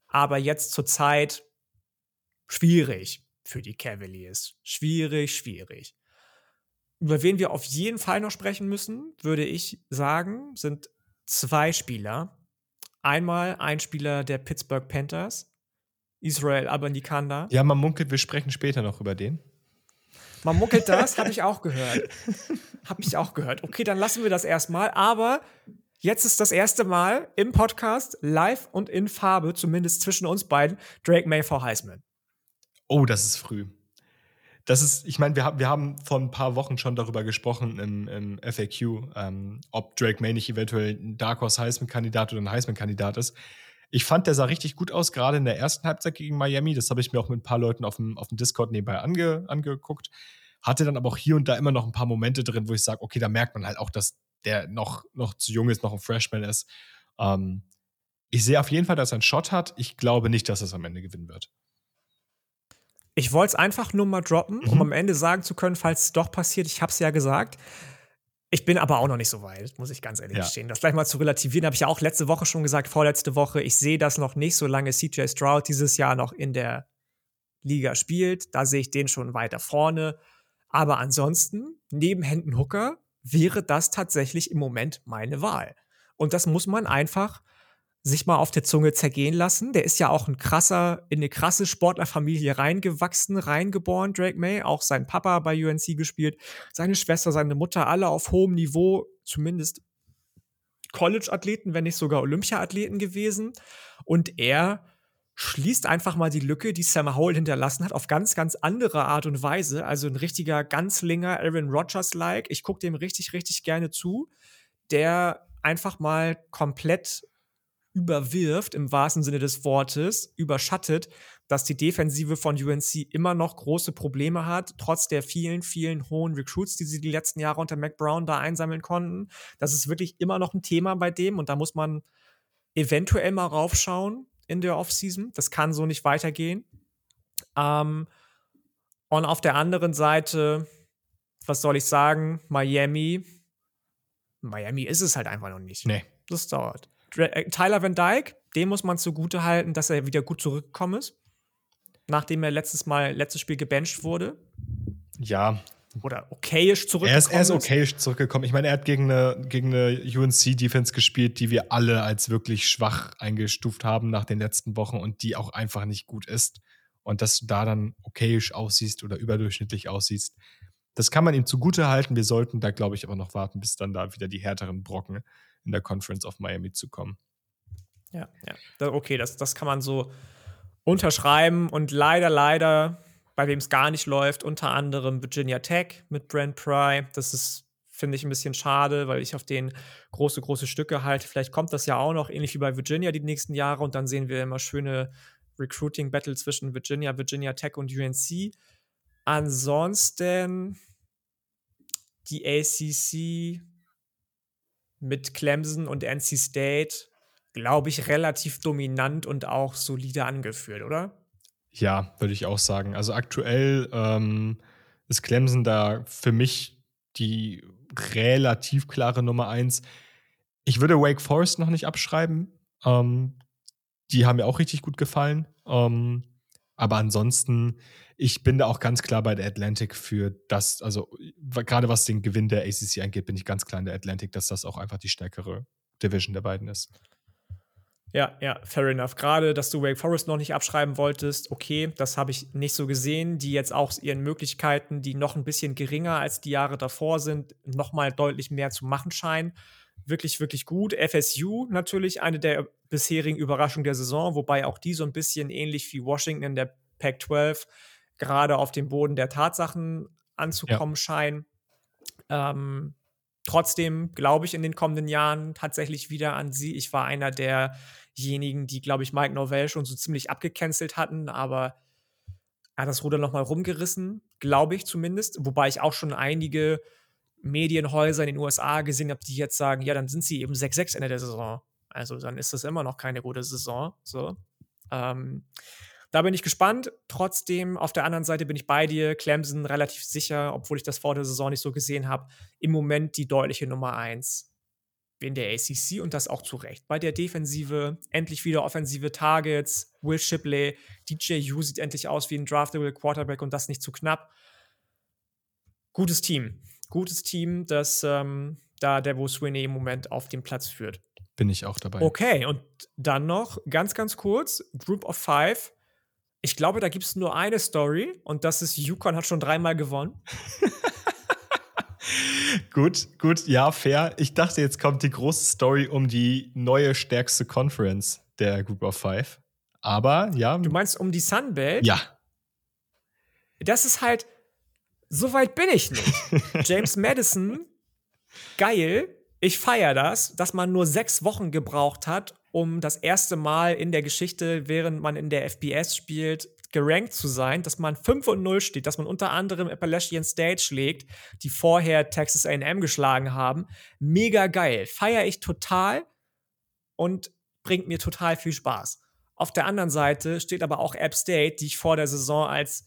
Aber jetzt zur Zeit schwierig für die Cavaliers. Schwierig, schwierig. Über wen wir auf jeden Fall noch sprechen müssen, würde ich sagen, sind zwei Spieler. Einmal ein Spieler der Pittsburgh Panthers, Israel Abanikanda. Ja, man munkelt, wir sprechen später noch über den. Man munkelt <laughs> das, habe ich auch gehört. Habe ich auch gehört. Okay, dann lassen wir das erstmal. Aber jetzt ist das erste Mal im Podcast live und in Farbe, zumindest zwischen uns beiden, Drake May vor Heisman. Oh, das ist früh. Das ist, ich meine, wir, hab, wir haben vor ein paar Wochen schon darüber gesprochen im, im FAQ, ähm, ob Drake May nicht eventuell ein Dark Horse Heisman-Kandidat oder ein Heisman-Kandidat ist. Ich fand, der sah richtig gut aus, gerade in der ersten Halbzeit gegen Miami. Das habe ich mir auch mit ein paar Leuten auf dem, auf dem Discord nebenbei ange, angeguckt. Hatte dann aber auch hier und da immer noch ein paar Momente drin, wo ich sage, okay, da merkt man halt auch, dass der noch, noch zu jung ist, noch ein Freshman ist. Ähm, ich sehe auf jeden Fall, dass er einen Shot hat. Ich glaube nicht, dass er es am Ende gewinnen wird. Ich wollte es einfach nur mal droppen, mhm. um am Ende sagen zu können, falls es doch passiert, ich habe es ja gesagt. Ich bin aber auch noch nicht so weit, muss ich ganz ehrlich ja. gestehen. Das gleich mal zu relativieren, habe ich ja auch letzte Woche schon gesagt, vorletzte Woche. Ich sehe das noch nicht, solange CJ Stroud dieses Jahr noch in der Liga spielt. Da sehe ich den schon weiter vorne. Aber ansonsten, neben Hendon Hooker, wäre das tatsächlich im Moment meine Wahl. Und das muss man einfach sich mal auf der Zunge zergehen lassen. Der ist ja auch ein krasser, in eine krasse Sportlerfamilie reingewachsen, reingeboren, Drake May. Auch sein Papa bei UNC gespielt, seine Schwester, seine Mutter, alle auf hohem Niveau, zumindest College-Athleten, wenn nicht sogar Olympia-Athleten gewesen. Und er schließt einfach mal die Lücke, die Sam Howell hinterlassen hat, auf ganz, ganz andere Art und Weise. Also ein richtiger Ganzlinger Aaron Rodgers-like. Ich gucke dem richtig, richtig gerne zu, der einfach mal komplett überwirft, im wahrsten Sinne des Wortes, überschattet, dass die Defensive von UNC immer noch große Probleme hat, trotz der vielen, vielen hohen Recruits, die sie die letzten Jahre unter Mac Brown da einsammeln konnten. Das ist wirklich immer noch ein Thema bei dem und da muss man eventuell mal raufschauen in der Offseason. Das kann so nicht weitergehen. Ähm, und auf der anderen Seite, was soll ich sagen, Miami. Miami ist es halt einfach noch nicht. Nee. Das dauert. Äh, Tyler Van Dyke, dem muss man zugute halten, dass er wieder gut zurückgekommen ist. Nachdem er letztes Mal, letztes Spiel gebencht wurde. Ja. Oder okayisch zurückgekommen er ist. Er ist okayisch zurückgekommen. Ich meine, er hat gegen eine, gegen eine UNC-Defense gespielt, die wir alle als wirklich schwach eingestuft haben nach den letzten Wochen und die auch einfach nicht gut ist. Und dass du da dann okayisch aussiehst oder überdurchschnittlich aussiehst, das kann man ihm zugute halten. Wir sollten da, glaube ich, aber noch warten, bis dann da wieder die härteren Brocken in der Conference of Miami zu kommen. Ja, ja. Okay, das, das kann man so unterschreiben. Und leider, leider, bei wem es gar nicht läuft, unter anderem Virginia Tech mit Brent Pry. Das ist, finde ich, ein bisschen schade, weil ich auf den große, große Stücke halte. Vielleicht kommt das ja auch noch, ähnlich wie bei Virginia die nächsten Jahre. Und dann sehen wir immer schöne Recruiting-Battle zwischen Virginia, Virginia Tech und UNC. Ansonsten die ACC mit Clemson und NC State, glaube ich, relativ dominant und auch solide angeführt, oder? Ja, würde ich auch sagen. Also aktuell ähm, ist Clemson da für mich die relativ klare Nummer eins. Ich würde Wake Forest noch nicht abschreiben. Ähm, die haben mir auch richtig gut gefallen. Ähm, aber ansonsten, ich bin da auch ganz klar bei der Atlantic für das, also gerade was den Gewinn der ACC angeht, bin ich ganz klar in der Atlantic, dass das auch einfach die stärkere Division der beiden ist. Ja, ja, fair enough. Gerade, dass du Wake Forest noch nicht abschreiben wolltest, okay, das habe ich nicht so gesehen. Die jetzt auch ihren Möglichkeiten, die noch ein bisschen geringer als die Jahre davor sind, noch mal deutlich mehr zu machen scheinen. Wirklich, wirklich gut. FSU natürlich eine der bisherigen Überraschungen der Saison, wobei auch die so ein bisschen ähnlich wie Washington in der Pac-12 gerade auf dem Boden der Tatsachen anzukommen ja. scheinen. Ähm, trotzdem glaube ich in den kommenden Jahren tatsächlich wieder an sie. Ich war einer derjenigen, die, glaube ich, Mike Novell schon so ziemlich abgecancelt hatten, aber er hat das Ruder nochmal rumgerissen, glaube ich zumindest. Wobei ich auch schon einige Medienhäuser in den USA gesehen habe, die jetzt sagen, ja, dann sind sie eben 6-6 Ende der Saison. Also dann ist das immer noch keine gute Saison. So. Ähm, da bin ich gespannt. Trotzdem, auf der anderen Seite bin ich bei dir. Clemson relativ sicher, obwohl ich das vor der Saison nicht so gesehen habe. Im Moment die deutliche Nummer 1 in der ACC und das auch zu Recht. Bei der Defensive endlich wieder offensive Targets. Will Shipley, DJU sieht endlich aus wie ein draftable Quarterback und das nicht zu knapp. Gutes Team. Gutes Team, das ähm, da Debo Swinney im Moment auf dem Platz führt. Bin ich auch dabei. Okay, und dann noch ganz, ganz kurz: Group of Five. Ich glaube, da gibt es nur eine Story und das ist, Yukon hat schon dreimal gewonnen. <laughs> gut, gut, ja, fair. Ich dachte, jetzt kommt die große Story um die neue stärkste Conference der Group of Five. Aber ja. Du meinst um die Sunbelt? Ja. Das ist halt, so weit bin ich nicht. <laughs> James Madison, geil. Ich feiere das, dass man nur sechs Wochen gebraucht hat, um das erste Mal in der Geschichte, während man in der FBS spielt, gerankt zu sein, dass man 5 und 0 steht, dass man unter anderem Appalachian State schlägt, die vorher Texas AM geschlagen haben. Mega geil. Feiere ich total und bringt mir total viel Spaß. Auf der anderen Seite steht aber auch App State, die ich vor der Saison als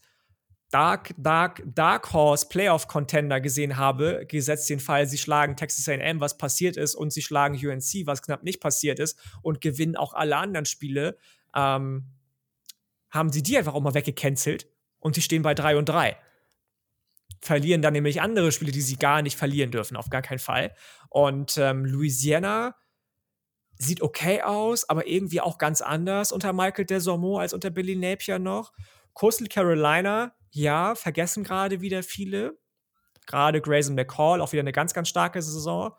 Dark, Dark, Dark Horse Playoff Contender gesehen habe, gesetzt den Fall, sie schlagen Texas AM, was passiert ist, und sie schlagen UNC, was knapp nicht passiert ist, und gewinnen auch alle anderen Spiele, ähm, haben sie die einfach auch mal weggecancelt und sie stehen bei 3 und 3. Verlieren dann nämlich andere Spiele, die sie gar nicht verlieren dürfen, auf gar keinen Fall. Und ähm, Louisiana sieht okay aus, aber irgendwie auch ganz anders unter Michael Desormeaux als unter Billy Napier noch. Coastal Carolina ja, vergessen gerade wieder viele. Gerade Grayson McCall, auch wieder eine ganz, ganz starke Saison.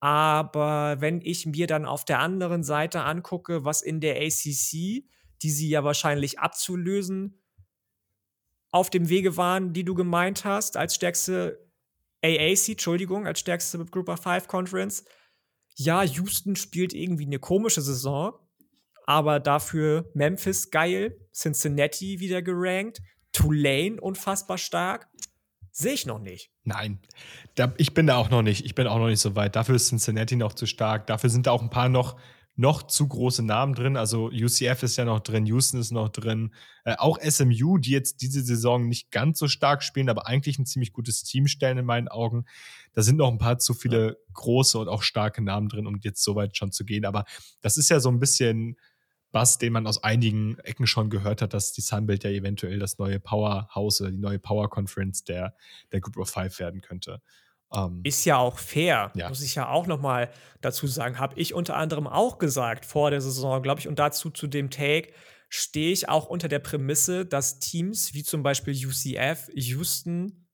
Aber wenn ich mir dann auf der anderen Seite angucke, was in der ACC, die sie ja wahrscheinlich abzulösen, auf dem Wege waren, die du gemeint hast, als stärkste AAC, Entschuldigung, als stärkste Group of Five Conference. Ja, Houston spielt irgendwie eine komische Saison, aber dafür Memphis geil, Cincinnati wieder gerankt, Tulane unfassbar stark. Sehe ich noch nicht. Nein, da, ich bin da auch noch nicht. Ich bin auch noch nicht so weit. Dafür ist Cincinnati noch zu stark. Dafür sind da auch ein paar noch noch zu große Namen drin. Also UCF ist ja noch drin, Houston ist noch drin. Äh, auch SMU, die jetzt diese Saison nicht ganz so stark spielen, aber eigentlich ein ziemlich gutes Team stellen in meinen Augen. Da sind noch ein paar zu viele große und auch starke Namen drin, um jetzt so weit schon zu gehen. Aber das ist ja so ein bisschen Bass, den man aus einigen Ecken schon gehört hat, dass die Sunbelt ja eventuell das neue Powerhouse oder die neue Power Conference der, der Group of Five werden könnte. Ähm, ist ja auch fair, ja. muss ich ja auch noch mal dazu sagen. Habe ich unter anderem auch gesagt vor der Saison, glaube ich, und dazu zu dem Take stehe ich auch unter der Prämisse, dass Teams wie zum Beispiel UCF, Houston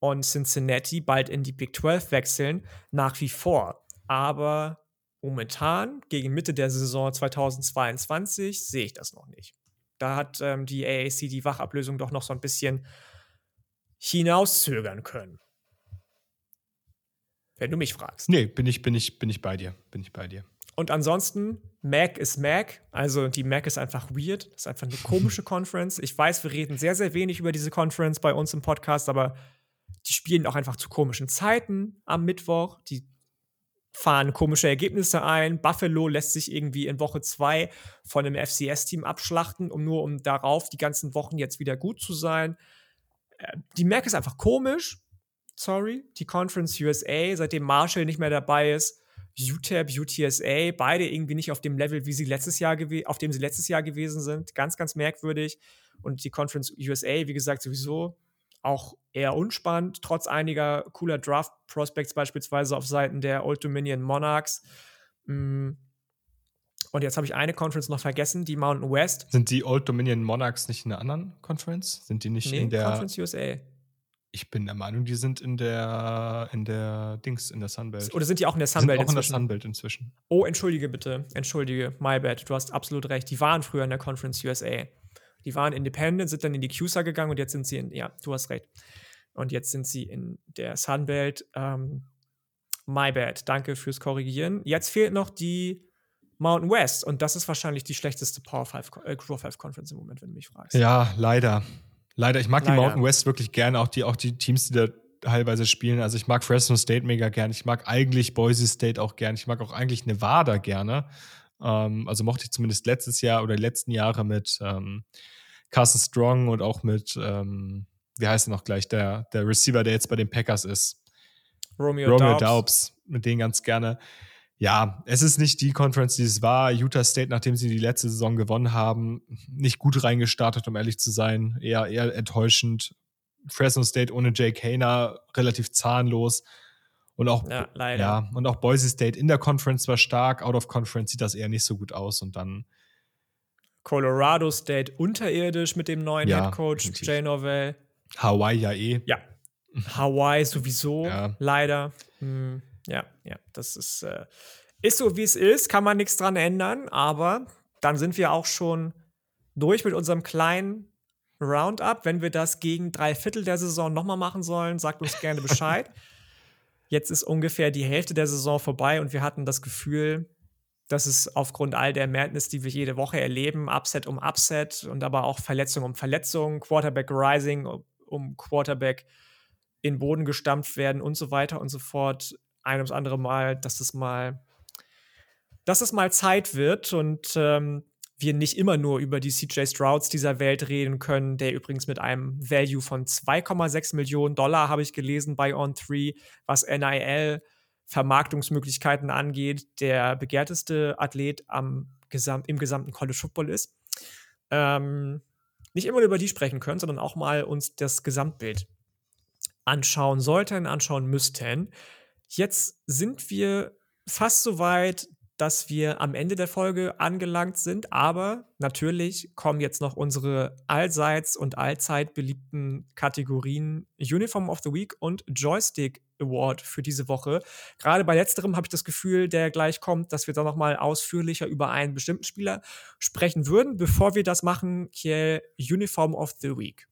und Cincinnati bald in die Big 12 wechseln, nach wie vor. Aber momentan, gegen Mitte der Saison 2022, sehe ich das noch nicht. Da hat ähm, die AAC die Wachablösung doch noch so ein bisschen hinauszögern können. Wenn du mich fragst. Nee, bin ich, bin ich, bin ich bei dir. Bin ich bei dir. Und ansonsten, Mac ist Mac. Also die Mac ist einfach weird. Das ist einfach eine komische <laughs> Conference. Ich weiß, wir reden sehr, sehr wenig über diese Conference bei uns im Podcast, aber die spielen auch einfach zu komischen Zeiten am Mittwoch. Die fahren komische Ergebnisse ein. Buffalo lässt sich irgendwie in Woche zwei von einem FCS-Team abschlachten, um nur um darauf die ganzen Wochen jetzt wieder gut zu sein. Äh, die Mac ist einfach komisch sorry, die Conference USA, seitdem Marshall nicht mehr dabei ist, UTEP, UTSA, beide irgendwie nicht auf dem Level, wie sie letztes Jahr auf dem sie letztes Jahr gewesen sind. Ganz, ganz merkwürdig. Und die Conference USA, wie gesagt, sowieso auch eher unspannend, trotz einiger cooler Draft-Prospects, beispielsweise auf Seiten der Old Dominion Monarchs. Mm. Und jetzt habe ich eine Conference noch vergessen, die Mountain West. Sind die Old Dominion Monarchs nicht in einer anderen Conference? Sind die nicht nee, in der Conference USA? Ich bin der Meinung, die sind in der, in der Dings, in der Sunbelt. Oder sind die auch in der Sunbelt sind auch inzwischen? in der Sunbelt inzwischen. Oh, entschuldige bitte. Entschuldige. My bad. Du hast absolut recht. Die waren früher in der Conference USA. Die waren independent, sind dann in die CUSA gegangen und jetzt sind sie in, ja, du hast recht. Und jetzt sind sie in der Sunbelt. Ähm, my bad. Danke fürs Korrigieren. Jetzt fehlt noch die Mountain West und das ist wahrscheinlich die schlechteste Power 5, äh, Crew 5 Conference im Moment, wenn du mich fragst. Ja, leider. Leider, ich mag Leider. die Mountain West wirklich gerne, auch die, auch die Teams, die da teilweise spielen. Also ich mag Fresno State mega gerne. Ich mag eigentlich Boise State auch gerne. Ich mag auch eigentlich Nevada gerne. Ähm, also mochte ich zumindest letztes Jahr oder die letzten Jahre mit ähm, Carson Strong und auch mit, ähm, wie heißt er noch gleich, der, der Receiver, der jetzt bei den Packers ist. Romeo, Romeo Daubs. Daubs. Mit denen ganz gerne ja, es ist nicht die Conference, die es war. Utah State, nachdem sie die letzte Saison gewonnen haben, nicht gut reingestartet, um ehrlich zu sein. Eher, eher enttäuschend. Fresno State ohne Jay Kaner relativ zahnlos. Und auch, ja, ja, und auch Boise State in der Conference war stark, out of Conference sieht das eher nicht so gut aus. Und dann Colorado State unterirdisch mit dem neuen ja, Head Coach Jay Norvell. Hawaii ja eh. Ja. Hawaii sowieso, ja. leider. Hm. Ja, ja, das ist, äh, ist so, wie es ist, kann man nichts dran ändern, aber dann sind wir auch schon durch mit unserem kleinen Roundup. Wenn wir das gegen drei Viertel der Saison nochmal machen sollen, sagt uns gerne Bescheid. <laughs> Jetzt ist ungefähr die Hälfte der Saison vorbei und wir hatten das Gefühl, dass es aufgrund all der Madness, die wir jede Woche erleben, Upset um Upset und aber auch Verletzung um Verletzung, Quarterback Rising um Quarterback in Boden gestampft werden und so weiter und so fort, ein ums andere Mal, dass es mal, dass es mal Zeit wird und ähm, wir nicht immer nur über die CJ Strouds dieser Welt reden können, der übrigens mit einem Value von 2,6 Millionen Dollar, habe ich gelesen, bei On3, was NIL Vermarktungsmöglichkeiten angeht, der begehrteste Athlet am Gesam im gesamten College Football ist. Ähm, nicht immer über die sprechen können, sondern auch mal uns das Gesamtbild anschauen sollten, anschauen müssten. Jetzt sind wir fast so weit, dass wir am Ende der Folge angelangt sind, aber natürlich kommen jetzt noch unsere allseits und allzeit beliebten Kategorien Uniform of the Week und Joystick Award für diese Woche. Gerade bei letzterem habe ich das Gefühl, der gleich kommt, dass wir da nochmal ausführlicher über einen bestimmten Spieler sprechen würden. Bevor wir das machen, Kiel, Uniform of the Week.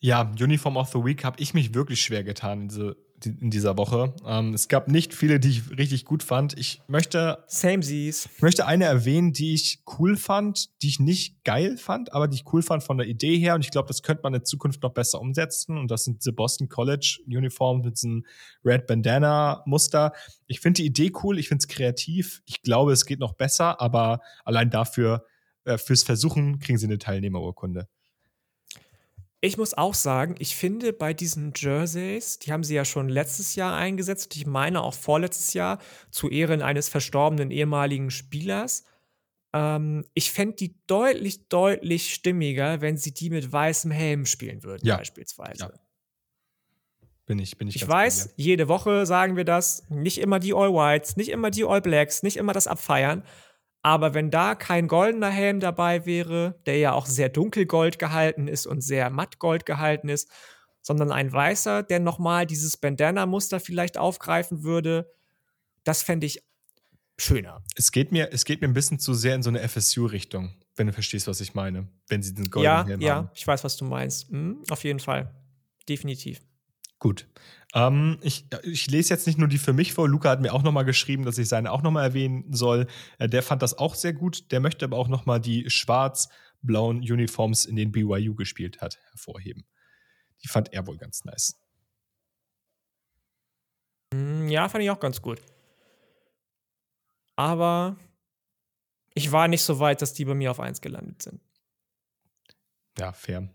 Ja, Uniform of the Week habe ich mich wirklich schwer getan, diese in dieser Woche. Ähm, es gab nicht viele, die ich richtig gut fand. Ich möchte. Samesies. Ich möchte eine erwähnen, die ich cool fand, die ich nicht geil fand, aber die ich cool fand von der Idee her. Und ich glaube, das könnte man in Zukunft noch besser umsetzen. Und das sind diese Boston College Uniforms mit diesem Red Bandana Muster. Ich finde die Idee cool, ich finde es kreativ. Ich glaube, es geht noch besser, aber allein dafür, äh, fürs Versuchen, kriegen sie eine Teilnehmerurkunde. Ich muss auch sagen, ich finde bei diesen Jerseys, die haben sie ja schon letztes Jahr eingesetzt, ich meine auch vorletztes Jahr, zu Ehren eines verstorbenen ehemaligen Spielers. Ähm, ich fände die deutlich, deutlich stimmiger, wenn sie die mit weißem Helm spielen würden, ja. beispielsweise. Ja. Bin ich, bin ich. Ich weiß, jede Woche sagen wir das. Nicht immer die All Whites, nicht immer die All Blacks, nicht immer das Abfeiern. Aber wenn da kein goldener Helm dabei wäre, der ja auch sehr dunkelgold gehalten ist und sehr mattgold gehalten ist, sondern ein weißer, der nochmal dieses Bandana-Muster vielleicht aufgreifen würde, das fände ich schöner. Es geht, mir, es geht mir ein bisschen zu sehr in so eine FSU-Richtung, wenn du verstehst, was ich meine. Wenn sie den goldenen ja, Helm ja, haben. Ja, ich weiß, was du meinst. Mhm, auf jeden Fall. Definitiv. Gut. Ähm, ich, ich, lese jetzt nicht nur die für mich vor. Luca hat mir auch nochmal geschrieben, dass ich seine auch nochmal erwähnen soll. Äh, der fand das auch sehr gut. Der möchte aber auch nochmal die schwarz-blauen Uniforms, in denen BYU gespielt hat, hervorheben. Die fand er wohl ganz nice. Hm, ja, fand ich auch ganz gut. Aber ich war nicht so weit, dass die bei mir auf 1 gelandet sind. Ja, fair.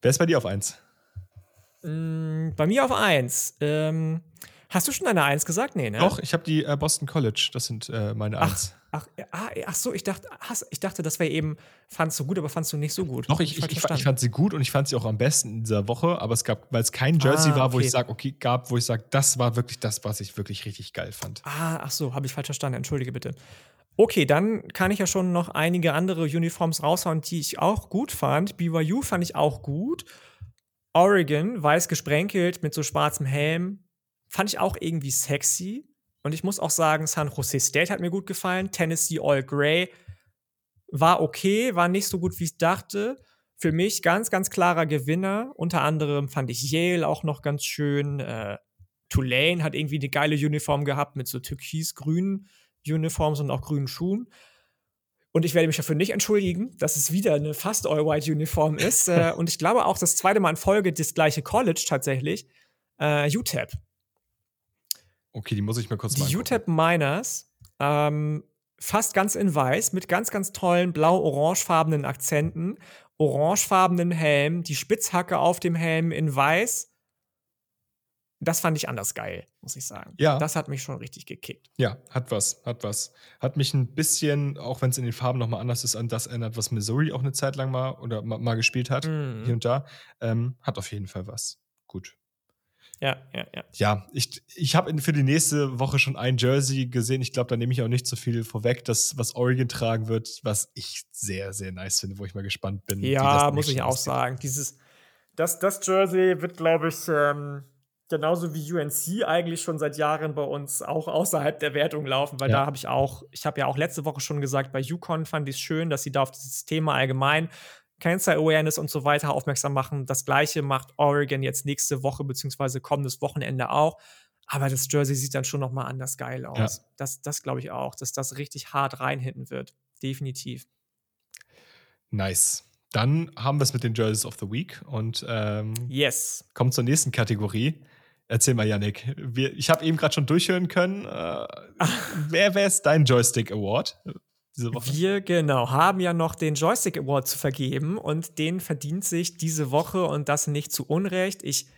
Wer ist bei dir auf 1? Mm, bei mir auf 1. Ähm, hast du schon eine 1 gesagt? Nee, ne? Doch, ich habe die äh, Boston College. Das sind äh, meine 1. Ach, ach, ach so, ich dachte, hast, ich dachte, das wäre eben, fandst du gut, aber fandst du nicht so gut. Doch, ich, ich, ich, ich, fand sie gut und ich fand sie auch am besten in dieser Woche, aber es gab, weil es kein Jersey ah, war, wo ich sage, okay, gab, wo ich sage, das war wirklich das, was ich wirklich richtig geil fand. Ah, ach so, habe ich falsch verstanden, entschuldige bitte. Okay, dann kann ich ja schon noch einige andere Uniforms raushauen, die ich auch gut fand. BYU fand ich auch gut. Oregon, weiß gesprenkelt mit so schwarzem Helm, fand ich auch irgendwie sexy. Und ich muss auch sagen, San Jose State hat mir gut gefallen. Tennessee All Gray war okay, war nicht so gut, wie ich dachte. Für mich ganz, ganz klarer Gewinner. Unter anderem fand ich Yale auch noch ganz schön. Äh, Tulane hat irgendwie eine geile Uniform gehabt mit so türkis-grünen Uniforms und auch grünen Schuhen. Und ich werde mich dafür nicht entschuldigen, dass es wieder eine fast All-White-Uniform ist. <laughs> äh, und ich glaube auch das zweite Mal in Folge das gleiche College tatsächlich. Äh, UTEP. Okay, die muss ich mir kurz mal. Die UTEP Miners, ähm, fast ganz in weiß, mit ganz, ganz tollen blau-orangefarbenen Akzenten, orangefarbenen Helm, die Spitzhacke auf dem Helm in weiß das fand ich anders geil, muss ich sagen. Ja. Das hat mich schon richtig gekickt. Ja, hat was, hat was. Hat mich ein bisschen, auch wenn es in den Farben nochmal anders ist, an das erinnert, was Missouri auch eine Zeit lang mal oder mal, mal gespielt hat, mhm. hier und da. Ähm, hat auf jeden Fall was. Gut. Ja, ja, ja. Ja, ich, ich habe für die nächste Woche schon ein Jersey gesehen. Ich glaube, da nehme ich auch nicht so viel vorweg, das, was Oregon tragen wird, was ich sehr, sehr nice finde, wo ich mal gespannt bin. Ja, muss ich auch sagen. Dieses, das, das Jersey wird, glaube ich, ähm genauso wie UNC eigentlich schon seit Jahren bei uns auch außerhalb der Wertung laufen, weil ja. da habe ich auch, ich habe ja auch letzte Woche schon gesagt, bei Yukon fand ich es schön, dass sie da auf dieses Thema allgemein Cancer Awareness und so weiter aufmerksam machen. Das gleiche macht Oregon jetzt nächste Woche beziehungsweise kommendes Wochenende auch. Aber das Jersey sieht dann schon noch mal anders geil aus. Ja. Das, das glaube ich auch, dass das richtig hart reinhitten wird. Definitiv. Nice. Dann haben wir es mit den Jerseys of the Week und ähm, yes. kommen zur nächsten Kategorie. Erzähl mal, Yannick. Wir, ich habe eben gerade schon durchhören können. Äh, <laughs> wer, wer ist dein Joystick Award diese Woche? Wir, genau, haben ja noch den Joystick Award zu vergeben und den verdient sich diese Woche und das nicht zu Unrecht. Ich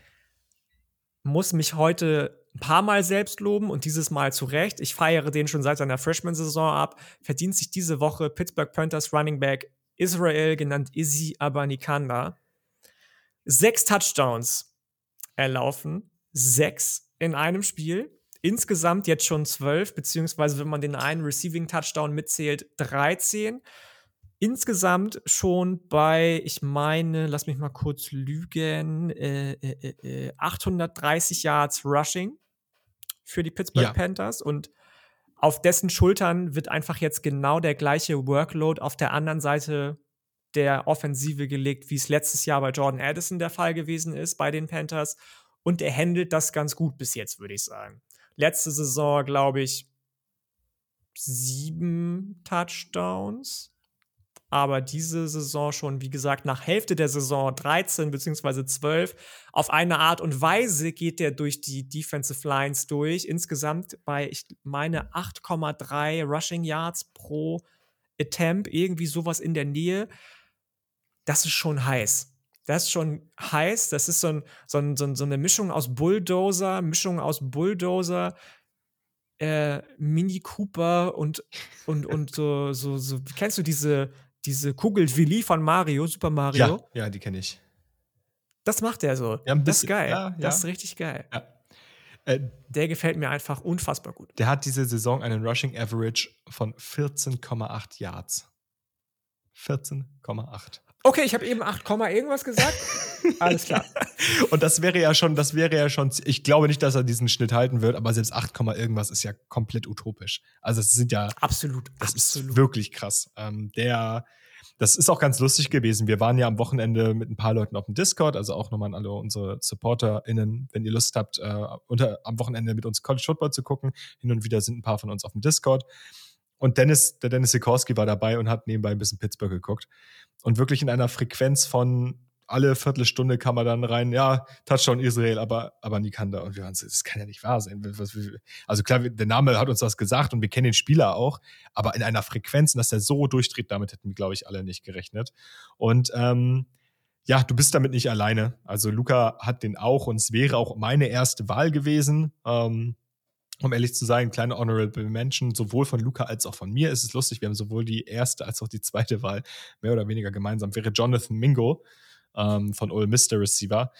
muss mich heute ein paar Mal selbst loben und dieses Mal zu Recht. Ich feiere den schon seit seiner Freshman-Saison ab. Verdient sich diese Woche Pittsburgh Panthers Running Back Israel, genannt Izzy Abanikanda. Sechs Touchdowns erlaufen sechs in einem Spiel. Insgesamt jetzt schon zwölf, beziehungsweise wenn man den einen Receiving Touchdown mitzählt, 13. Insgesamt schon bei, ich meine, lass mich mal kurz lügen, äh, äh, äh, 830 äh, Yards Rushing für die Pittsburgh ja. Panthers und auf dessen Schultern wird einfach jetzt genau der gleiche Workload auf der anderen Seite der Offensive gelegt, wie es letztes Jahr bei Jordan Addison der Fall gewesen ist bei den Panthers und er handelt das ganz gut bis jetzt, würde ich sagen. Letzte Saison, glaube ich, sieben Touchdowns. Aber diese Saison schon, wie gesagt, nach Hälfte der Saison 13 bzw. 12. Auf eine Art und Weise geht er durch die Defensive Lines durch. Insgesamt bei, ich meine, 8,3 Rushing Yards pro Attempt, irgendwie sowas in der Nähe. Das ist schon heiß. Das ist schon heiß. Das ist so, ein, so, ein, so, eine Mischung aus Bulldozer, Mischung aus Bulldozer, äh, Mini Cooper und, und, und so, so, so, kennst du diese, diese Kugel Willi von Mario, Super Mario? Ja, ja die kenne ich. Das macht er so. Ja, das ist geil. Ja, das ist richtig geil. Äh, der gefällt mir einfach unfassbar gut. Der hat diese Saison einen Rushing Average von 14,8 Yards. 14,8. Okay, ich habe eben 8, irgendwas gesagt. <laughs> Alles klar. Und das wäre ja schon, das wäre ja schon, ich glaube nicht, dass er diesen Schnitt halten wird, aber selbst 8, irgendwas ist ja komplett utopisch. Also es sind ja. Absolut. Das absolut. ist wirklich krass. Ähm, der, das ist auch ganz lustig gewesen. Wir waren ja am Wochenende mit ein paar Leuten auf dem Discord, also auch nochmal an alle unsere SupporterInnen, wenn ihr Lust habt, äh, unter, am Wochenende mit uns College Football zu gucken. Hin und wieder sind ein paar von uns auf dem Discord. Und Dennis, der Dennis Sikorski war dabei und hat nebenbei ein bisschen Pittsburgh geguckt. Und wirklich in einer Frequenz von alle Viertelstunde kam er dann rein, ja, Touchdown Israel, aber, aber Nikanda. Und wir waren so, das kann ja nicht wahr sein. Also klar, der Name hat uns das gesagt und wir kennen den Spieler auch, aber in einer Frequenz, dass er so durchdreht, damit hätten wir, glaube ich, alle nicht gerechnet. Und ähm, ja, du bist damit nicht alleine. Also Luca hat den auch und es wäre auch meine erste Wahl gewesen. Ähm, um ehrlich zu sein, kleine Honorable Mention, sowohl von Luca als auch von mir ist es lustig. Wir haben sowohl die erste als auch die zweite Wahl mehr oder weniger gemeinsam. Wäre Jonathan Mingo ähm, von Ole Mister Receiver.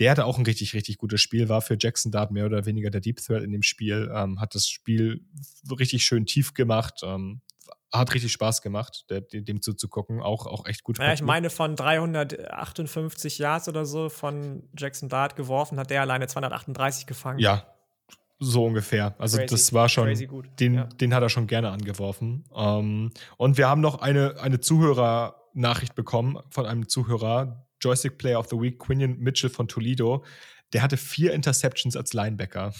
Der hatte auch ein richtig, richtig gutes Spiel, war für Jackson Dart mehr oder weniger der Deep Threat in dem Spiel, ähm, hat das Spiel richtig schön tief gemacht, ähm, hat richtig Spaß gemacht, der, dem zuzugucken, auch, auch echt gut. Ja, ich meine, von 358 Yards oder so von Jackson Dart geworfen, hat der alleine 238 gefangen. Ja, so ungefähr. Also crazy, das war schon, den, ja. den hat er schon gerne angeworfen. Ähm, und wir haben noch eine, eine Zuhörernachricht bekommen von einem Zuhörer, Joystick Player of the Week, Quinion Mitchell von Toledo. Der hatte vier Interceptions als Linebacker.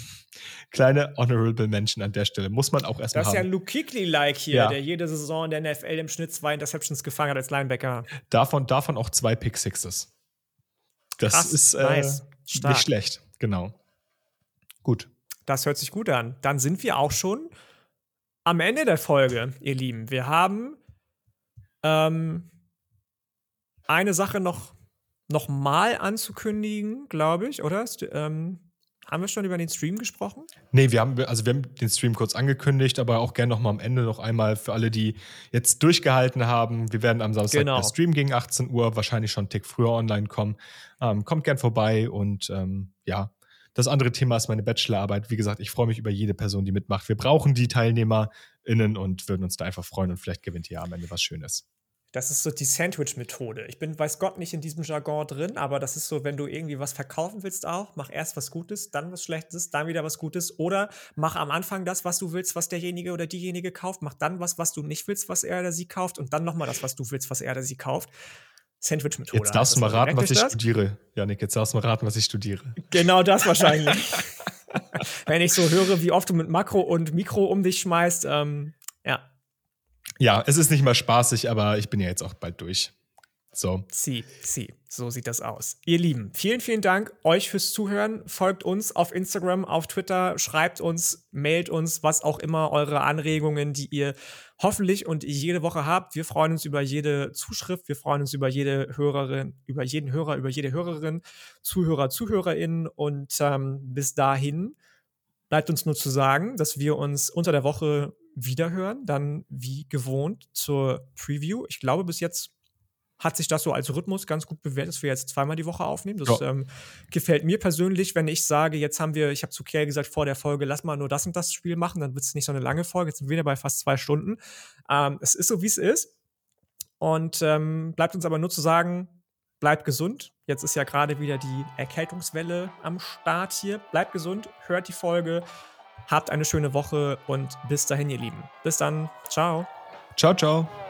Kleine Honorable Mention an der Stelle. Muss man auch erstmal haben. Das ist ja Luke Kuechly-like hier, ja. der jede Saison in der NFL im Schnitt zwei Interceptions gefangen hat als Linebacker. Davon, davon auch zwei Pick Sixes. Das Krass, ist äh, nice. nicht schlecht, genau. Gut. Das hört sich gut an. Dann sind wir auch schon am Ende der Folge, ihr Lieben. Wir haben ähm, eine Sache noch, noch mal anzukündigen, glaube ich, oder? Ähm, haben wir schon über den Stream gesprochen? Nee, wir haben, also wir haben den Stream kurz angekündigt, aber auch gerne noch mal am Ende noch einmal für alle, die jetzt durchgehalten haben. Wir werden am Samstag genau. der Stream gegen 18 Uhr wahrscheinlich schon einen Tick früher online kommen. Ähm, kommt gern vorbei und ähm, ja, das andere Thema ist meine Bachelorarbeit. Wie gesagt, ich freue mich über jede Person, die mitmacht. Wir brauchen die TeilnehmerInnen und würden uns da einfach freuen und vielleicht gewinnt ihr am Ende was Schönes. Das ist so die Sandwich-Methode. Ich bin, weiß Gott, nicht in diesem Jargon drin, aber das ist so, wenn du irgendwie was verkaufen willst auch, mach erst was Gutes, dann was Schlechtes, dann wieder was Gutes. Oder mach am Anfang das, was du willst, was derjenige oder diejenige kauft. Mach dann was, was du nicht willst, was er oder sie kauft. Und dann nochmal das, was du willst, was er oder sie kauft. Sandwich-Methode. Jetzt darfst du mal raten, was ich das? studiere. Janik, jetzt darfst du mal raten, was ich studiere. Genau das wahrscheinlich. <laughs> Wenn ich so höre, wie oft du mit Makro und Mikro um dich schmeißt, ähm, ja. Ja, es ist nicht mal spaßig, aber ich bin ja jetzt auch bald durch. So. Sie, sie, so sieht das aus. Ihr Lieben, vielen, vielen Dank euch fürs Zuhören. Folgt uns auf Instagram, auf Twitter, schreibt uns, mailt uns, was auch immer eure Anregungen, die ihr hoffentlich und jede Woche habt. Wir freuen uns über jede Zuschrift, wir freuen uns über jede Hörerin, über jeden Hörer, über jede Hörerin, Zuhörer, ZuhörerInnen und ähm, bis dahin bleibt uns nur zu sagen, dass wir uns unter der Woche wiederhören, dann wie gewohnt zur Preview. Ich glaube, bis jetzt hat sich das so als Rhythmus ganz gut bewährt, dass wir jetzt zweimal die Woche aufnehmen. Das ja. ähm, gefällt mir persönlich, wenn ich sage, jetzt haben wir, ich habe zu Kerl gesagt vor der Folge, lass mal nur das und das Spiel machen, dann wird es nicht so eine lange Folge. Jetzt sind wir wieder bei fast zwei Stunden. Ähm, es ist so, wie es ist. Und ähm, bleibt uns aber nur zu sagen, bleibt gesund. Jetzt ist ja gerade wieder die Erkältungswelle am Start hier. Bleibt gesund, hört die Folge, habt eine schöne Woche und bis dahin, ihr Lieben. Bis dann. Ciao. Ciao, ciao.